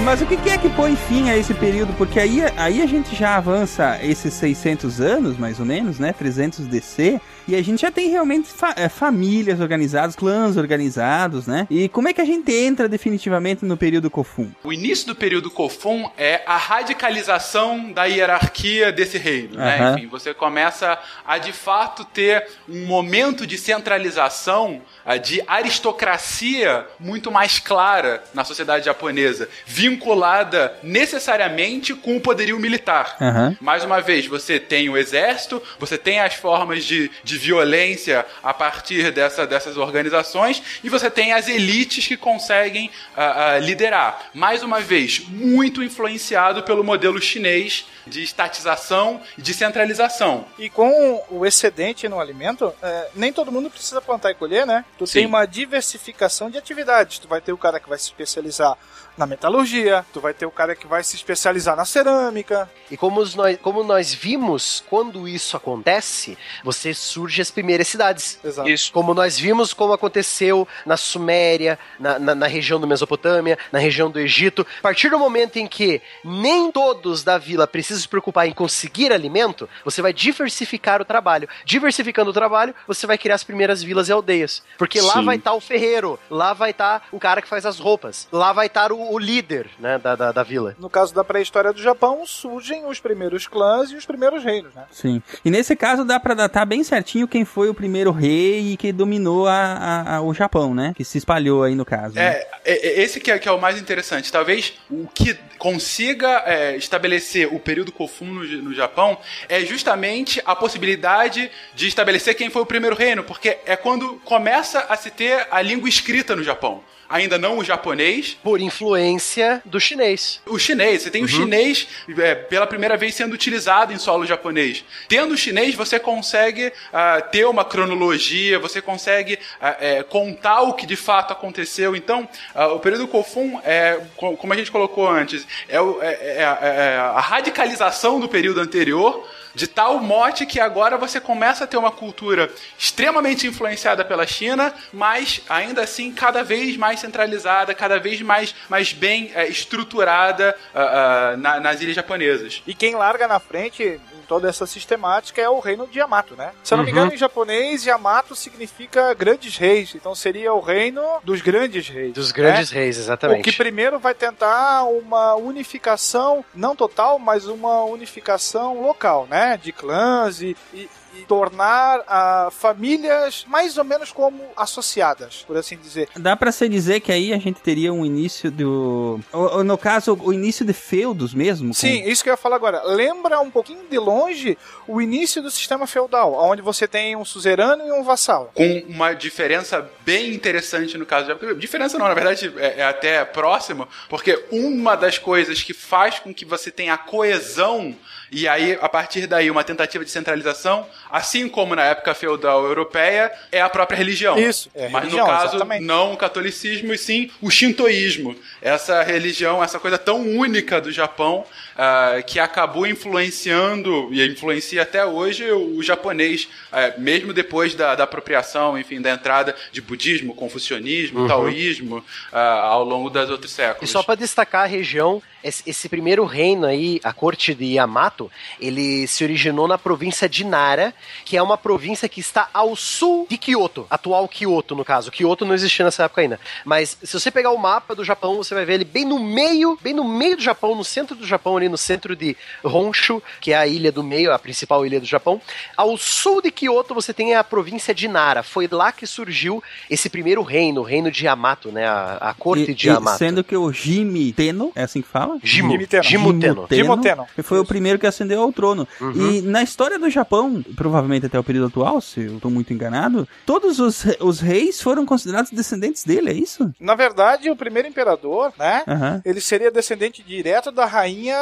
Mas o que é que põe fim a esse período? Porque aí, aí a gente já avança esses 600 anos, mais ou menos, né? 300 DC, e a gente já tem realmente fa- é, famílias organizadas, clãs organizados, né? E como é que a gente entra definitivamente no período Kofun? O início do período Kofun é a radicalização da hierarquia desse reino, né? Enfim, você começa a de fato ter um momento de centralização, de aristocracia muito mais clara na sociedade japonesa, vinculada necessariamente com o poderio militar. Aham. Mais uma vez, você tem o exército, você tem as formas de, de violência a partir dessa, dessas organizações, e você tem as elites que conseguem ah, ah, liderar. Mais uma vez, muito influenciado pelo modelo chinês de estatização e de centralização. E com o excedente no alimento, é, nem todo mundo precisa plantar e colher, né? Tu Sim. tem uma diversificação de atividades. Tu vai ter o cara que vai se especializar na metalurgia, tu vai ter o cara que vai se especializar na cerâmica. E como os nós, como nós vimos, quando isso acontece, você surge as primeiras cidades. Exato. Isso. Como nós vimos como aconteceu na Suméria, na, na, na região do Mesopotâmia, na região do Egito. A partir do momento em que nem todos da vila precisam se preocupar em conseguir alimento, você vai diversificar o trabalho. Diversificando o trabalho, você vai criar as primeiras vilas e aldeias. Porque lá Sim. vai estar o ferreiro, lá vai estar o cara que faz as roupas, lá vai estar o, o líder, né, da, da, da vila. No caso da pré-história do Japão, surgem os primeiros clãs e os primeiros reinos, né? Sim. E nesse caso dá pra datar bem certinho quem foi o primeiro rei e que dominou a, a- a- o Japão, né? Que se espalhou aí no caso. né? É, é- é esse que é, que é o mais interessante. Talvez o que consiga é, estabelecer o período Kofun no, no Japão é justamente a possibilidade de estabelecer quem foi o primeiro reino, porque é quando começa a se ter a língua escrita no Japão. Ainda não o japonês, Por influência do chinês. o chinês. Você tem o chinês é, pela primeira vez sendo utilizado em solo japonês. Tendo o chinês, você consegue ah, ter uma cronologia, você consegue é, contar o que de fato aconteceu. Então, ah, o período Kofun, é, co- como a gente colocou antes, é, o- é- é a- é a radicalização do período anterior. De tal mote que agora você começa a ter uma cultura extremamente influenciada pela China, mas ainda assim cada vez mais centralizada, cada vez mais, mais bem eh, estruturada ah, ah, na- nas ilhas japonesas. E quem larga na frente em toda essa sistemática é o reino de Yamato, né? Se eu não me engano, em japonês, Yamato significa grandes reis. Então seria o reino dos grandes reis. Dos grandes né? reis, O exatamente. que primeiro vai tentar uma unificação, não total, mas uma unificação local, né? De clãs e, e- e tornar ah, famílias mais ou menos como associadas, por assim dizer. Dá pra se dizer que aí a gente teria um início do. ou- ou no caso, o início de feudos mesmo? com- Sim, isso que eu ia falar agora. Lembra um pouquinho de longe o início do sistema feudal, onde você tem um suzerano e um vassal. Com uma diferença bem interessante no caso de Diferença não, na verdade é, é até próximo, porque uma das coisas que faz com que você tenha a coesão e aí, a partir daí, uma tentativa de centralização, assim como na época feudal europeia, é a própria religião. Isso, é Mas religião, no caso, exatamente. não o catolicismo, e sim o shintoísmo. Essa religião, essa coisa tão única do Japão, ah, que acabou influenciando, e influencia até hoje, o japonês, ah, mesmo depois da, da apropriação, enfim, da entrada de budismo, confucionismo, taoísmo, ah, ao longo das outros E séculos. só pra destacar a região, esse, esse primeiro reino aí, a corte de Yamato, ele se originou na província de Nara, que é uma província que está ao sul de Kyoto, atual Kyoto no caso. Kyoto não existia nessa época ainda. Mas se você pegar o mapa do Japão, você vai ver ele bem no meio, bem no meio do Japão, no centro do Japão, ali no centro de Honshu, que é a ilha do meio, a principal ilha do Japão. Ao sul de Kyoto você tem a província de Nara. Foi lá que surgiu esse primeiro reino, o reino de Yamato, né? A, a corte E- de e Yamato. sendo que o Jimmy Teno, é assim que fala? Jimo. Jimmy Teno. Jimo Teno. Jimo Teno. Foi o primeiro que ascendeu ao trono. Uhum. E na história do Japão, provavelmente até o período atual, se eu tô muito enganado, todos os, os reis foram considerados descendentes dele, é isso? Na verdade, o primeiro imperador, né? Aham. Ele seria descendente direto da rainha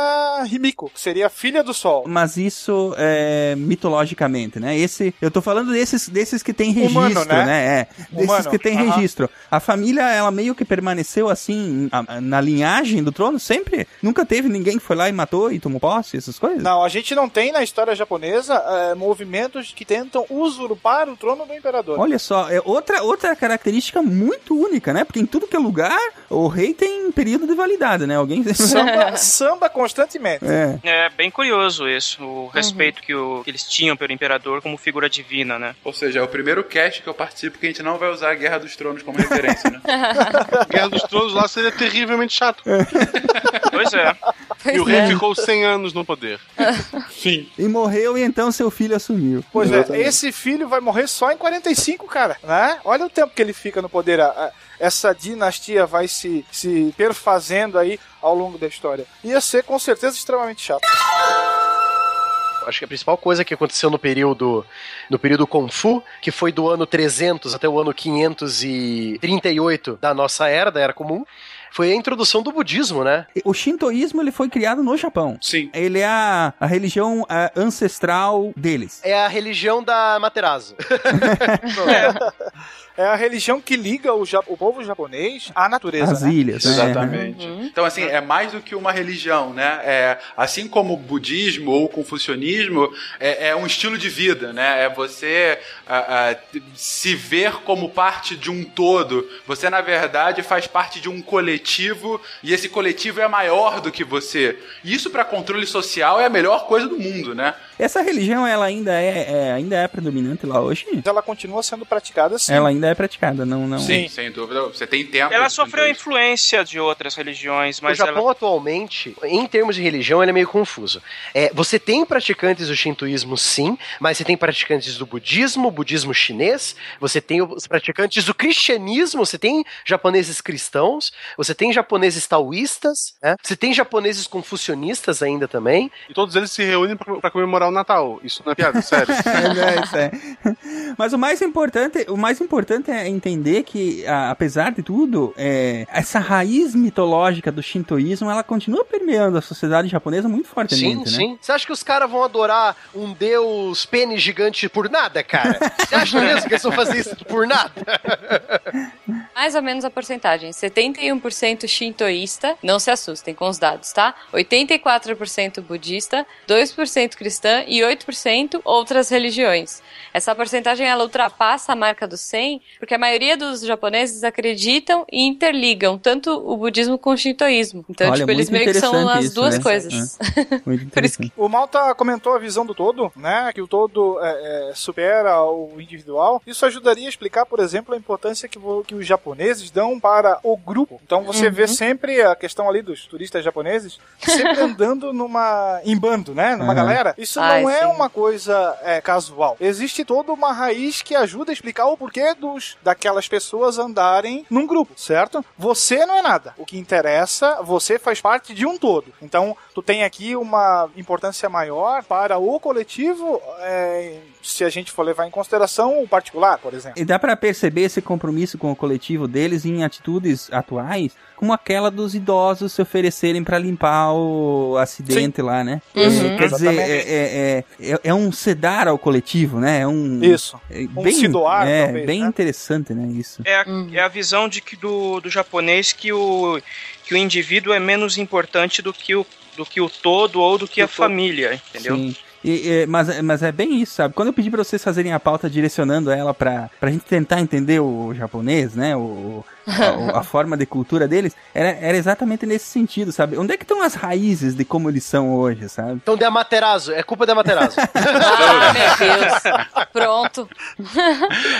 Himiko, que seria a filha do sol. Mas isso é mitologicamente, né? Esse, eu tô falando desses, desses que tem registro, Humano, né? né? É, desses Humano, que tem aham. registro. A família, ela meio que permaneceu assim, a- a- na linhagem do trono, sempre. Nunca teve ninguém que foi lá e matou e tomou posse, essas coisas? Não, a gente não tem na história japonesa eh, movimentos que tentam usurpar o trono do imperador. Olha só, é outra, outra característica muito única, né? Porque em tudo que é lugar, o rei tem período de validade, né? Alguém. Samba, samba constantemente. É. É bem curioso isso, o respeito que, o- que eles tinham pelo imperador como figura divina, né? Ou seja, é o primeiro cast que eu participo que a gente não vai usar a Guerra dos Tronos como referência, né? Guerra dos Tronos lá seria terrivelmente chato. Pois é. E o rei ficou 100 anos no poder. Sim. E morreu e então seu filho assumiu. Pois é, esse filho vai morrer só em 45, cara, né? Olha o tempo que ele fica no poder. A- a- Essa dinastia vai se, se perfazendo aí ao longo da história. Ia ser com certeza extremamente chato. Acho que a principal coisa que aconteceu no período no período Kung Fu, que foi do ano 300 até o ano 538 da nossa era, da era comum, foi a introdução do budismo, né? O shintoísmo ele foi criado no Japão. Sim. Ele é a, a religião ah, ancestral deles. É a religião da Materazo. É a religião que liga o, ja- o povo japonês à natureza. As né? ilhas, né? Exatamente. Então, assim, é mais do que uma religião, né? É, assim como o budismo ou o confucionismo, é, é um estilo de vida, né? É você ah, ah, se ver como parte de um todo. Você, na verdade, faz parte de um coletivo e esse coletivo é maior do que você. Isso, para controle social, é a melhor coisa do mundo, né? Essa religião ela ainda é, é- ainda é predominante lá hoje? Ela continua sendo praticada assim. Ela ainda é praticada, não, não. Sim, sem dúvida. Você tem tempo. Ela sofreu influência de outras religiões, mas o Japão ela... atualmente, em termos de religião, ele é meio confuso. É, você tem praticantes do shintoísmo, sim, mas você tem praticantes do budismo, budismo chinês, você tem os praticantes do cristianismo, você tem japoneses cristãos, você tem japoneses taoístas, né? você tem japoneses confucionistas ainda também. E todos eles se reúnem pra, pra comemorar o Natal. Isso não é piada, sério. É, isso é. Mas o mais importante, o mais importante é entender que, a- apesar de tudo, é, essa raiz mitológica do shintoísmo, ela continua permeando a sociedade japonesa muito Sim, fortemente, né? sim. Você acha que os caras vão adorar um deus pênis gigante por nada, cara? Você acha mesmo que eles vão fazer isso por nada? Mais ou menos a porcentagem. 71% shintoísta, não se assustem com os dados, tá? 84% budista, 2% cristã e 8% outras religiões. Essa porcentagem ela ultrapassa a marca do 100, porque a maioria dos japoneses acreditam e interligam tanto o budismo com o shintoísmo. Então, Olha, tipo, eles meio que são as isso, duas né? coisas. Muito Por isso interessante. O Malta comentou a visão do todo, né? Que o todo é, é, supera o individual. Isso ajudaria a explicar, por exemplo, a importância que, que os japoneses dão para o grupo. Então você vê sempre a questão ali dos turistas japoneses sempre andando numa em bando, né? Numa Aham. galera. Isso Ai, não é sim. uma coisa é, casual. Existe toda uma raiz que ajuda a explicar o porquê daquelas pessoas andarem num grupo, certo? Você não é nada. O que interessa, você faz parte de um todo. Então, tu tem aqui uma importância maior para o coletivo, é, se a gente for levar em consideração o particular, por exemplo. E dá pra perceber esse compromisso com o coletivo deles em atitudes atuais, como aquela dos idosos se oferecerem pra limpar o acidente lá, né? Uhum. É, quer dizer, é, é, é, é um sedar ao coletivo, né? É um. Isso. é Um bem, se doar, é, talvez, bem né? interessante, né? Isso. É a, Uhum. é a visão de que do, do japonês que o, que o indivíduo é menos importante do que o, do que o todo ou do que a família, entendeu? Sim. E, e- mas, mas é bem isso, sabe? Quando eu pedi pra vocês fazerem a pauta direcionando ela pra, pra gente tentar entender o japonês, né? O, a, a forma de cultura deles, era, era exatamente nesse sentido, sabe? Onde é que estão as raízes de como eles são hoje, sabe? Então, de Amaterasu, é culpa de Amaterasu. Ah, meu Deus. Pronto.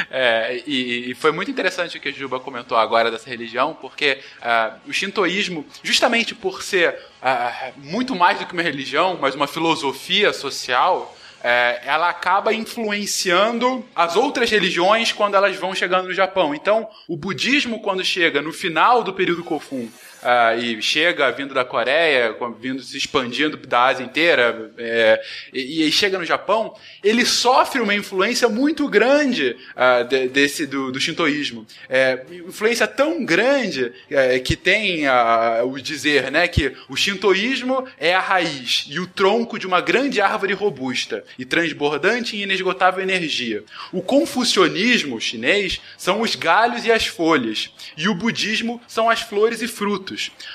É, e, e foi muito interessante o que a Juba comentou agora dessa religião, porque ah, o shintoísmo, justamente por ser ah, muito mais do que uma religião, mas uma filosofia social, é, ela acaba influenciando as outras religiões quando elas vão chegando no Japão. Então, o budismo, quando chega no final do período Kofun, ah, e chega vindo da Coreia, vindo se expandindo da Ásia inteira, é, e, e chega no Japão, ele sofre uma influência muito grande ah, de- desse do, do shintoísmo. É, influência tão grande é, que tem ah, o dizer né, que o shintoísmo é a raiz e o tronco de uma grande árvore robusta e transbordante em inesgotável energia. O confucionismo chinês são os galhos e as folhas, e o budismo são as flores e frutos.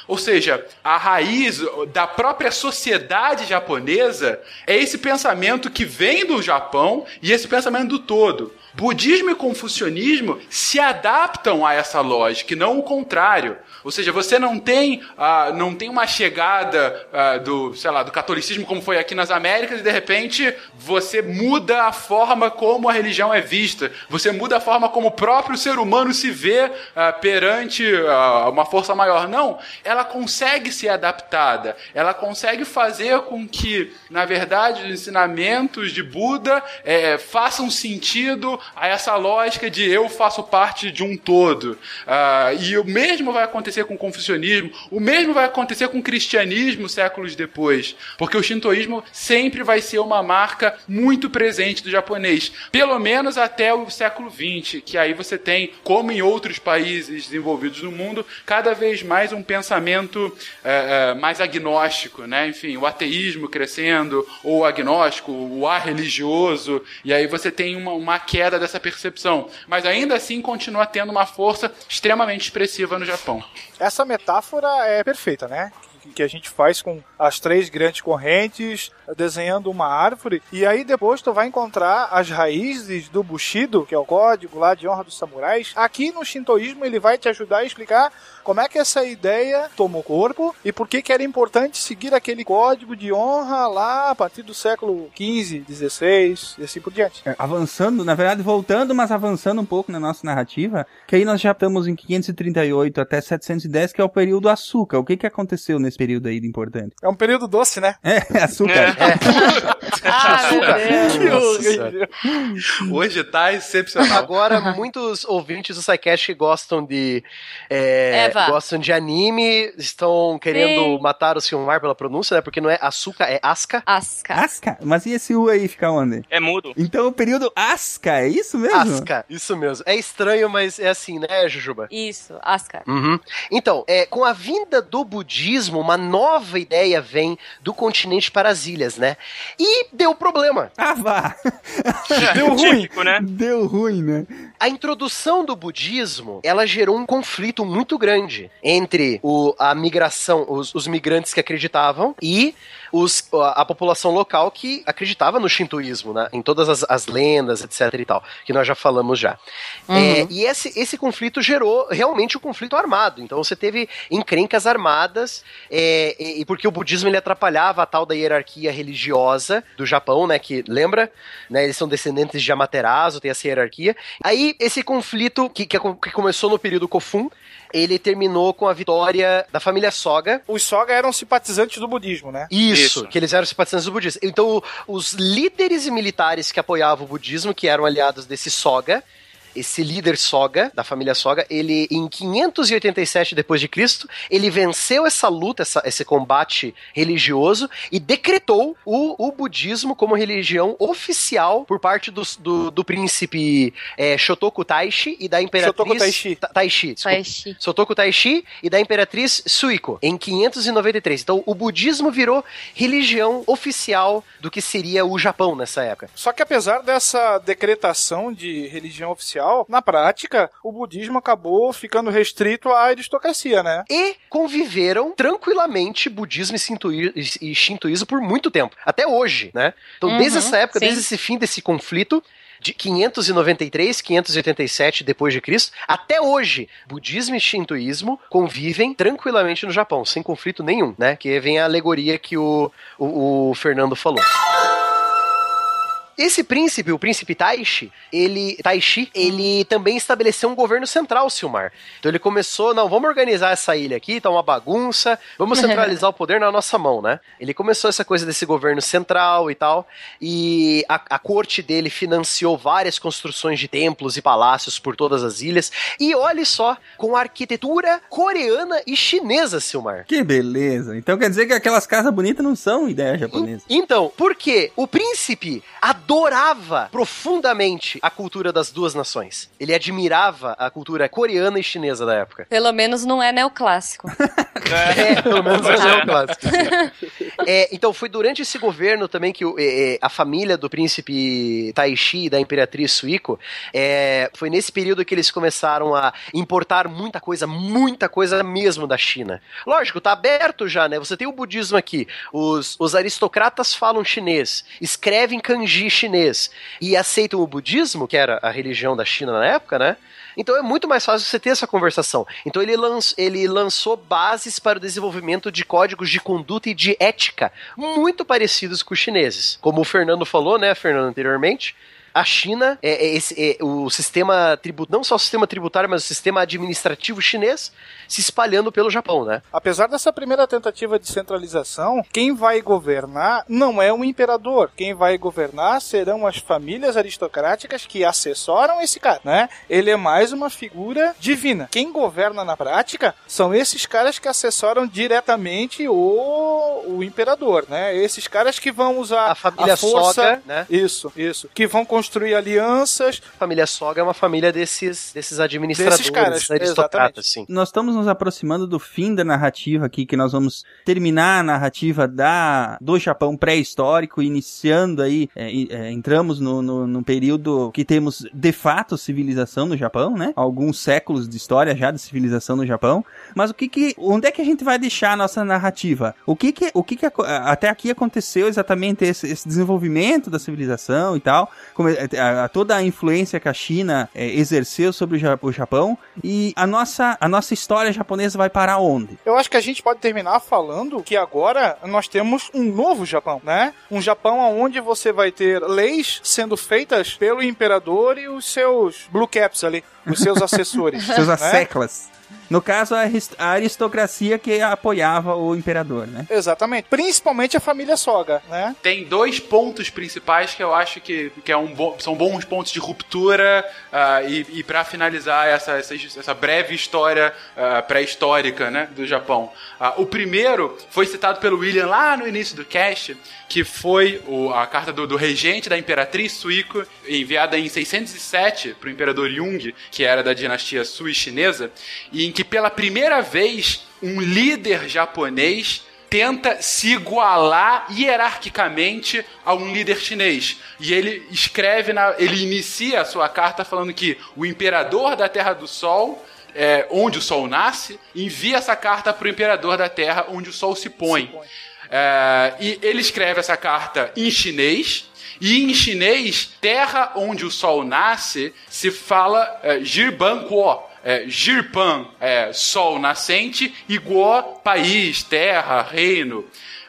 Ou seja, a raiz da própria sociedade japonesa é esse pensamento que vem do Japão e esse pensamento do todo. Budismo e confucionismo se adaptam a essa lógica e não o contrário. Ou seja, você não tem, ah, não tem uma chegada ah, do, sei lá, do catolicismo como foi aqui nas Américas e de repente você muda a forma como a religião é vista. Você muda a forma como o próprio ser humano se vê ah, perante ah, uma força maior. Não, ela consegue ser adaptada. Ela consegue fazer com que, na verdade, os ensinamentos de Buda eh, façam sentido a essa lógica de eu faço parte de um todo. Ah, e o mesmo vai acontecer com o confucionismo, o mesmo vai acontecer com o cristianismo séculos depois, porque o shintoísmo sempre vai ser uma marca muito presente do japonês, pelo menos até o século XX, que aí você tem, como em outros países desenvolvidos no mundo, cada vez mais um pensamento eh, eh, mais agnóstico, né? Enfim, o ateísmo crescendo, ou agnóstico, o ar religioso, e aí você tem uma, uma queda dessa percepção. Mas ainda assim continua tendo uma força extremamente expressiva no Japão. Essa metáfora é perfeita, né? Que- Que a gente faz com as três grandes correntes, desenhando uma árvore, e aí depois tu vai encontrar as raízes do Bushido, que é o código lá de honra dos samurais. Aqui no Shintoísmo ele vai te ajudar a explicar como é que essa ideia tomou corpo e por que que era importante seguir aquele código de honra lá a partir do século XV, XVI e assim por diante. É, Avançando, na verdade, voltando, mas avançando um pouco na nossa narrativa, que aí nós já estamos em 538 até 710, que é o período açúcar. O que que aconteceu nesse período aí de importante? É um período doce, né? É, açúcar. Ah, meu Deus. Nossa Senhora. Hoje tá excepcional. Agora, muitos ouvintes do SciCast gostam de. é, Eva. gostam de anime, estão querendo Sim. matar o Silmar pela pronúncia, né? Porque não é açúcar, é asca. Asca. Asca? Mas e esse U aí fica onde? É mudo. Então o período Asca, é isso mesmo? Asca, isso mesmo. É estranho, mas é assim, né, Jujuba? Isso, Asca. Uhum. Então, é, com a vinda do budismo, uma nova ideia vem do continente para as ilhas, né? E deu problema. Ah, vá! Deu ruim. Típico, né? Deu ruim, né? A introdução do budismo, ela gerou um conflito muito grande entre o, a migração, os, os migrantes que acreditavam e os, a, a população local que acreditava no shintoísmo, né? Em todas as, as lendas, etc e tal, que nós já falamos já. É, e esse, esse conflito gerou realmente um conflito armado. Então você teve encrencas armadas, é, e, e porque o budismo ele atrapalhava a tal da hierarquia religiosa do Japão, né? Que lembra, né? Eles são descendentes de Amaterasu, tem essa hierarquia. Aí esse conflito que, que, que começou no período Kofun, ele terminou com a vitória da família Soga. Os Soga eram simpatizantes do budismo, né? Isso, Isso. que eles eram simpatizantes do budismo. Então, os líderes militares que apoiavam o budismo, que eram aliados desse Soga, esse líder Soga, da família Soga, ele em 587 depois de Cristo, ele venceu essa luta, essa- esse combate religioso e decretou o, o budismo como religião oficial por parte dos- do, do, príncipe é, Shotoku Taishi e da imperatriz Shotoku Taishi. Ta- Taishi. Taishi. Sotoku Taishi e da imperatriz Suiko, em 593. Então, o budismo virou religião oficial do que seria o Japão nessa época. Só que apesar dessa decretação de religião oficial, na prática, o budismo acabou ficando restrito à aristocracia, né? E conviveram tranquilamente budismo e e shintoísmo por muito tempo, até hoje, né? Então, Uhum, desde essa época, sim. desde esse fim desse conflito, de 593, 587 depois de Cristo, até hoje, budismo e shintoísmo convivem tranquilamente no Japão, sem conflito nenhum, né? Que vem a alegoria que o, o, o Fernando falou. Esse príncipe, o príncipe Taishi, ele, Taishi, ele também estabeleceu um governo central, Silmar. Então ele começou, não, vamos organizar essa ilha aqui, tá uma bagunça, vamos centralizar o poder na nossa mão, né? Ele começou essa coisa desse governo central e tal, e a, a corte dele financiou várias construções de templos e palácios por todas as ilhas, e olhe só, com arquitetura coreana e chinesa, Silmar. Que beleza. Então quer dizer que aquelas casas bonitas não são ideia japonesa. Então, porque o príncipe adorava profundamente a cultura das duas nações. Ele admirava a cultura coreana e chinesa da época. Pelo menos não é neoclássico. É, pelo menos é o clássico. É, então, foi durante esse governo também que é, é, a família do príncipe Taishi e da imperatriz Suiko, é, foi nesse período que eles começaram a importar muita coisa, muita coisa mesmo da China. Lógico, tá aberto já, né? Você tem o budismo aqui, os, os aristocratas falam chinês, escrevem kanji chinês e aceitam o budismo, que era a religião da China na época, né? Então é muito mais fácil você ter essa conversação. Então ele, ele lançou bases para o desenvolvimento de códigos de conduta e de ética muito parecidos com os chineses. Como o Fernando falou, né, Fernando, anteriormente. A China, é, é esse, é o sistema tributário, não só o sistema tributário, mas o sistema administrativo chinês se espalhando pelo Japão, né? Apesar dessa primeira tentativa de centralização, quem vai governar não é um imperador. Quem vai governar serão as famílias aristocráticas que assessoram esse cara, né? Ele é mais uma figura divina. Quem governa na prática são esses caras que assessoram diretamente o, o imperador, né? Esses caras que vão usar A família força, Soga, né? Isso, isso. Que vão construir alianças. A família Soga é uma família desses, desses administradores, Desses caras, aristocratas, sim. Nós estamos nos aproximando do fim da narrativa aqui, que nós vamos terminar a narrativa da, do Japão pré-histórico, iniciando aí, é, é, entramos no, no, no período que temos de fato civilização no Japão, né? Alguns séculos de história já de civilização no Japão. Mas o que que, onde é que a gente vai deixar a nossa narrativa? O que que, o que que até aqui aconteceu exatamente esse, esse desenvolvimento da civilização e tal? Come- a- a- toda a influência que a China é, exerceu sobre o Japão e a nossa, a nossa história japonesa vai parar onde? Eu acho que a gente pode terminar falando que agora nós temos um novo Japão, né? Um Japão onde você vai ter leis sendo feitas pelo imperador e os seus blue caps ali, os seus assessores. Seus né? asseclas. No caso, a aris- a aristocracia que apoiava o imperador, né? Exatamente. Principalmente a família Soga, né? Tem dois pontos principais que eu acho que, que é um bo- são bons pontos de ruptura ah, e, e para finalizar essa, essa, essa breve história ah, pré-histórica né, do Japão. Ah, o primeiro foi citado pelo William lá no início do cast, que foi o- a carta do, do regente da imperatriz Suiko, enviada em 607 para o imperador Jung, que era da dinastia Sui chinesa, e em que pela primeira vez um líder japonês tenta se igualar hierarquicamente a um líder chinês. E ele escreve, na, ele inicia a sua carta falando que o imperador da Terra do Sol, é, onde o Sol nasce, envia essa carta para o imperador da Terra, onde o Sol se põe. É, e ele escreve essa carta em chinês. E em chinês, terra onde o sol nasce, se fala é. É, Jirpan é sol nascente e Guo, país, terra, reino.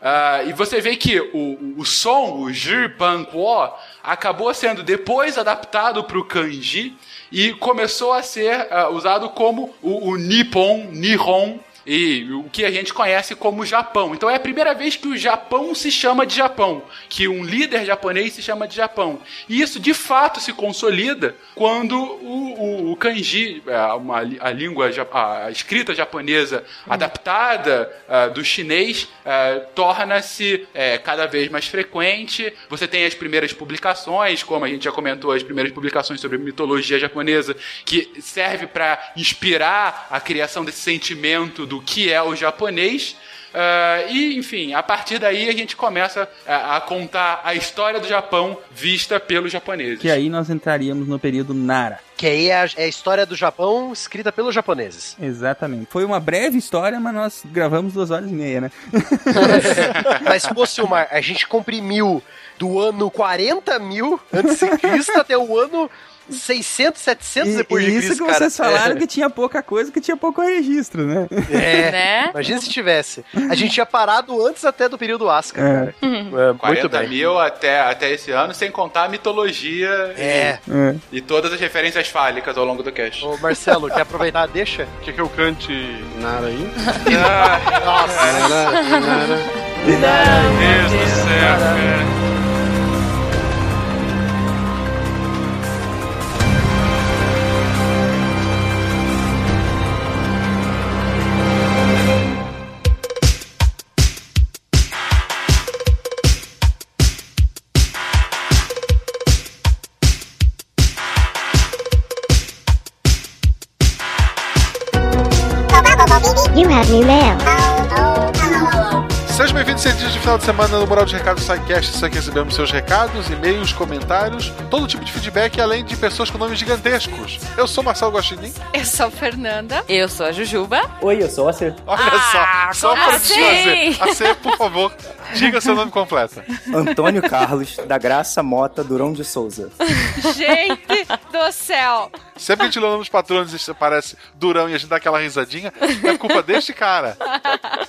Ah, e você vê que o, o som, o Jirpan Guo, acabou sendo depois adaptado para o kanji e começou a ser ah, usado como o, o Nippon, Nihon, e o que a gente conhece como Japão. Então é a primeira vez que o Japão se chama de Japão, que um líder japonês se chama de Japão. E isso de fato se consolida quando o, o, o kanji, a, uma, a língua, a escrita japonesa adaptada ah, do chinês, ah, torna-se cada vez mais frequente. Você tem as primeiras publicações, como a gente já comentou, as primeiras publicações sobre mitologia japonesa, que serve para inspirar a criação desse sentimento do que é o japonês. Ah, e, enfim, a partir daí a gente começa a, a contar a história do Japão vista pelos japoneses. Que aí nós entraríamos no período Nara. Que aí é a, é a história do Japão escrita pelos japoneses. Exatamente. Foi uma breve história, mas nós gravamos duas horas e meia, né? Mas, pô, Silmar, a gente comprimiu do ano 40 mil antes de Cristo até o ano 600, 700 E, depois e de isso Cristo, que cara. vocês falaram que tinha pouca coisa, que tinha pouco registro, né? É. Né? Imagina se tivesse. A gente tinha parado antes até do período Asca, É. cara. É, muito 40 bem. mil até, até esse ano, sem contar a mitologia É. É. e, e todas as referências fálicas ao longo do cast. Ô, Marcelo, quer aproveitar? Deixa. Quer que eu cante Nara aí? Nossa. Meu Deus do céu, cara. Sejam bem-vindos, cientistas de final de semana no Moral de Recados SciCast. Isso aqui recebemos seus recados, e-mails, comentários, todo tipo de feedback, além de pessoas com nomes gigantescos. Eu sou Marcelo Guaxinim. Eu sou a Fernanda. Eu sou a Jujuba. Oi, eu sou a Cê. Olha Ah, só, só para assim? desfazer. A C, por favor, diga seu nome completo. Antônio Carlos, da Graça Mota Durão de Souza. Gente do céu. Sempre que a gente lê o nome dos patronos e aparece Durão e a gente dá aquela risadinha, é culpa deste cara.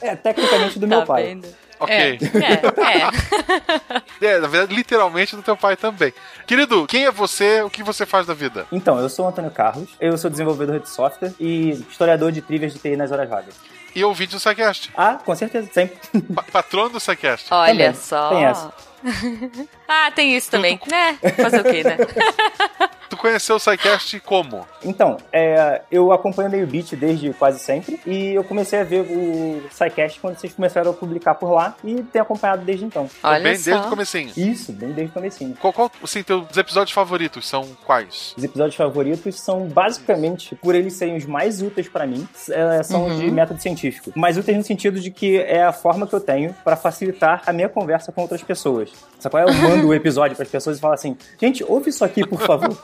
É, tecnicamente do meu Tá pai. vendo? Ok. É, é. É, na verdade, literalmente do teu pai também. Querido, quem é você? O que você faz da vida? Então, eu sou o Antônio Carlos, eu sou desenvolvedor de software e historiador de trivias de TI nas horas vagas. E ouvinte do SciCast. Ah, com certeza, sempre. Pa patrono do SciCast. Olha Também. só. Tem essa. ah, tem isso também. né? Fazer o quê, né? Tu conheceu o SciCast como? Então, é, eu acompanho o Meio Beat desde quase sempre e eu comecei a ver o SciCast quando vocês começaram a publicar por lá e tenho acompanhado desde então. Olha bem só. desde o comecinho. Isso, bem desde o comecinho. Qual, qual assim, teus episódios favoritos são quais? Os episódios favoritos são basicamente, por eles serem os mais úteis pra mim, é, são Uhum. de método científico. Mais úteis no sentido de que é a forma que eu tenho pra facilitar a minha conversa com outras pessoas. Sabe qual é? Eu mando o episódio pras pessoas e falo assim: gente, ouve isso aqui, por favor.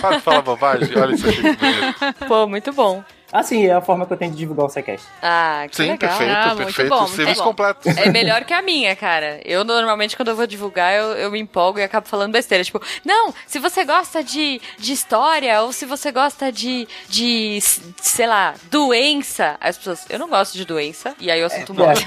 Para de falar bobagem, olha isso aqui. Pô, muito bom. Assim, é a forma que eu tenho de divulgar o SciCast. Ah, que Sim, legal. perfeito, Ah, muito perfeito. bom, muito Serviço bom. completo. É melhor que a minha, cara. Eu normalmente, quando eu vou divulgar, eu, eu me empolgo e acabo falando besteira. Tipo, não, se você gosta de, de história, ou se você gosta de, de, sei lá, doença. Aí As pessoas, eu não gosto de doença. E aí o assunto morre.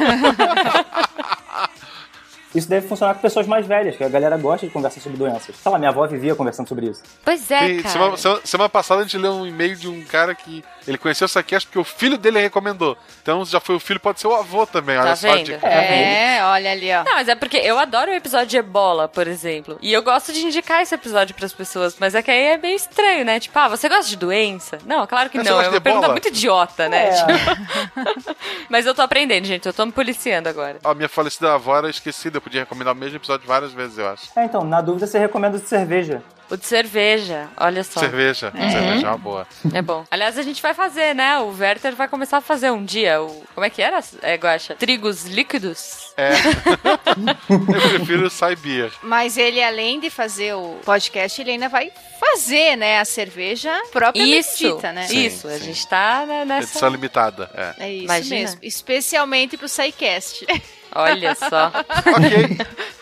Isso deve funcionar com pessoas mais velhas, que a galera gosta de conversar sobre doenças. Sei lá, minha avó vivia conversando sobre isso. Pois é, Sim, cara. semana, semana- semana passada a gente leu um e-mail de um cara que ele conheceu o Saquest porque o filho dele recomendou. Então já foi o filho, pode ser o avô também. Olha Tá só. vendo? de- É, olha ali, ó. Não, mas é porque eu adoro o episódio de ebola, por exemplo. E eu gosto de indicar esse episódio pras pessoas. Mas é que aí é meio estranho, né? Tipo, ah, você gosta de doença? Não, claro que Mas você não. É uma de pergunta ebola? muito idiota, né? É. Tipo- mas eu tô aprendendo, gente. Eu tô me policiando agora. A minha falecida avó era esquecida, eu podia recomendar o mesmo episódio várias vezes, eu acho. É, então, na dúvida você recomenda de cerveja. O de cerveja, olha só. Cerveja. Cerveja é uma boa. É bom. Aliás, a gente vai fazer, né? O Werther vai começar a fazer um dia. O... Como é que era, é, Guaxa? Trigos líquidos? É. eu prefiro Saibia. Mas ele, além de fazer o podcast, ele ainda vai fazer, né, a cerveja propriamente Isso, dita, né? Sim, isso. A sim. gente tá né, nessa... Edição limitada. É. É isso Imagina. mesmo. Especialmente pro SciCast. Olha só. ok.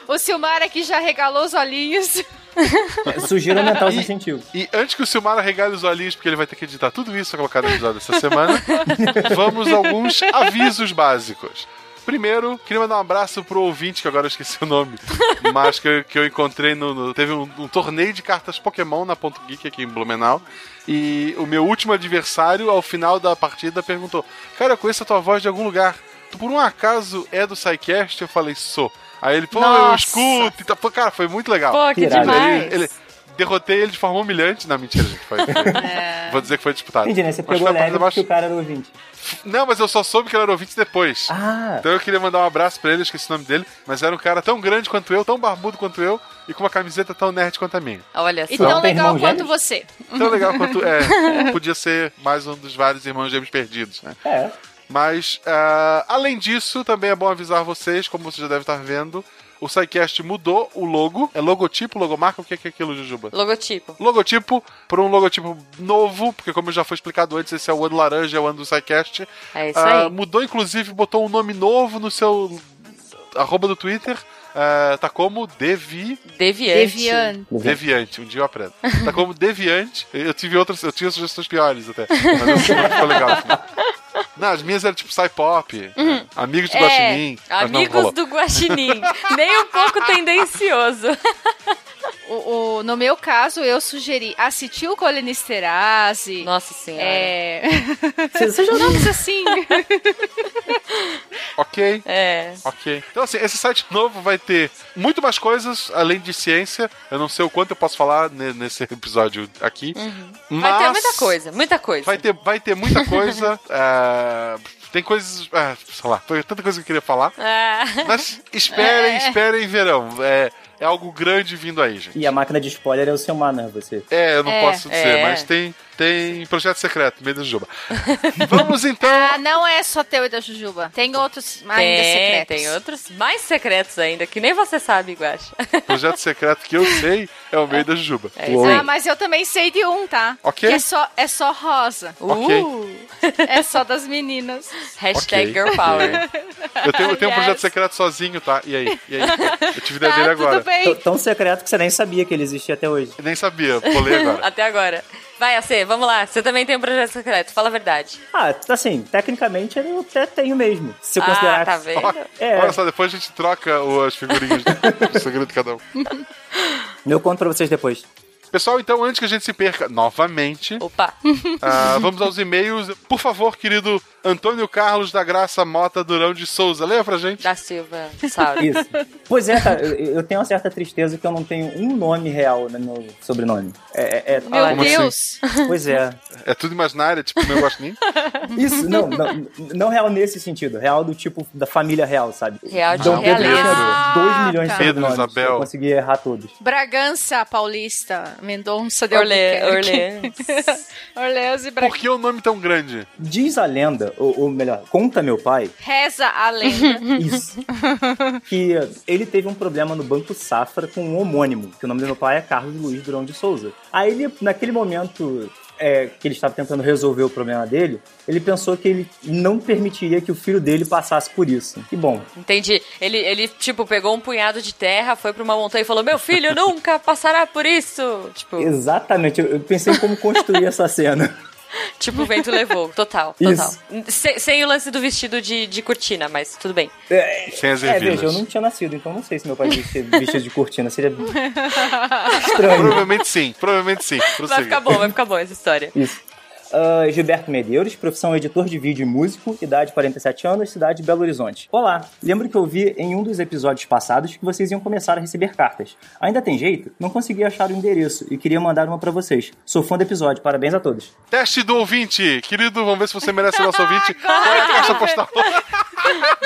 o Silmar aqui já regalou os olhinhos. Sugiro aumentar os E- incentivos. E antes que o Silmar regale os olhinhos, porque ele vai ter que editar tudo isso pra colocar no episódio dessa semana, vamos a alguns avisos básicos. Primeiro, queria mandar um abraço pro ouvinte, que agora eu esqueci o nome, mas que, eu- que eu encontrei no. no- teve um, um torneio de cartas Pokémon na Ponto Geek aqui em Blumenau. E o meu último adversário, ao final da partida, perguntou: Cara, eu conheço a tua voz de algum lugar. Tu por um acaso é do SciCast? Eu falei, sou. Aí ele, pô, eu Nossa. escuto. e tá- Pô, cara, foi muito legal. Pô, que Irado. demais. Ele, ele- derrotei ele de forma humilhante. Não, mentira, gente. Foi, foi- Vou dizer que foi disputado. Entendi, né? Você Mas pegou leve mais- porque o cara era ouvinte. Não, mas eu só soube que ele era ouvinte depois. Ah, Então eu queria mandar um abraço pra ele, eu esqueci o nome dele, mas era um cara tão grande quanto eu, tão barbudo quanto eu, e com uma camiseta tão nerd quanto a minha. Olha só. E tão legal quanto gêmeos? você. Tão legal quanto. É, podia ser mais um dos vários irmãos gêmeos perdidos, né? é. Mas, ah, além disso, também é bom avisar vocês, como vocês já devem estar vendo, o SciCast mudou o logo. É logotipo, logomarca? O que é, é aquilo, Jujuba? Logotipo. Logotipo para um logotipo novo, porque como já foi explicado antes, esse é o ano laranja, é o ano do SciCast. É isso Ah, aí. mudou, inclusive, botou um nome novo no seu arroba do Twitter. Ah, tá como Devi... Deviante. Deviante. Deviante, um dia eu aprendo. Tá como Deviante. Eu tive outras, eu tinha sugestões piores até. Mas ficou legal. no final. Não, as minhas eram tipo Psy-Pop, Amigos do É, Guaxinim. não amigos rolou. do Guaxinim. Nem um pouco tendencioso. O, o- no meu caso, eu sugeri acetilcolinesterase. Nossa senhora. É. Você, já Nomes assim. Ok. É. Ok. Então, assim, esse site novo vai ter muito mais coisas além de ciência. Eu não sei o quanto eu posso falar ne- nesse episódio aqui. Mas Vai ter muita coisa, muita coisa. Vai ter, vai ter muita coisa. é, Tem coisas. é, sei lá, foi tanta coisa que eu queria falar. Ah. Mas esperem, esperem verão. É, é algo grande vindo aí, gente. E a máquina de spoiler é o seu né? Você. É, eu não É. posso dizer, É. mas tem, tem projeto secreto, meio da Juba. Vamos então. Ah, não é só teu e da Jujuba. Tem outros ainda Tem, secretos. tem outros mais secretos ainda, que nem você sabe, Guaxa. Projeto secreto que eu sei é o meio da Juba. É. Ah, mas eu também sei de um, tá? Ok. Que é só, é só rosa. Ok. Uh, É só das meninas. hashtag Ok, Girl. Power. Eu tenho, eu tenho um projeto secreto sozinho, tá? E aí? E aí? Eu tive ideia Tá, dele agora. tudo bem. Tão- Tão secreto que você nem sabia que ele existia até hoje. Eu nem sabia, pulei agora. Até agora. Vai, AC, vamos lá. Você também tem um projeto secreto, fala a verdade. Ah, assim, tecnicamente eu até tenho mesmo. Se eu Ah, considerar. tá vendo? Ó, É. Olha só, depois a gente troca as figurinhas do segredo de cada um. Eu conto pra vocês depois. Pessoal, então, antes que a gente se perca novamente, Opa. ah, vamos aos e-mails. Por favor, querido Antônio Carlos da Graça Mota Durão de Souza, leia pra gente. Da Silva Sauro. Isso. Pois é, cara, eu, tenho uma certa tristeza que eu não tenho um nome real no meu sobrenome. É, é- é- Meu Como assim? Deus. pois é. É tudo imaginário, tipo, meu gosto nem. Isso, não, não, não real nesse sentido. Real do tipo da família real, sabe? Real de Dom Pedro realeza. tinha 2 milhões de Ah, sobrenomes. Isabel. Eu consegui errar todos. Bragança Paulista. Mendonça de Orle, Albuquerque. Orleans e Por Bragança. que o nome tão grande? Diz a lenda, ou, ou melhor, conta meu pai, Reza a lenda. isso, que ele teve um problema no Banco Safra com um homônimo, que o nome do meu pai é Carlos Luiz Durão de Souza. Aí ele, naquele momento, é, que ele estava tentando resolver o problema dele, ele pensou que ele não permitiria que o filho dele passasse por isso. E bom, Entendi. Ele, ele, tipo, pegou um punhado de terra, foi pra uma montanha e falou: Meu filho nunca passará por isso. Tipo, exatamente, eu, eu pensei em como construir essa cena. tipo o vento levou. Total, total. Sem, sem o lance do vestido de, de cortina, mas tudo bem. É, Sem as é, ervilhas. veja, eu não tinha nascido, então não sei se meu pai vestia vestido de cortina. Seria estranho. Provavelmente sim, provavelmente sim. Vai ficar bom, vai ficar bom essa história. Isso. Ah, Gilberto Medeiros, profissão editor de vídeo e músico, idade 47 anos, cidade de Belo Horizonte. Olá, lembro que eu vi em um dos episódios passados que vocês iam começar a receber cartas. Ainda tem jeito? Não consegui achar o endereço e queria mandar uma pra vocês. Sou fã do episódio, parabéns a todos. Teste do ouvinte. Querido, vamos ver se você merece o nosso ouvinte. Qual é a caixa postal?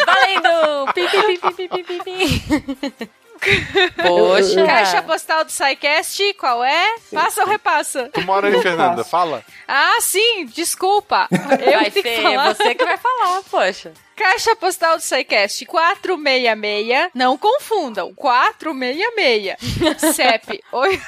Valendo! Pi, pi, pi, pi, pi, pi, pi. Poxa. Caixa postal do SciCast, qual é? Passa ou repassa? Tu mora aí, Fernanda. Fala. Ah, sim, desculpa. Eu Vai ser que falar. você que vai falar, poxa. Caixa postal do SciCast 466. Não confundam. 466. CEP. oi-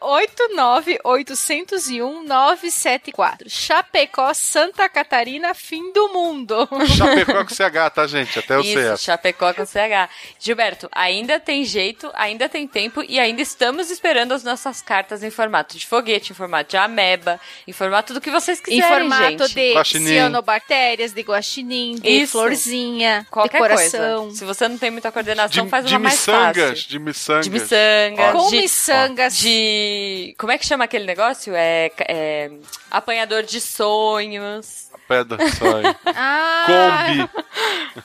89801-974. Chapecó, Santa Catarina, fim do mundo. Chapecó com CH, tá, gente? Até o Isso, CS. Chapecó com CH. Gilberto, ainda tem jeito, ainda tem tempo e ainda estamos esperando as nossas cartas em formato de foguete, em formato de ameba, em formato do que vocês Em quiserem, formato gente. de Guaxinim. cianobactérias, de guaxinim, de Isso. florzinha, Qualquer decoração. coisa. Se você não tem muita coordenação, De, faz de uma mais miçangas, fácil. de miçangas. De miçanga. Com de, miçangas. de... Como é que chama aquele negócio? É, é apanhador de sonhos. Pedra, sonho. Ah, Kombi.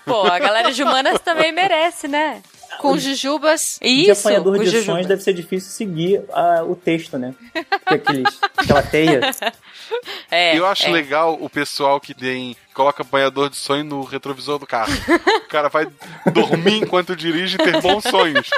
Pô, a galera de humanas também merece, né? com jujubas. de Isso, apanhador o de Jujuba. sonhos deve ser difícil seguir ah, o texto, né? Porque aqueles, aquela teia. É, Eu acho é. legal o pessoal que tem coloca apanhador de sonho no retrovisor do carro. O cara vai dormir enquanto dirige e ter bons sonhos.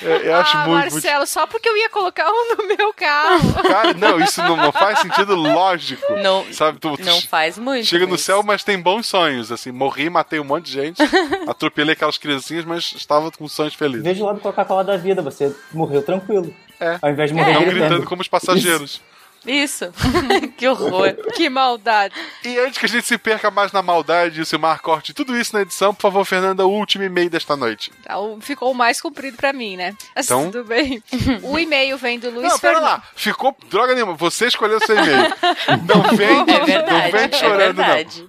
É, eu acho ah, muito, muito Marcelo, só porque eu ia colocar um no meu carro. Cara, não, isso não, não faz sentido lógico. Não, Sabe, tu, não faz muito. chega no céu, mas tem bons sonhos. Assim, morri, matei um monte de gente, atropelei aquelas criancinhas, mas estava com sonhos felizes. Veja o lado Coca-Cola da vida, você morreu tranquilo. É. Ao invés de morrer Não gritando. gritando como os passageiros. Isso. que horror. que maldade. E antes que a gente se perca mais na maldade e o Silmar corte tudo isso na edição, por favor, Fernanda, o último e-mail desta noite. Tá, Ficou o mais comprido pra mim, né? Mas Então- tudo bem. O e-mail vem do Luiz Não, pera Fernando. lá. Ficou droga nenhuma. Você escolheu seu e-mail. Não vem, É verdade, não vem é chorando, não.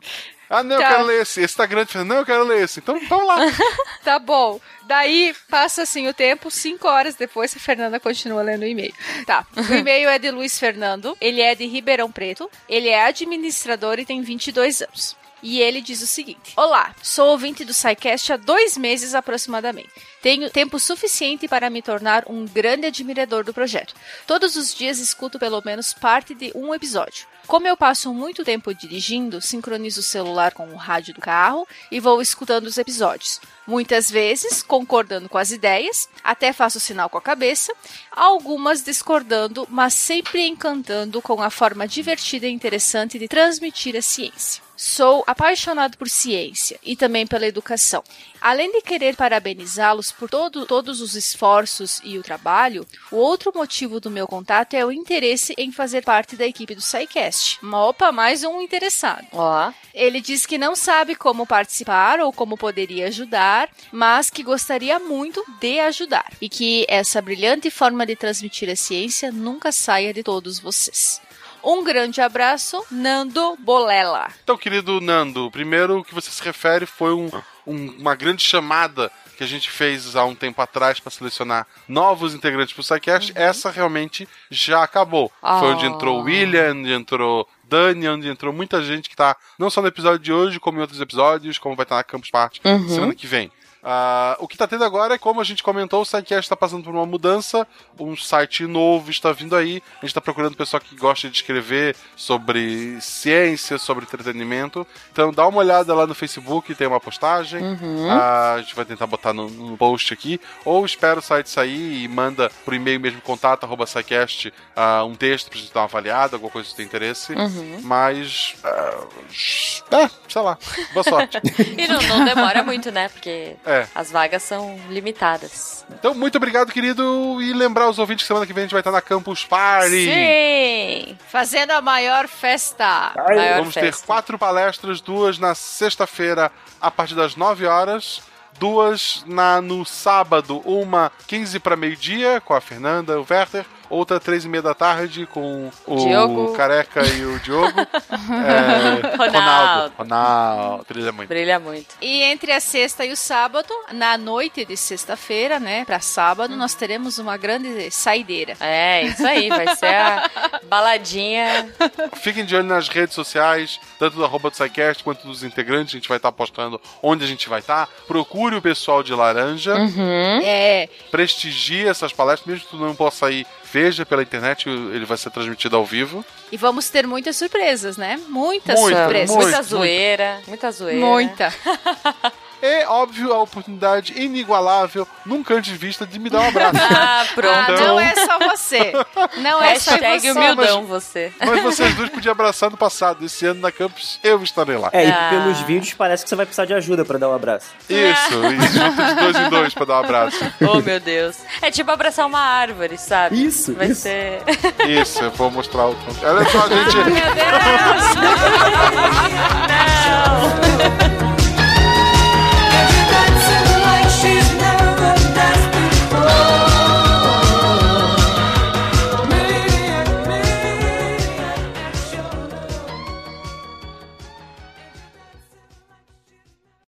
Ah, não, eu Tá. quero ler esse. Esse tá grande. Não, eu quero ler esse. Então, vamos lá. Tá bom. Daí passa assim o tempo, cinco horas depois a Fernanda continua lendo o e-mail. Tá. O e-mail é de Luiz Fernando. Ele é de Ribeirão Preto. Ele é administrador e tem 22 anos. E ele diz o seguinte: Olá, sou ouvinte do SciCast há dois meses aproximadamente. Tenho tempo suficiente para me tornar um grande admirador do projeto. Todos os dias escuto pelo menos parte de um episódio. Como eu passo muito tempo dirigindo, sincronizo o celular com o rádio do carro e vou escutando os episódios. Muitas vezes concordando com as ideias, até faço sinal com a cabeça, algumas discordando, mas sempre encantando com a forma divertida e interessante de transmitir a ciência. Sou apaixonado por ciência e também pela educação. Além de querer parabenizá-los por todo- todos os esforços e o trabalho, o outro motivo do meu contato é o interesse em fazer parte da equipe do SciCast. Opa, mais um interessado. Ó. Ele diz que não sabe como participar ou como poderia ajudar, mas que gostaria muito de ajudar e que essa brilhante forma de transmitir a ciência nunca saia de todos vocês. Um grande abraço, Nando Bolela. Então, querido Nando, primeiro o que você se refere foi um- um- uma grande chamada que a gente fez há um tempo atrás para selecionar novos integrantes para o SciCast. Essa realmente já acabou. Foi onde Ah. entrou o William, onde entrou Dani, onde entrou muita gente que tá não só no episódio de hoje, como em outros episódios, como vai estar na Campus Party Uhum. semana que vem. Ah, o que tá tendo agora é, como a gente comentou, o SciCast está passando por uma mudança, um site novo está vindo aí. A gente está procurando pessoa que gosta de escrever sobre ciência, sobre entretenimento. Então dá uma olhada lá no Facebook, tem uma postagem. Uhum. Ah, a gente vai tentar botar no, no post aqui. Ou espera o site sair e manda por e-mail mesmo contato, arroba SciCast, ah, um texto pra gente dar uma avaliada, alguma coisa que tem interesse. Uhum. Mas. ah, é, sei lá. Boa sorte. E não, não demora muito, né? Porque É. É. As vagas são limitadas. Então, muito obrigado, querido. E lembrar os ouvintes que semana que vem a gente vai estar na Campus Party. Sim! Fazendo a maior festa. Maior Vamos ter festa. quatro palestras, duas na sexta-feira a partir das 9 horas, duas na, no sábado, uma 15 para meio-dia com a Fernanda, o Werther, outra três e meia da tarde com o Diogo. Careca e o Diogo. É, Ronaldo. Ronaldo. Brilha muito. Brilha muito. E entre a sexta e o sábado, na noite de sexta-feira, né, pra sábado, nós teremos uma grande saideira. É, isso aí, vai ser a baladinha. Fiquem de olho nas redes sociais, tanto do arroba do SciCast quanto dos integrantes. A gente vai estar postando onde a gente vai estar. Procure o pessoal de Laranja. Uhum. É, prestigie essas palestras, mesmo que tu não possa ir, veja pela internet, ele vai ser transmitido ao vivo. e vamos ter muitas surpresas, né? Muitas Muita, surpresas. muito. Muita zoeira, muita zoeira. Muita. E, óbvio, a oportunidade inigualável, nunca antes vista, de me dar um abraço. Ah, Ah, pronto. não é só você. Não é só você. humildão você. Mas vocês dois podiam abraçar no passado. Esse ano na campus, eu estarei lá. É, e Ah. pelos vídeos parece que você vai precisar de ajuda pra dar um abraço. Isso, isso. Junta de dois em dois pra dar um abraço. Oh, meu Deus. É tipo abraçar uma árvore, sabe? Isso, Vai isso. ser. Isso, eu vou mostrar o. Olha só, gente. Meu Deus! Não!